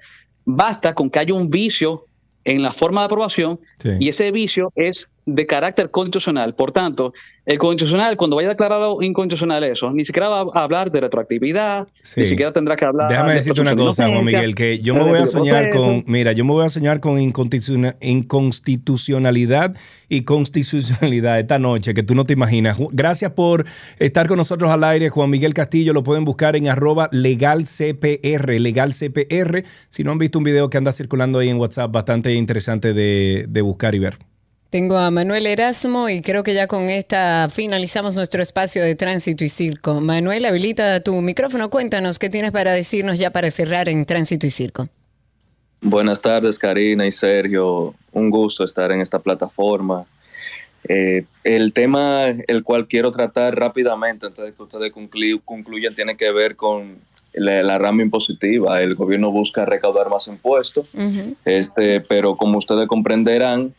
Basta con que haya un vicio en la forma de aprobación
Sí.
y ese vicio es de carácter constitucional. Por tanto, el constitucional, cuando vaya a declarar inconstitucional eso, ni siquiera va a hablar de retroactividad,
Sí.
ni siquiera tendrá que hablar
Déjame
de
decirte una cosa, Juan Miguel, que yo me voy a soñar con, mira, yo me voy a soñar con inconstituciona- inconstitucionalidad y constitucionalidad esta noche, que tú no te imaginas. Gracias por estar con nosotros al aire, Juan Miguel Castillo, lo pueden buscar en arroba legalcpr, legalcpr, si no han visto un video que anda circulando ahí en WhatsApp, bastante interesante de, de buscar y ver.
Tengo a Manuel Erasmo y creo que ya con esta finalizamos nuestro espacio de tránsito y circo. Manuel, habilita tu micrófono. Cuéntanos qué tienes para decirnos ya para cerrar en tránsito y circo.
Buenas tardes, Karina y Sergio. Un gusto estar en esta plataforma. Eh, el tema el cual quiero tratar rápidamente antes de que ustedes conclu- concluyan tiene que ver con la, la rama impositiva. El gobierno busca recaudar más impuestos, este, pero como ustedes comprenderán,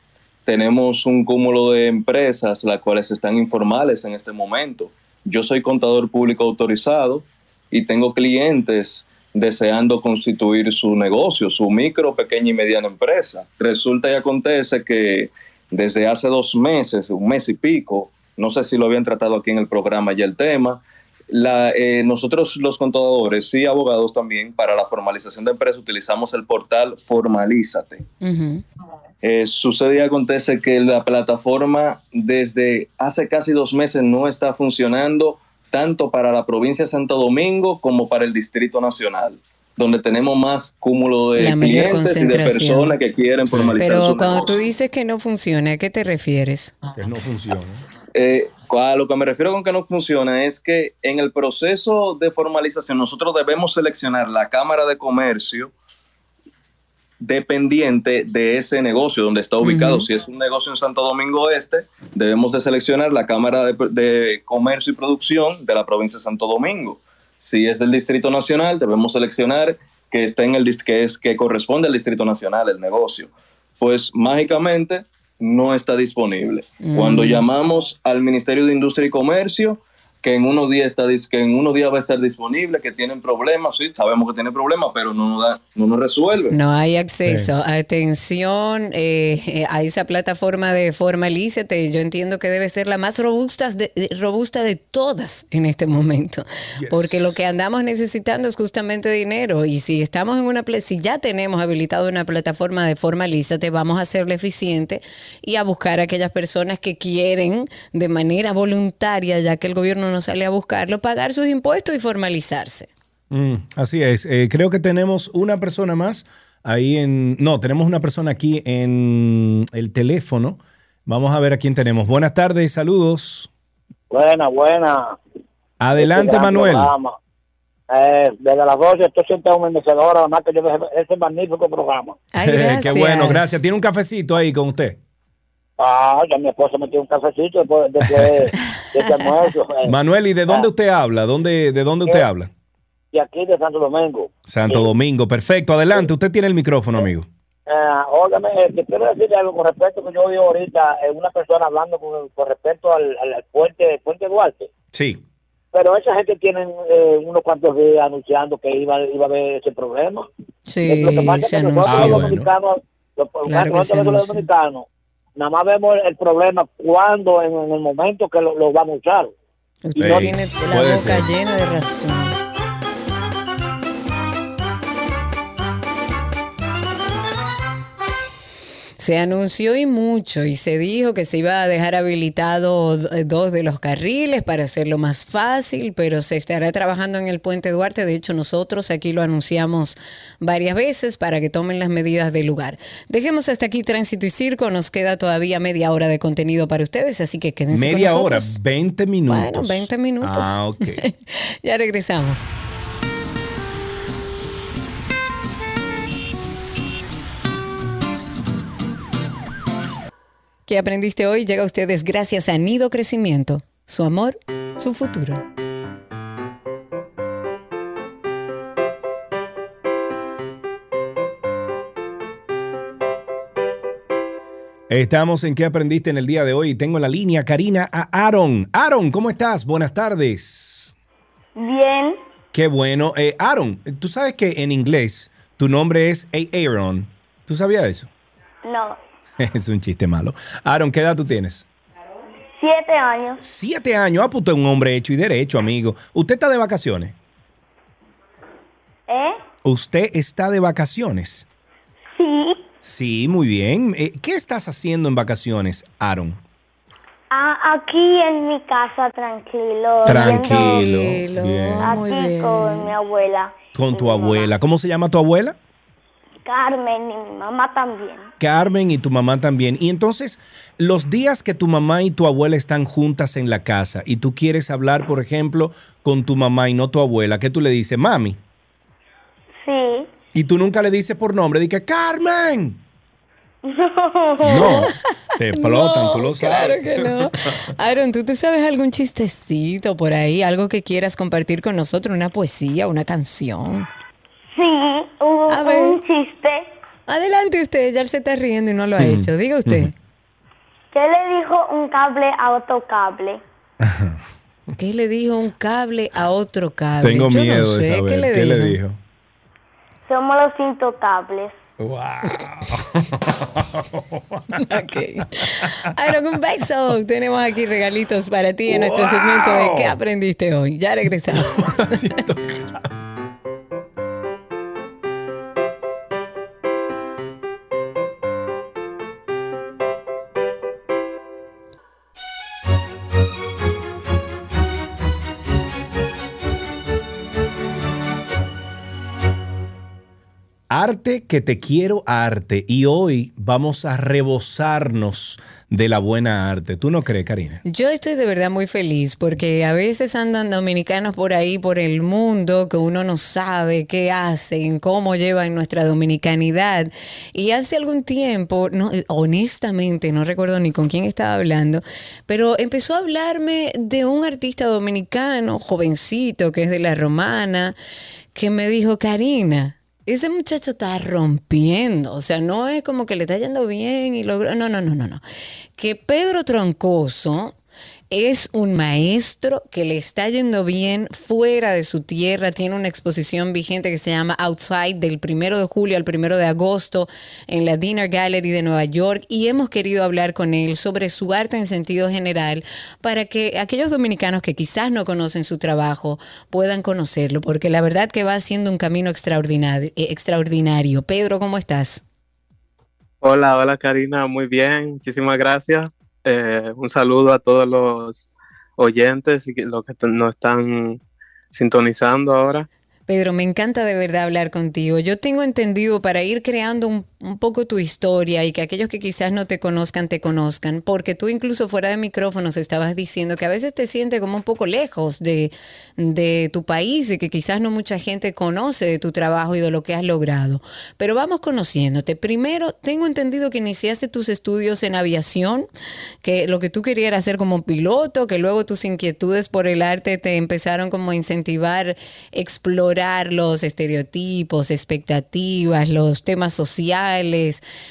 tenemos un cúmulo de empresas las cuales están informales en este momento. Yo soy contador público autorizado y tengo clientes deseando constituir su negocio, su micro, pequeña y mediana empresa. Resulta y acontece que desde hace dos meses, un mes y pico, no sé si lo habían tratado aquí en el programa ya el tema, la, eh, nosotros los contadores y abogados también para la formalización de empresa utilizamos el portal Formalízate. Eh, sucede y acontece que la plataforma desde hace casi dos meses no está funcionando tanto para la provincia de Santo Domingo como para el Distrito Nacional, donde tenemos más cúmulo de
La mayor
clientes y de
concentración.
personas que quieren formalizar
Pero
su
cuando
negocio.
tú dices que no funciona, ¿a qué te refieres?
Que no funciona.
Eh, A lo que me refiero con que no funciona es que en el proceso de formalización nosotros debemos seleccionar la Cámara de Comercio dependiente de ese negocio donde está ubicado. Si es un negocio en Santo Domingo Este, debemos de seleccionar la Cámara de, de Comercio y Producción de la provincia de Santo Domingo. Si es del Distrito Nacional, debemos seleccionar que esté en el que es que corresponde al Distrito Nacional el negocio. Pues mágicamente no está disponible.
Mm.
Cuando llamamos al Ministerio de Industria y Comercio, que en unos días está dis- que en unos días va a estar disponible, que tienen problemas, sí, sabemos que tienen problemas, pero no nos da, no nos resuelve.
No hay acceso. Atención eh, a esa plataforma de Formalízate. Yo entiendo que debe ser la más robusta de, robusta de todas en este momento. Porque lo que andamos necesitando es justamente dinero. Y si estamos en una pla- si ya tenemos habilitado una plataforma de Formalízate, vamos a hacerla eficiente y a buscar a aquellas personas que quieren de manera voluntaria, ya que el gobierno no sale a buscarlo, pagar sus impuestos y formalizarse.
Mm, así es. Eh, creo que tenemos una persona más ahí en... No, tenemos una persona aquí en el teléfono. Vamos a ver a quién tenemos. Buenas tardes, saludos.
Buena, buena.
Adelante,
Este
Manuel.
Eh, desde las 12 estoy siempre humedecedora, además que yo veo ese magnífico programa.
Qué bueno, gracias. Tiene un cafecito ahí con usted.
Ah, ya mi esposa me dio un cafecito después, después de almuerzo. eh.
Manuel, ¿y de dónde
Ah,
usted habla? ¿Dónde, ¿De dónde usted
Eh,
habla?
De aquí de Santo Domingo.
Santo Domingo, perfecto. Adelante, usted tiene el micrófono, amigo.
Eh, óigame, eh, que quiero decirle algo con respecto que yo oí ahorita, eh, una persona hablando con, con respecto al, al- al puente, puente Duarte.
Sí.
Pero esa gente tiene eh, unos cuantos días anunciando que iba, iba a haber ese problema.
Sí,
lo que pasa
se
que nosotros los
Ah, bueno.
dominicanos, los,
Claro que
nosotros los dominicanos, nada más vemos el, el problema cuando, en, en el momento que lo, lo vamos a usar.
Usted
no-
tiene la
puede
boca
ser.
llena de razón. Se anunció y mucho y se dijo que se iba a dejar habilitado d- dos de los carriles para hacerlo más fácil, pero se estará trabajando en el puente Duarte. De hecho, nosotros aquí lo anunciamos varias veces para que tomen las medidas del lugar. Dejemos hasta aquí Tránsito y Circo. Nos queda todavía media hora de contenido para ustedes, así que quédense con
Media hora,
nosotros.
20 minutos.
Bueno, 20 minutos.
Ah, ok.
Ya regresamos. ¿Qué aprendiste hoy? Llega a ustedes gracias a Nido Crecimiento. Su amor, su futuro.
Estamos en ¿Qué aprendiste en el día de hoy? Y Tengo en la línea Karina a Aaron. Aaron, ¿cómo estás? Buenas tardes.
Bien,
Qué bueno. Eh, Aaron, tú sabes que en inglés tu nombre es Aaron. ¿Tú sabías eso?
no.
es un chiste malo. Aaron, ¿qué edad tú tienes?
Siete años.
Siete años. Ah, pues usted es un hombre hecho y derecho, amigo. ¿Usted está de vacaciones?
¿Eh?
¿Usted está de vacaciones?
Sí.
Sí, muy bien. Eh, ¿Qué estás haciendo en vacaciones, Aaron?
Ah, aquí en mi casa, tranquilo.
Tranquilo.
viendo-
Bien.
Aquí con mi abuela.
Con tu abuela. ¿Cómo se llama tu abuela?
Carmen y mi mamá también.
Carmen y tu mamá también. Y entonces, los días que tu mamá y tu abuela están juntas en la casa y tú quieres hablar, por ejemplo, con tu mamá y no tu abuela, ¿qué tú le dices? Mami.
Sí.
Y tú nunca le dices por nombre, di que Carmen.
No.
No, te explotan, tú lo
Claro
sabes.
que no. Aaron, ¿tú te sabes algún chistecito por ahí? Algo que quieras compartir con nosotros, una poesía, una canción.
Sí, un,
A ver.
un chiste.
Adelante usted, ya él se está riendo y no lo ha
Mm.
hecho. Diga usted.
¿Qué le dijo un cable a otro cable?
¿Qué le dijo un cable a otro cable?
Tengo
Yo
miedo
no sé.
de saber.
¿Qué le
¿Qué
dijo?
le dijo?
Somos los intocables.
Ok. Aaron, un beso. Tenemos aquí regalitos para ti en nuestro segmento de ¿Qué aprendiste hoy? Ya regresamos.
Arte que te quiero arte. Y hoy vamos a rebosarnos de la buena arte. ¿Tú no crees, Karina?
Yo estoy de verdad muy feliz porque a veces andan dominicanos por ahí, por el mundo, que uno no sabe qué hacen, cómo llevan nuestra dominicanidad. Y hace algún tiempo, no, honestamente, no recuerdo ni con quién estaba hablando, pero empezó a hablarme de un artista dominicano, jovencito, que es de la romana, que me dijo, Karina, ese muchacho está rompiendo, o sea, no es como que le está yendo bien y logró, no, no, no, no, no. Que Pedro Troncoso es un maestro que le está yendo bien fuera de su tierra, tiene una exposición vigente que se llama Outside del primero de julio al primero de agosto en la Dinner Gallery de Nueva York y hemos querido hablar con él sobre su arte en sentido general para que aquellos dominicanos que quizás no conocen su trabajo puedan conocerlo, porque la verdad que va haciendo un camino extraordinario. eh, extraordinario. Pedro, ¿cómo estás?
Hola, hola Karina, muy bien, muchísimas gracias. Eh, un saludo a todos los oyentes y los que nos están sintonizando ahora.
Pedro, me encanta de verdad hablar contigo. Yo tengo entendido para ir creando un, un poco tu historia y que aquellos que quizás no te conozcan te conozcan, porque tú incluso fuera de micrófonos estabas diciendo que a veces te sientes como un poco lejos de, de tu país y que quizás no mucha gente conoce de tu trabajo y de lo que has logrado. Pero vamos conociéndote. Primero, tengo entendido que iniciaste tus estudios en aviación, que lo que tú querías era hacer como piloto, que luego tus inquietudes por el arte te empezaron como a incentivar, explorar los estereotipos, expectativas, los temas sociales,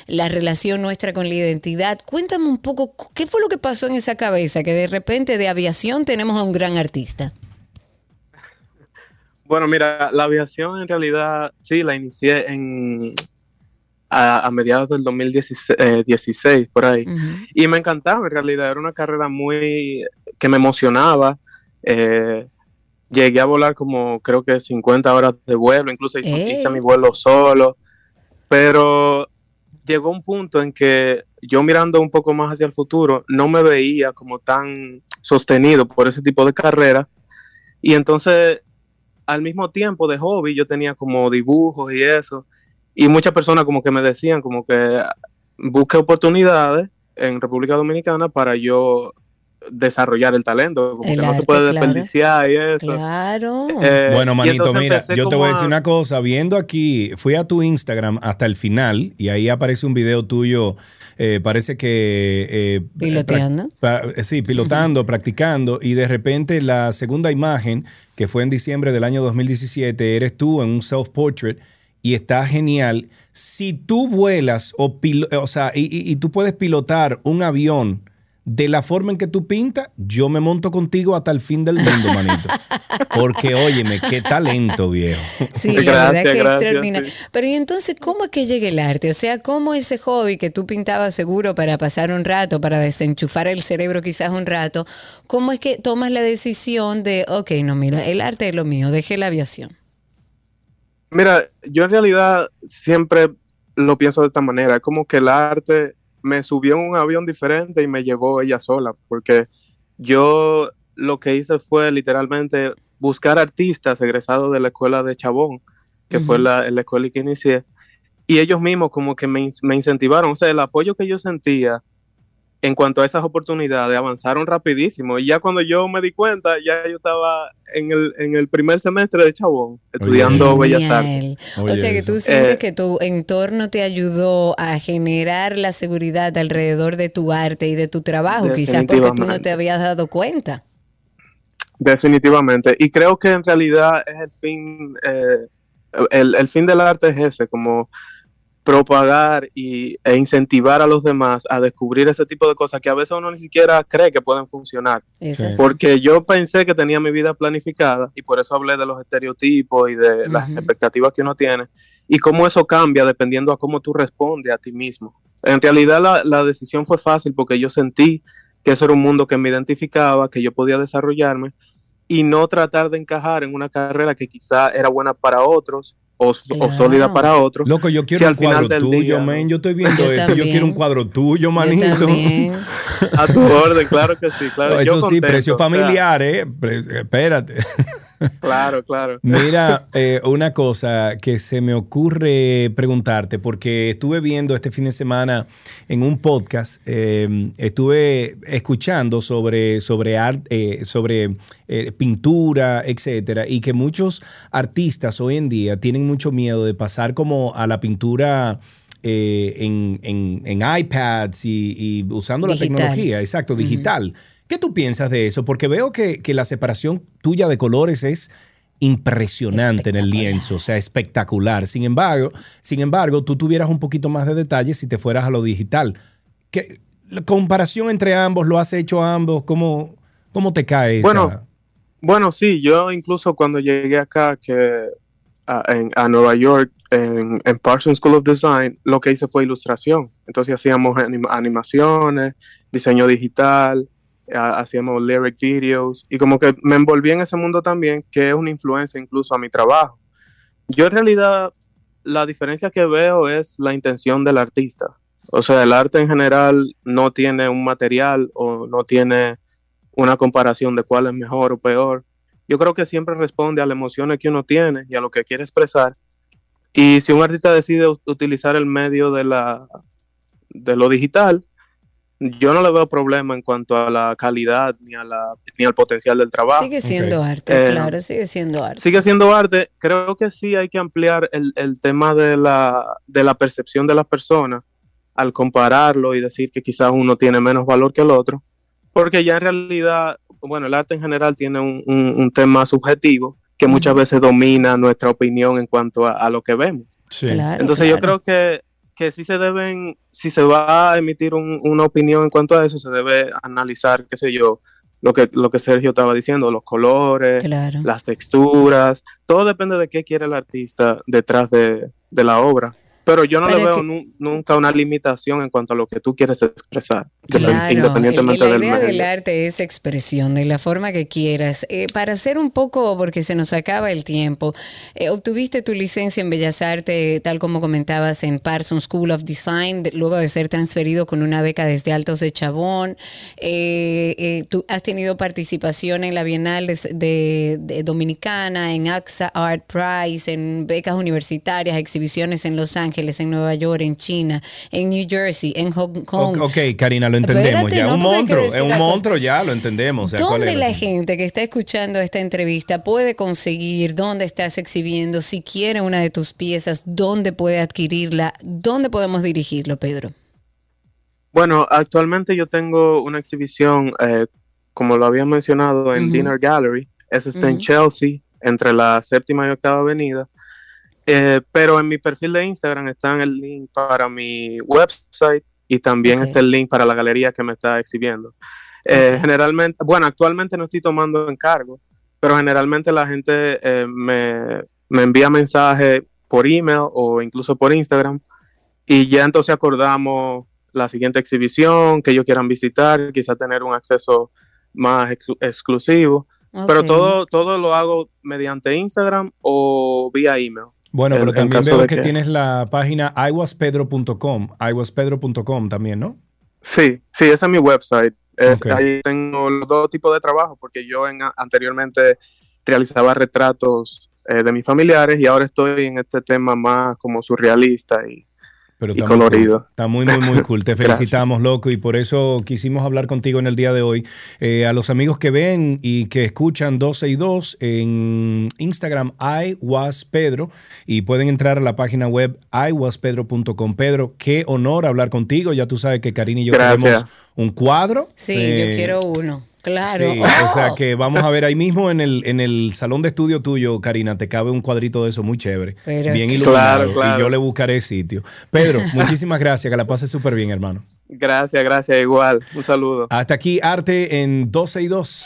la relación nuestra con la identidad. Cuéntame un poco, ¿qué fue lo que pasó en esa cabeza? Que de repente de aviación tenemos a un gran artista.
Bueno, mira, la aviación en realidad sí la inicié en a, a mediados del 2016, eh, 16, por ahí. Y me encantaba en realidad, era una carrera muy que me emocionaba. eh, llegué a volar como creo que 50 horas de vuelo, incluso hice, hice mi vuelo solo, pero llegó un punto en que yo mirando un poco más hacia el futuro no me veía como tan sostenido por ese tipo de carrera. Y entonces al mismo tiempo de hobby yo tenía como dibujos y eso y muchas personas como que me decían como que busque oportunidades en República Dominicana para yo desarrollar el talento, como
El
que no se puede
claro.
desperdiciar y eso.
Claro.
Eh,
Bueno, manito, mira, yo te voy a decir una cosa. Viendo aquí, fui a tu Instagram hasta el final y ahí aparece un video tuyo. eh, parece que. eh,
Piloteando.
pra- pra- sí, pilotando, practicando. Y de repente la segunda imagen, que fue en diciembre del año 2017, eres tú en un self-portrait y está genial. Si tú vuelas o, pilo- o sea, y, y- y tú puedes pilotar un avión de la forma en que tú pintas, yo me monto contigo hasta el fin del mundo, manito. Porque, óyeme, qué talento, viejo.
Sí, la verdad que es extraordinario. Pero y entonces, ¿cómo es que llega el arte? O sea, ¿cómo ese hobby que tú pintabas seguro para pasar un rato, para desenchufar el cerebro quizás un rato, cómo es que tomas la decisión de, ok, no, mira, el arte es lo mío, dejé la aviación?
Mira, yo en realidad siempre lo pienso de esta manera, es como que el arte me subió en un avión diferente y me llevó ella sola, porque yo lo que hice fue literalmente buscar artistas egresados de la escuela de Chabón, que fue la, la escuela que inicié, y ellos mismos como que me, me incentivaron, o sea, el apoyo que yo sentía en cuanto a esas oportunidades avanzaron rapidísimo, y ya cuando yo me di cuenta, ya yo estaba en el, en el primer semestre de Chabón, estudiando Bellas Artes.
O sea que tú sientes que tu entorno te ayudó a generar la seguridad alrededor de tu arte y de tu trabajo, quizás porque tú no te
Definitivamente.
habías dado cuenta.
Definitivamente. Y creo que en realidad es el fin, eh, el, el fin del arte es ese, como propagar y, e incentivar a los demás a descubrir ese tipo de cosas que a veces uno ni siquiera cree que pueden funcionar. Porque yo pensé que tenía mi vida planificada y por eso hablé de los estereotipos y de las expectativas que uno tiene y cómo eso cambia dependiendo a cómo tú respondes a ti mismo. En realidad la, la decisión fue fácil porque yo sentí que eso era un mundo que me identificaba, que yo podía desarrollarme y no tratar de encajar en una carrera que quizá era buena para otros o, o sólida para otros.
Loco, yo quiero
Si
un cuadro tuyo,
día,
man. Yo estoy viendo
Yo
esto. Yo
también.
quiero un cuadro tuyo, manito.
A tu orden, claro que sí. Claro,
No,
yo
eso sí,
contento,
precio
o sea,
familiar, ¿eh? Espérate.
Claro, claro.
Mira, eh, una cosa que se me ocurre preguntarte, porque estuve viendo este fin de semana en un podcast, eh, estuve escuchando sobre, sobre, art- eh, sobre eh, pintura, etcétera, y que muchos artistas hoy en día tienen mucho miedo de pasar como a la pintura. eh, en, en- en iPads y, y usando la tecnología, exacto, digital. ¿Qué tú piensas de eso? Porque veo que, que la separación tuya de colores es impresionante en el lienzo, o sea, espectacular. Sin embargo, sin embargo, tú tuvieras un poquito más de detalles si te fueras a lo digital. ¿Qué, la comparación entre ambos, ¿lo has hecho ambos? ¿Cómo, cómo te cae esa?
Bueno, bueno, sí, yo incluso cuando llegué acá que a, en- a Nueva York, en, en Parsons School of Design, lo que hice fue ilustración. Entonces hacíamos anim- animaciones, diseño digital, hacíamos lyric videos y como que me envolví en ese mundo también, que es una influencia incluso a mi trabajo. Yo en realidad la diferencia que veo es la intención del artista. O sea, el arte en general no tiene un material o no tiene una comparación de cuál es mejor o peor. Yo creo que siempre responde a las emociones que uno tiene y a lo que quiere expresar. Y si un artista decide utilizar el medio de, la, de lo digital, yo no le veo problema en cuanto a la calidad ni, a la, ni al potencial del trabajo.
Sigue siendo arte,
Eh,
claro, sigue siendo arte.
Sigue siendo arte. Creo que sí hay que ampliar el, el tema de la, de la percepción de las personas al compararlo y decir que quizás uno tiene menos valor que el otro. Porque ya en realidad, bueno, el arte en general tiene un, un- un tema subjetivo que muchas veces domina nuestra opinión en cuanto a, a lo que vemos.
Claro,
Entonces yo creo que, que sí se deben, si se va a emitir un- una opinión en cuanto a eso, se debe analizar, qué sé yo, lo que, lo que Sergio estaba diciendo, los colores,
Claro.
las texturas, todo depende de qué quiere el artista detrás de, de la obra. Pero yo no
Pero
le veo
que-
nu- nunca una limitación en cuanto a lo que tú quieres expresar,
Claro,
independientemente
el- la
del
idea del arte es expresión de la forma que quieras. Eh, para hacer un poco, porque se nos acaba el tiempo, eh, obtuviste tu licencia en Bellas Artes, tal como comentabas, en Parsons School of Design, de- luego de ser transferido con una beca desde Altos de Chabón. Eh, eh, tú has tenido participación en la Bienal de, de- de Dominicana, en AXA Art Prize, en becas universitarias, exhibiciones en Los Ángeles, en Nueva York, en China, en New Jersey, en Hong Kong.
Ok, Karina, lo entendemos
Espérate,
ya.
no,
un monstruo, es un monstruo ya, lo entendemos. O sea, ¿cuál
¿Dónde la gente que está escuchando esta entrevista puede conseguir? ¿Dónde estás exhibiendo? Si quiere una de tus piezas, ¿dónde puede adquirirla? ¿Dónde podemos dirigirlo, Pedro?
Bueno, actualmente yo tengo una exhibición, eh, como lo había mencionado, en. Dinner Gallery. Esa está en. Chelsea, entre la séptima y octava avenida. Eh, pero en mi perfil de Instagram está el link para mi website y también está el link para la galería que me está exhibiendo. Eh, Generalmente, bueno, actualmente no estoy tomando encargo, pero generalmente la gente eh, me, me envía mensajes por email o incluso por Instagram y ya entonces acordamos la siguiente exhibición que ellos quieran visitar, quizá tener un acceso más ex- exclusivo. Pero todo, todo lo hago mediante Instagram o vía email.
Bueno,
En-
pero
en
también veo que,
que-
tienes la página iwaspedro.com, iwaspedro.com también, ¿no?
Sí, sí, ese es mi website. Es-. Ahí tengo los dos tipos de trabajo, porque yo en, anteriormente realizaba retratos eh, de mis familiares y ahora estoy en este tema más como surrealista y,
Pero
y
está muy
colorido.
Está muy, muy, muy cool. Te felicitamos, loco, y por eso quisimos hablar contigo en el día de hoy. Eh, a los amigos que ven y que escuchan 12 y 2 en Instagram, iwaspedro, y pueden entrar a la página web iwaspedro.com. Pedro, qué honor hablar contigo. Ya tú sabes que Karina y yo
Gracias.
queremos un cuadro.
Sí,
Eh,
yo quiero uno. Claro.
Sí,
¡Oh!
o sea que vamos a ver ahí mismo en el, en el salón de estudio tuyo, Karina, te cabe un cuadrito de eso muy chévere.
Pero
bien iluminado.
Claro, claro.
Y yo le buscaré sitio. Pedro, muchísimas gracias, que la pases súper bien, hermano.
Gracias, gracias, igual. Un saludo.
Hasta aquí, arte en 12 y 2.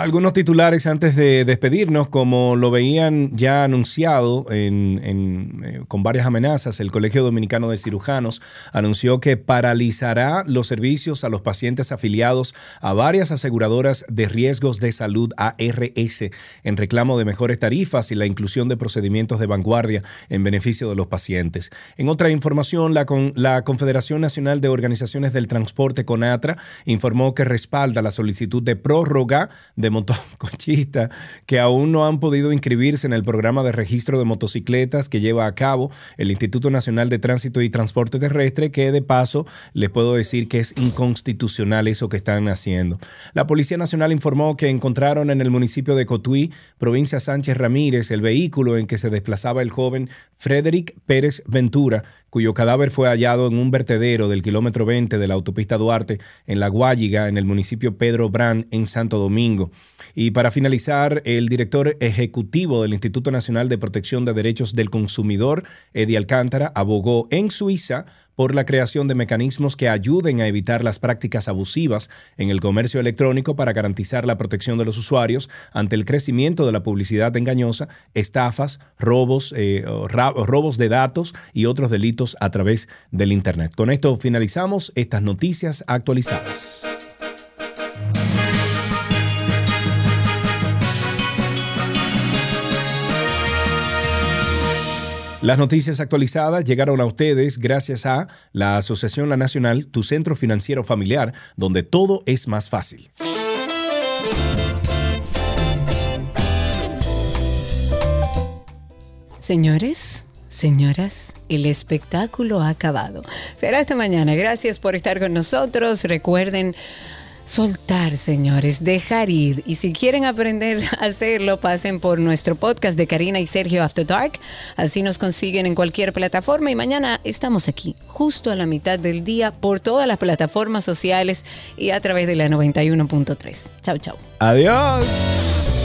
Algunos titulares antes de despedirnos, como lo veían ya anunciado en- eh, con varias amenazas, el Colegio Dominicano de Cirujanos anunció que paralizará los servicios a los pacientes afiliados a varias aseguradoras de riesgos de salud ARS en reclamo de mejores tarifas y la inclusión de procedimientos de vanguardia en beneficio de los pacientes. En otra información, la, con- la Confederación Nacional de Organizaciones del Transporte, CONATRA, informó que respalda la solicitud de prórroga de motoconchistas que aún no han podido inscribirse en el programa de registro de motocicletas que lleva a cabo el Instituto Nacional de Tránsito y Transporte Terrestre, que de paso les puedo decir que es inconstitucional eso que están haciendo. La Policía Nacional informó que encontraron en el municipio de Cotuí, provincia Sánchez Ramírez, el vehículo en que se desplazaba el joven Frederick Pérez Ventura, cuyo cadáver fue hallado en un vertedero del kilómetro 20 de la autopista Duarte en La Guayiga, en el municipio Pedro Brán, en Santo Domingo. Y para finalizar, el director ejecutivo del Instituto Nacional de Protección de Derechos del Consumidor, Eddie Alcántara, abogó en Suiza por la creación de mecanismos que ayuden a evitar las prácticas abusivas en el comercio electrónico para garantizar la protección de los usuarios ante el crecimiento de la publicidad engañosa, estafas, robos, eh, robos de datos y otros delitos a través del Internet. Con esto finalizamos estas noticias actualizadas. Las noticias actualizadas llegaron a ustedes gracias a la Asociación La Nacional, tu centro financiero familiar, donde todo es más fácil.
Señores, señoras, el espectáculo ha acabado. Será esta mañana. Gracias por estar con nosotros. Recuerden soltar, señores, dejar ir. Y si quieren aprender a hacerlo, pasen por nuestro podcast de Karina y Sergio After Dark. Así nos consiguen en cualquier plataforma. Y mañana estamos aquí, justo a la mitad del día, por todas las plataformas sociales y a través de la 91.3. Chau, chau.
Adiós.